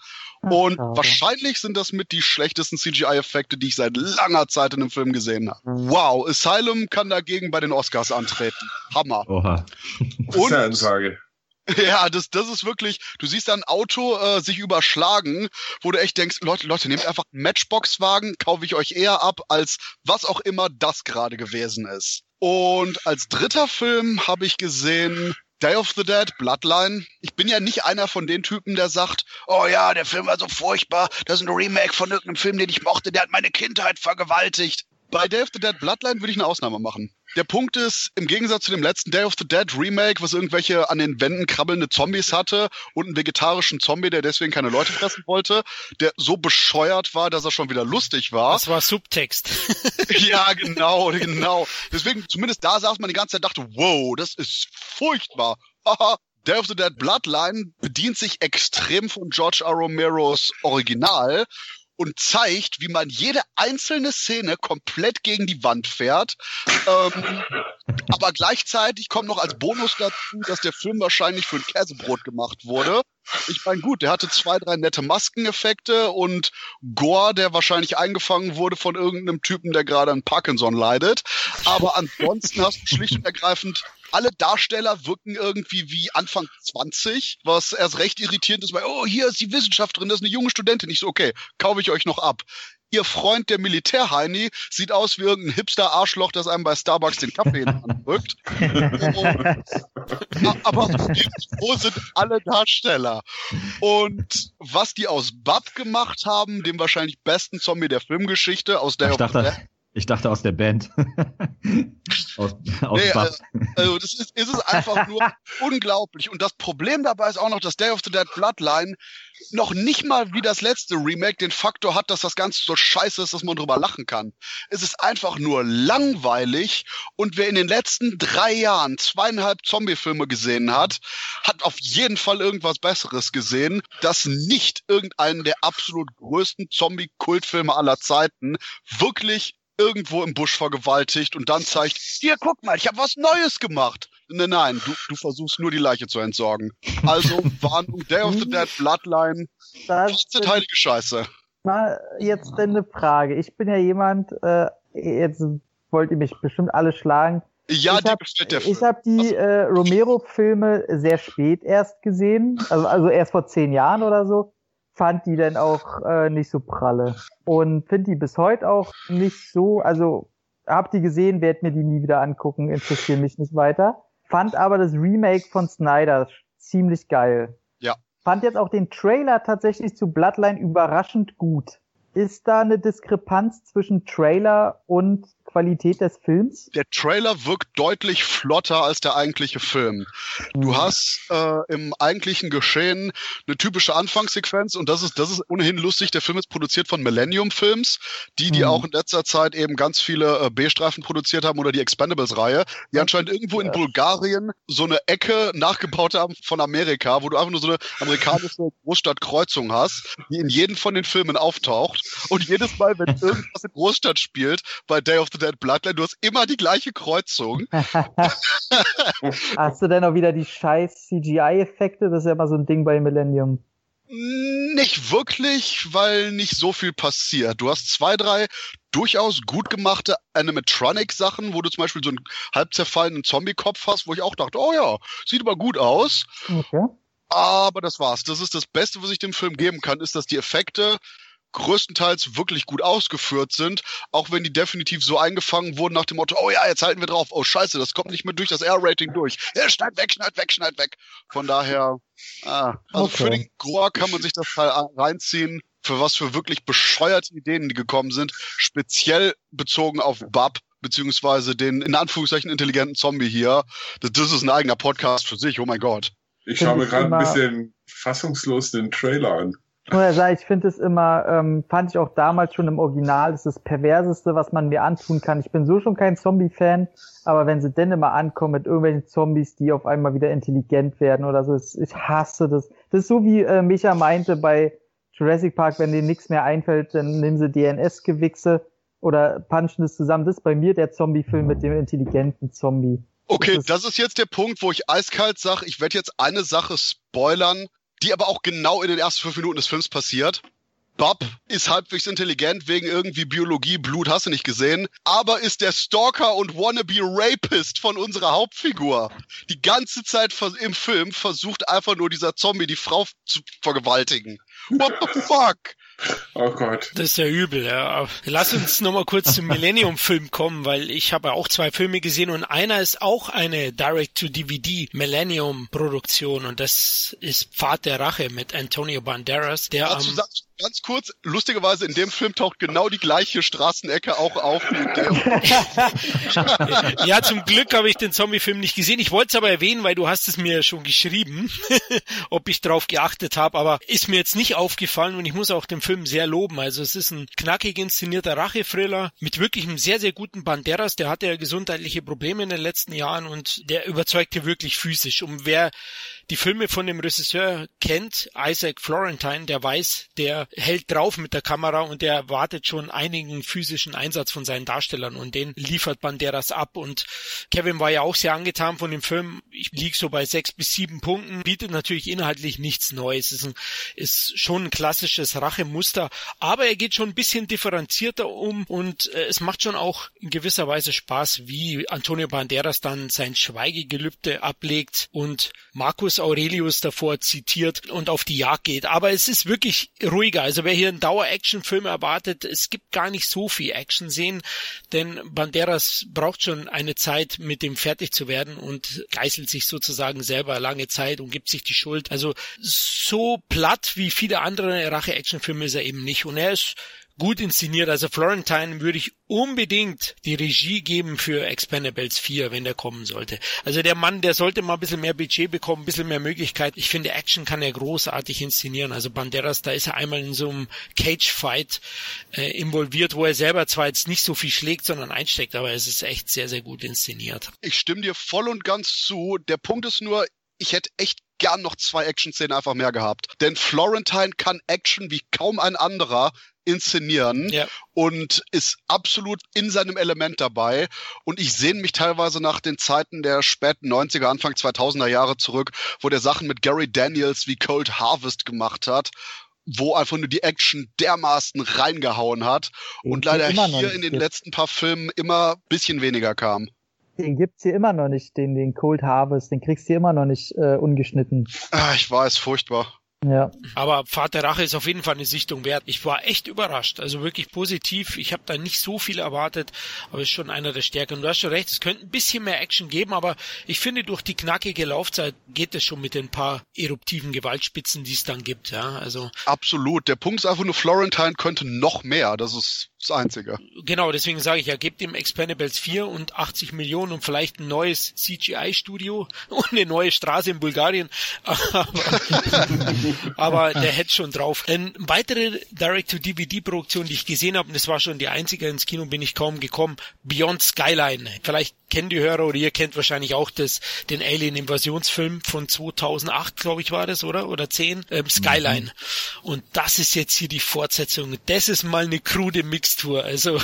Und Ach, wahrscheinlich sind das mit die schlechtesten CGI-Effekte, die ich seit langer Zeit in einem Film gesehen habe. Wow, Asylum kann dagegen bei den Oscars antreten. Hammer. Oha. Und, Ansage. Ja, das, das ist wirklich, du siehst ein Auto äh, sich überschlagen, wo du echt denkst, Leute, Leute, nehmt einfach einen Matchbox-Wagen, kaufe ich euch eher ab, als was auch immer das gerade gewesen ist. Und als dritter Film habe ich gesehen Day of the Dead, Bloodline. Ich bin ja nicht einer von den Typen, der sagt, oh ja, der Film war so furchtbar, das ist ein Remake von irgendeinem Film, den ich mochte, der hat meine Kindheit vergewaltigt. Bei Day of the Dead Bloodline würde ich eine Ausnahme machen. Der Punkt ist, im Gegensatz zu dem letzten Day of the Dead Remake, was irgendwelche an den Wänden krabbelnde Zombies hatte und einen vegetarischen Zombie, der deswegen keine Leute fressen wollte, der so bescheuert war, dass er schon wieder lustig war. Das war Subtext. ja, genau, genau. Deswegen, zumindest da saß man die ganze Zeit dachte, wow, das ist furchtbar. Haha, Day of the Dead Bloodline bedient sich extrem von George R. Romeros Original und zeigt, wie man jede einzelne Szene komplett gegen die Wand fährt. Ähm, aber gleichzeitig kommt noch als Bonus dazu, dass der Film wahrscheinlich für ein Käsebrot gemacht wurde. Ich meine, gut, der hatte zwei, drei nette Maskeneffekte und Gore, der wahrscheinlich eingefangen wurde von irgendeinem Typen, der gerade an Parkinson leidet. Aber ansonsten hast du schlicht und ergreifend alle Darsteller wirken irgendwie wie Anfang 20, was erst recht irritierend ist, weil, oh, hier ist die Wissenschaft drin, das ist eine junge Studentin. Ich so, okay, kaufe ich euch noch ab. Ihr Freund, der Militärheini, sieht aus wie irgendein Hipster-Arschloch, das einem bei Starbucks den Kaffee in die Hand drückt. Aber wo sind alle Darsteller? Und was die aus Bab gemacht haben, dem wahrscheinlich besten Zombie der Filmgeschichte, aus der ich dachte, Ich dachte aus der Band. aus, aus nee, also, also das ist, ist es einfach nur unglaublich. Und das Problem dabei ist auch noch, dass Day of the Dead Bloodline noch nicht mal wie das letzte Remake den Faktor hat, dass das Ganze so scheiße ist, dass man drüber lachen kann. Es ist einfach nur langweilig und wer in den letzten drei Jahren zweieinhalb Zombie-Filme gesehen hat, hat auf jeden Fall irgendwas Besseres gesehen, das nicht irgendeinen der absolut größten Zombie-Kultfilme aller Zeiten wirklich irgendwo im Busch vergewaltigt und dann zeigt, hier, guck mal, ich habe was Neues gemacht. Nein, nein, du, du versuchst nur die Leiche zu entsorgen. Also Warnung, Day of the Dead, Bloodline, das ist heilige Scheiße. Mal jetzt eine Frage. Ich bin ja jemand, äh, jetzt wollt ihr mich bestimmt alle schlagen. Ja, ich die hab, gefällt der Film. Ich habe die äh, Romero-Filme sehr spät erst gesehen, also, also erst vor zehn Jahren oder so fand die dann auch äh, nicht so pralle. Und finde die bis heute auch nicht so, also hab die gesehen, werde mir die nie wieder angucken, interessiert mich nicht weiter. Fand aber das Remake von Snyder ziemlich geil. Ja. Fand jetzt auch den Trailer tatsächlich zu Bloodline überraschend gut. Ist da eine Diskrepanz zwischen Trailer und Qualität des Films? Der Trailer wirkt deutlich flotter als der eigentliche Film. Du hm. hast äh, im eigentlichen Geschehen eine typische Anfangssequenz und das ist, das ist ohnehin lustig. Der Film ist produziert von Millennium Films, die, die mhm. auch in letzter Zeit eben ganz viele äh, B-Streifen produziert haben oder die Expendables-Reihe, die anscheinend irgendwo in Bulgarien so eine Ecke nachgebaut haben von Amerika, wo du einfach nur so eine amerikanische Großstadtkreuzung hast, die in jedem von den Filmen auftaucht. Und jedes Mal, wenn irgendwas in Großstadt spielt, bei Day of the Dead Bloodline, du hast immer die gleiche Kreuzung. hast du denn auch wieder die scheiß CGI-Effekte? Das ist ja immer so ein Ding bei Millennium. Nicht wirklich, weil nicht so viel passiert. Du hast zwei, drei durchaus gut gemachte Animatronic-Sachen, wo du zum Beispiel so einen halb zerfallenen Zombie-Kopf hast, wo ich auch dachte, oh ja, sieht aber gut aus. Okay. Aber das war's. Das ist das Beste, was ich dem Film geben kann, ist, dass die Effekte größtenteils wirklich gut ausgeführt sind, auch wenn die definitiv so eingefangen wurden nach dem Motto, oh ja, jetzt halten wir drauf, oh scheiße, das kommt nicht mehr durch das R-Rating durch. Ja, schneid weg, schneid weg, schneid weg. Von daher, ah, also okay. für den Gore kann man sich das Teil reinziehen, für was für wirklich bescheuerte Ideen die gekommen sind, speziell bezogen auf Bub, beziehungsweise den in Anführungszeichen intelligenten Zombie hier. Das, das ist ein eigener Podcast für sich, oh mein Gott. Ich schaue mir gerade ein bisschen fassungslos den Trailer an. Ich finde es immer, ähm, fand ich auch damals schon im Original, das ist das Perverseste, was man mir antun kann. Ich bin so schon kein Zombie-Fan, aber wenn sie denn immer ankommen mit irgendwelchen Zombies, die auf einmal wieder intelligent werden oder so, ich hasse das. Das ist so wie äh, Micha meinte bei Jurassic Park, wenn denen nichts mehr einfällt, dann nehmen sie DNS-Gewichse oder punchen das zusammen. Das ist bei mir der Zombie-Film mit dem intelligenten Zombie. Okay, das ist, das ist jetzt der Punkt, wo ich eiskalt sage, ich werde jetzt eine Sache spoilern, die aber auch genau in den ersten fünf Minuten des Films passiert. Bob ist halbwegs intelligent wegen irgendwie Biologie, Blut, hast du nicht gesehen, aber ist der Stalker und wannabe Rapist von unserer Hauptfigur. Die ganze Zeit im Film versucht einfach nur dieser Zombie die Frau zu vergewaltigen. What the fuck? Oh Gott. Das ist ja übel, ja. Lass uns nochmal kurz zum Millennium-Film kommen, weil ich habe ja auch zwei Filme gesehen und einer ist auch eine Direct-to-DVD Millennium-Produktion und das ist Pfad der Rache mit Antonio Banderas, der am... Ähm, ganz kurz, lustigerweise in dem Film taucht genau die gleiche Straßenecke auch auf. ja, zum Glück habe ich den Zombie-Film nicht gesehen. Ich wollte es aber erwähnen, weil du hast es mir schon geschrieben, ob ich drauf geachtet habe, aber ist mir jetzt nicht aufgefallen und ich muss auch den Film sehr loben. Also es ist ein knackig inszenierter Rache-Thriller mit wirklich einem sehr, sehr guten Banderas. Der hatte ja gesundheitliche Probleme in den letzten Jahren und der überzeugte wirklich physisch. Um wer die Filme von dem Regisseur kennt, Isaac Florentine, der weiß, der hält drauf mit der Kamera und der erwartet schon einigen physischen Einsatz von seinen Darstellern und den liefert Banderas ab. Und Kevin war ja auch sehr angetan von dem Film. Ich lieg so bei sechs bis sieben Punkten, bietet natürlich inhaltlich nichts Neues, ist, ein, ist schon ein klassisches Rachemuster, aber er geht schon ein bisschen differenzierter um und äh, es macht schon auch in gewisser Weise Spaß, wie Antonio Banderas dann sein Schweigegelübde ablegt und Markus Aurelius davor zitiert und auf die Jagd geht. Aber es ist wirklich ruhiger. Also wer hier einen Dauer-Action-Film erwartet, es gibt gar nicht so viel Action-Szenen, denn Banderas braucht schon eine Zeit, mit dem fertig zu werden und geißelt sich sozusagen selber lange Zeit und gibt sich die Schuld. Also so platt wie viele andere Rache-Action-Filme ist er eben nicht. Und er ist gut inszeniert. Also Florentine würde ich unbedingt die Regie geben für Expendables 4, wenn der kommen sollte. Also der Mann, der sollte mal ein bisschen mehr Budget bekommen, ein bisschen mehr Möglichkeit. Ich finde, Action kann er großartig inszenieren. Also Banderas, da ist er einmal in so einem Cage-Fight äh, involviert, wo er selber zwar jetzt nicht so viel schlägt, sondern einsteckt, aber es ist echt sehr, sehr gut inszeniert. Ich stimme dir voll und ganz zu. Der Punkt ist nur, ich hätte echt gern noch zwei Action-Szenen einfach mehr gehabt. Denn Florentine kann Action wie kaum ein anderer inszenieren ja. und ist absolut in seinem Element dabei. Und ich sehne mich teilweise nach den Zeiten der späten 90er, Anfang 2000er Jahre zurück, wo der Sachen mit Gary Daniels wie Cold Harvest gemacht hat wo einfach nur die Action dermaßen reingehauen hat den und leider hier in den letzten paar Filmen immer bisschen weniger kam. Den gibt's hier immer noch nicht, den, den Cold Harvest, den kriegst du hier immer noch nicht äh, ungeschnitten. Ah, ich weiß, furchtbar. Ja. Aber Vater Rache ist auf jeden Fall eine Sichtung wert. Ich war echt überrascht, also wirklich positiv. Ich habe da nicht so viel erwartet, aber ist schon einer der Stärken. Und du hast schon recht, es könnte ein bisschen mehr Action geben, aber ich finde, durch die knackige Laufzeit geht es schon mit den paar eruptiven Gewaltspitzen, die es dann gibt. Ja, also absolut. Der Punkt ist einfach nur, Florentine könnte noch mehr. Das ist das Einzige. Genau, deswegen sage ich ja, gebt ihm Expendables 4 und 80 Millionen und vielleicht ein neues CGI-Studio und eine neue Straße in Bulgarien. Aber, aber der hätte schon drauf. Eine weitere Direct-to-DVD-Produktion, die ich gesehen habe, und das war schon die einzige, ins Kino bin ich kaum gekommen, Beyond Skyline. Vielleicht kennen die Hörer oder ihr kennt wahrscheinlich auch das, den Alien-Invasionsfilm von 2008, glaube ich, war das, oder? Oder 10, ähm, Skyline. Mhm. Und das ist jetzt hier die Fortsetzung. Das ist mal eine krude Mixtur. Also,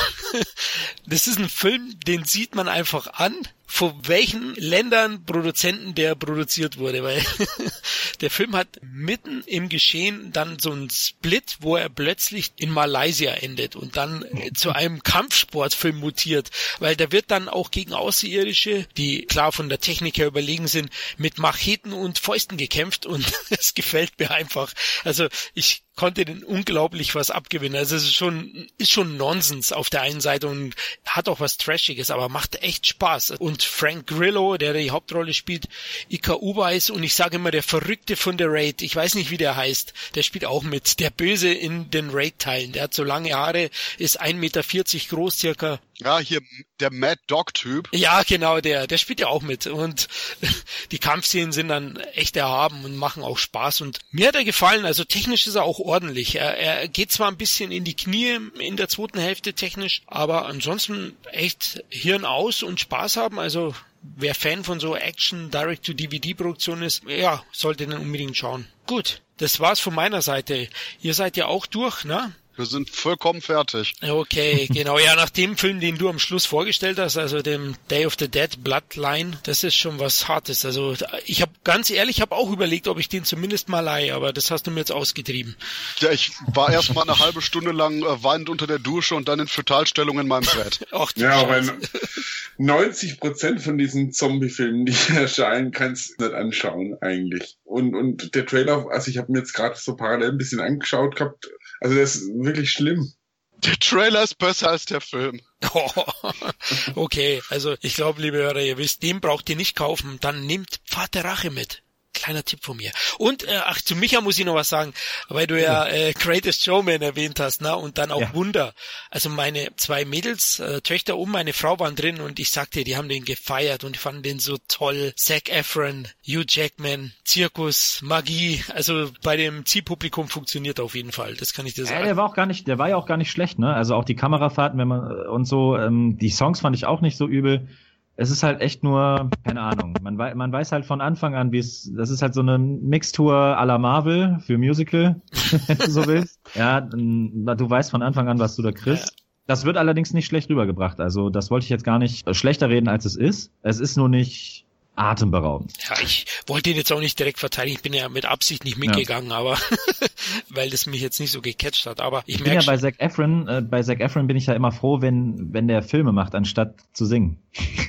das ist ein Film, den sieht man einfach an von welchen Ländern Produzenten der produziert wurde, weil der Film hat mitten im Geschehen dann so einen Split, wo er plötzlich in Malaysia endet und dann zu einem Kampfsportfilm mutiert, weil da wird dann auch gegen Außerirdische, die klar von der Technik her überlegen sind, mit Macheten und Fäusten gekämpft und es gefällt mir einfach. Also ich konnte den unglaublich was abgewinnen. Also es ist schon, ist schon Nonsens auf der einen Seite und hat auch was Trashiges, aber macht echt Spaß. Und Frank Grillo, der die Hauptrolle spielt, Ika Uweis und ich sage immer der Verrückte von der Raid, ich weiß nicht wie der heißt, der spielt auch mit, der Böse in den Raid-Teilen. Der hat so lange Haare, ist 1,40 Meter groß circa. Ja, hier der Mad Dog-Typ. Ja, genau, der, der spielt ja auch mit. Und die Kampfszenen sind dann echt erhaben und machen auch Spaß. Und mir hat er gefallen, also technisch ist er auch ordentlich. Er, er geht zwar ein bisschen in die Knie in der zweiten Hälfte technisch, aber ansonsten echt Hirn aus und Spaß haben. Also wer Fan von so Action Direct-to-DVD-Produktion ist, ja, sollte den unbedingt schauen. Gut, das war's von meiner Seite. Ihr seid ja auch durch, ne? Wir sind vollkommen fertig. Okay, genau. Ja, nach dem Film, den du am Schluss vorgestellt hast, also dem Day of the Dead Bloodline, das ist schon was Hartes. Also ich habe ganz ehrlich, ich habe auch überlegt, ob ich den zumindest mal leihe, aber das hast du mir jetzt ausgetrieben. Ja, ich war erst mal eine halbe Stunde lang äh, weinend unter der Dusche und dann in Fötalstellung in meinem Bett. Ach, ja, aber 90 Prozent von diesen Zombie-Filmen, die erscheinen, kannst du nicht anschauen eigentlich. Und und der Trailer, also ich habe mir jetzt gerade so parallel ein bisschen angeschaut gehabt also das ist wirklich schlimm. Der Trailer ist besser als der Film. okay, also ich glaube, liebe Hörer, ihr wisst, den braucht ihr nicht kaufen. Dann nehmt Vater Rache mit kleiner Tipp von mir. Und äh, ach, zu Micha muss ich noch was sagen, weil du ja äh, Greatest Showman erwähnt hast, ne? Und dann auch ja. Wunder. Also meine zwei Mädels, äh, Töchter und meine Frau waren drin und ich sagte, die haben den gefeiert und fanden den so toll. Zac Efron, Hugh Jackman, Zirkus, Magie. Also bei dem Zielpublikum funktioniert auf jeden Fall. Das kann ich dir sagen. Ja, der war auch gar nicht, der war ja auch gar nicht schlecht, ne? Also auch die Kamerafahrten, wenn man und so, ähm, die Songs fand ich auch nicht so übel es ist halt echt nur, keine Ahnung, man, wei man weiß halt von Anfang an, wie es, das ist halt so eine Mixtur à la Marvel für Musical, wenn du so willst. Ja, du weißt von Anfang an, was du da kriegst. Das wird allerdings nicht schlecht rübergebracht. Also das wollte ich jetzt gar nicht schlechter reden, als es ist. Es ist nur nicht atemberaubend. Ja, ich wollte ihn jetzt auch nicht direkt verteidigen. Ich bin ja mit Absicht nicht mitgegangen, ja. aber weil das mich jetzt nicht so gecatcht hat. Aber ich, ich merke ja bei Zac Efron, äh, bei Zac Efron bin ich ja immer froh, wenn wenn der Filme macht, anstatt zu singen.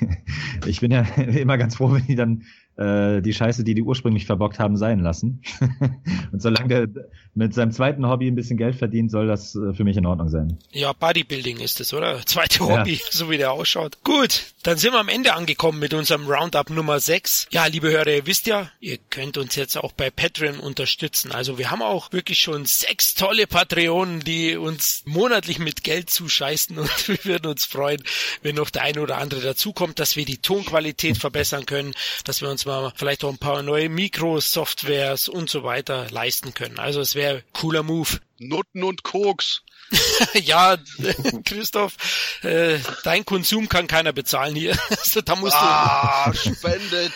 ich bin ja immer ganz froh, wenn die dann äh, die Scheiße, die die ursprünglich verbockt haben, sein lassen. und solange der mit seinem zweiten Hobby ein bisschen Geld verdient, soll das äh, für mich in Ordnung sein. Ja, Bodybuilding ist es, oder? Zweite Hobby, ja. so wie der ausschaut. Gut, dann sind wir am Ende angekommen mit unserem Roundup Nummer 6. Ja, liebe Hörer, ihr wisst ja, ihr könnt uns jetzt auch bei Patreon unterstützen. Also wir haben auch wirklich schon sechs tolle Patreonen, die uns monatlich mit Geld zuscheißen und wir würden uns freuen, wenn noch der eine oder andere dazukommt, dass wir die Tonqualität verbessern können, dass wir uns mal vielleicht auch ein paar neue Mikros, Softwares und so weiter leisten können. Also es wäre cooler Move. Nutten und Koks. ja, Christoph, äh, dein Konsum kann keiner bezahlen hier. Also da musst ah, du. spendet.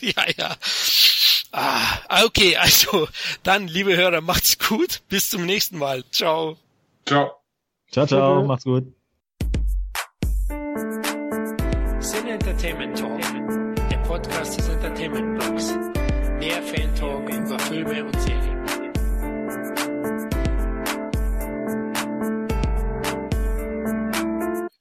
ja, ja. Ah, okay, also dann, liebe Hörer, macht's gut. Bis zum nächsten Mal. Ciao. Ciao. Ciao, ciao. Macht's gut. Sin Entertainment Talk, Podcast des Entertainment Blogs. Mehr Fan Talk über Filme und Serien.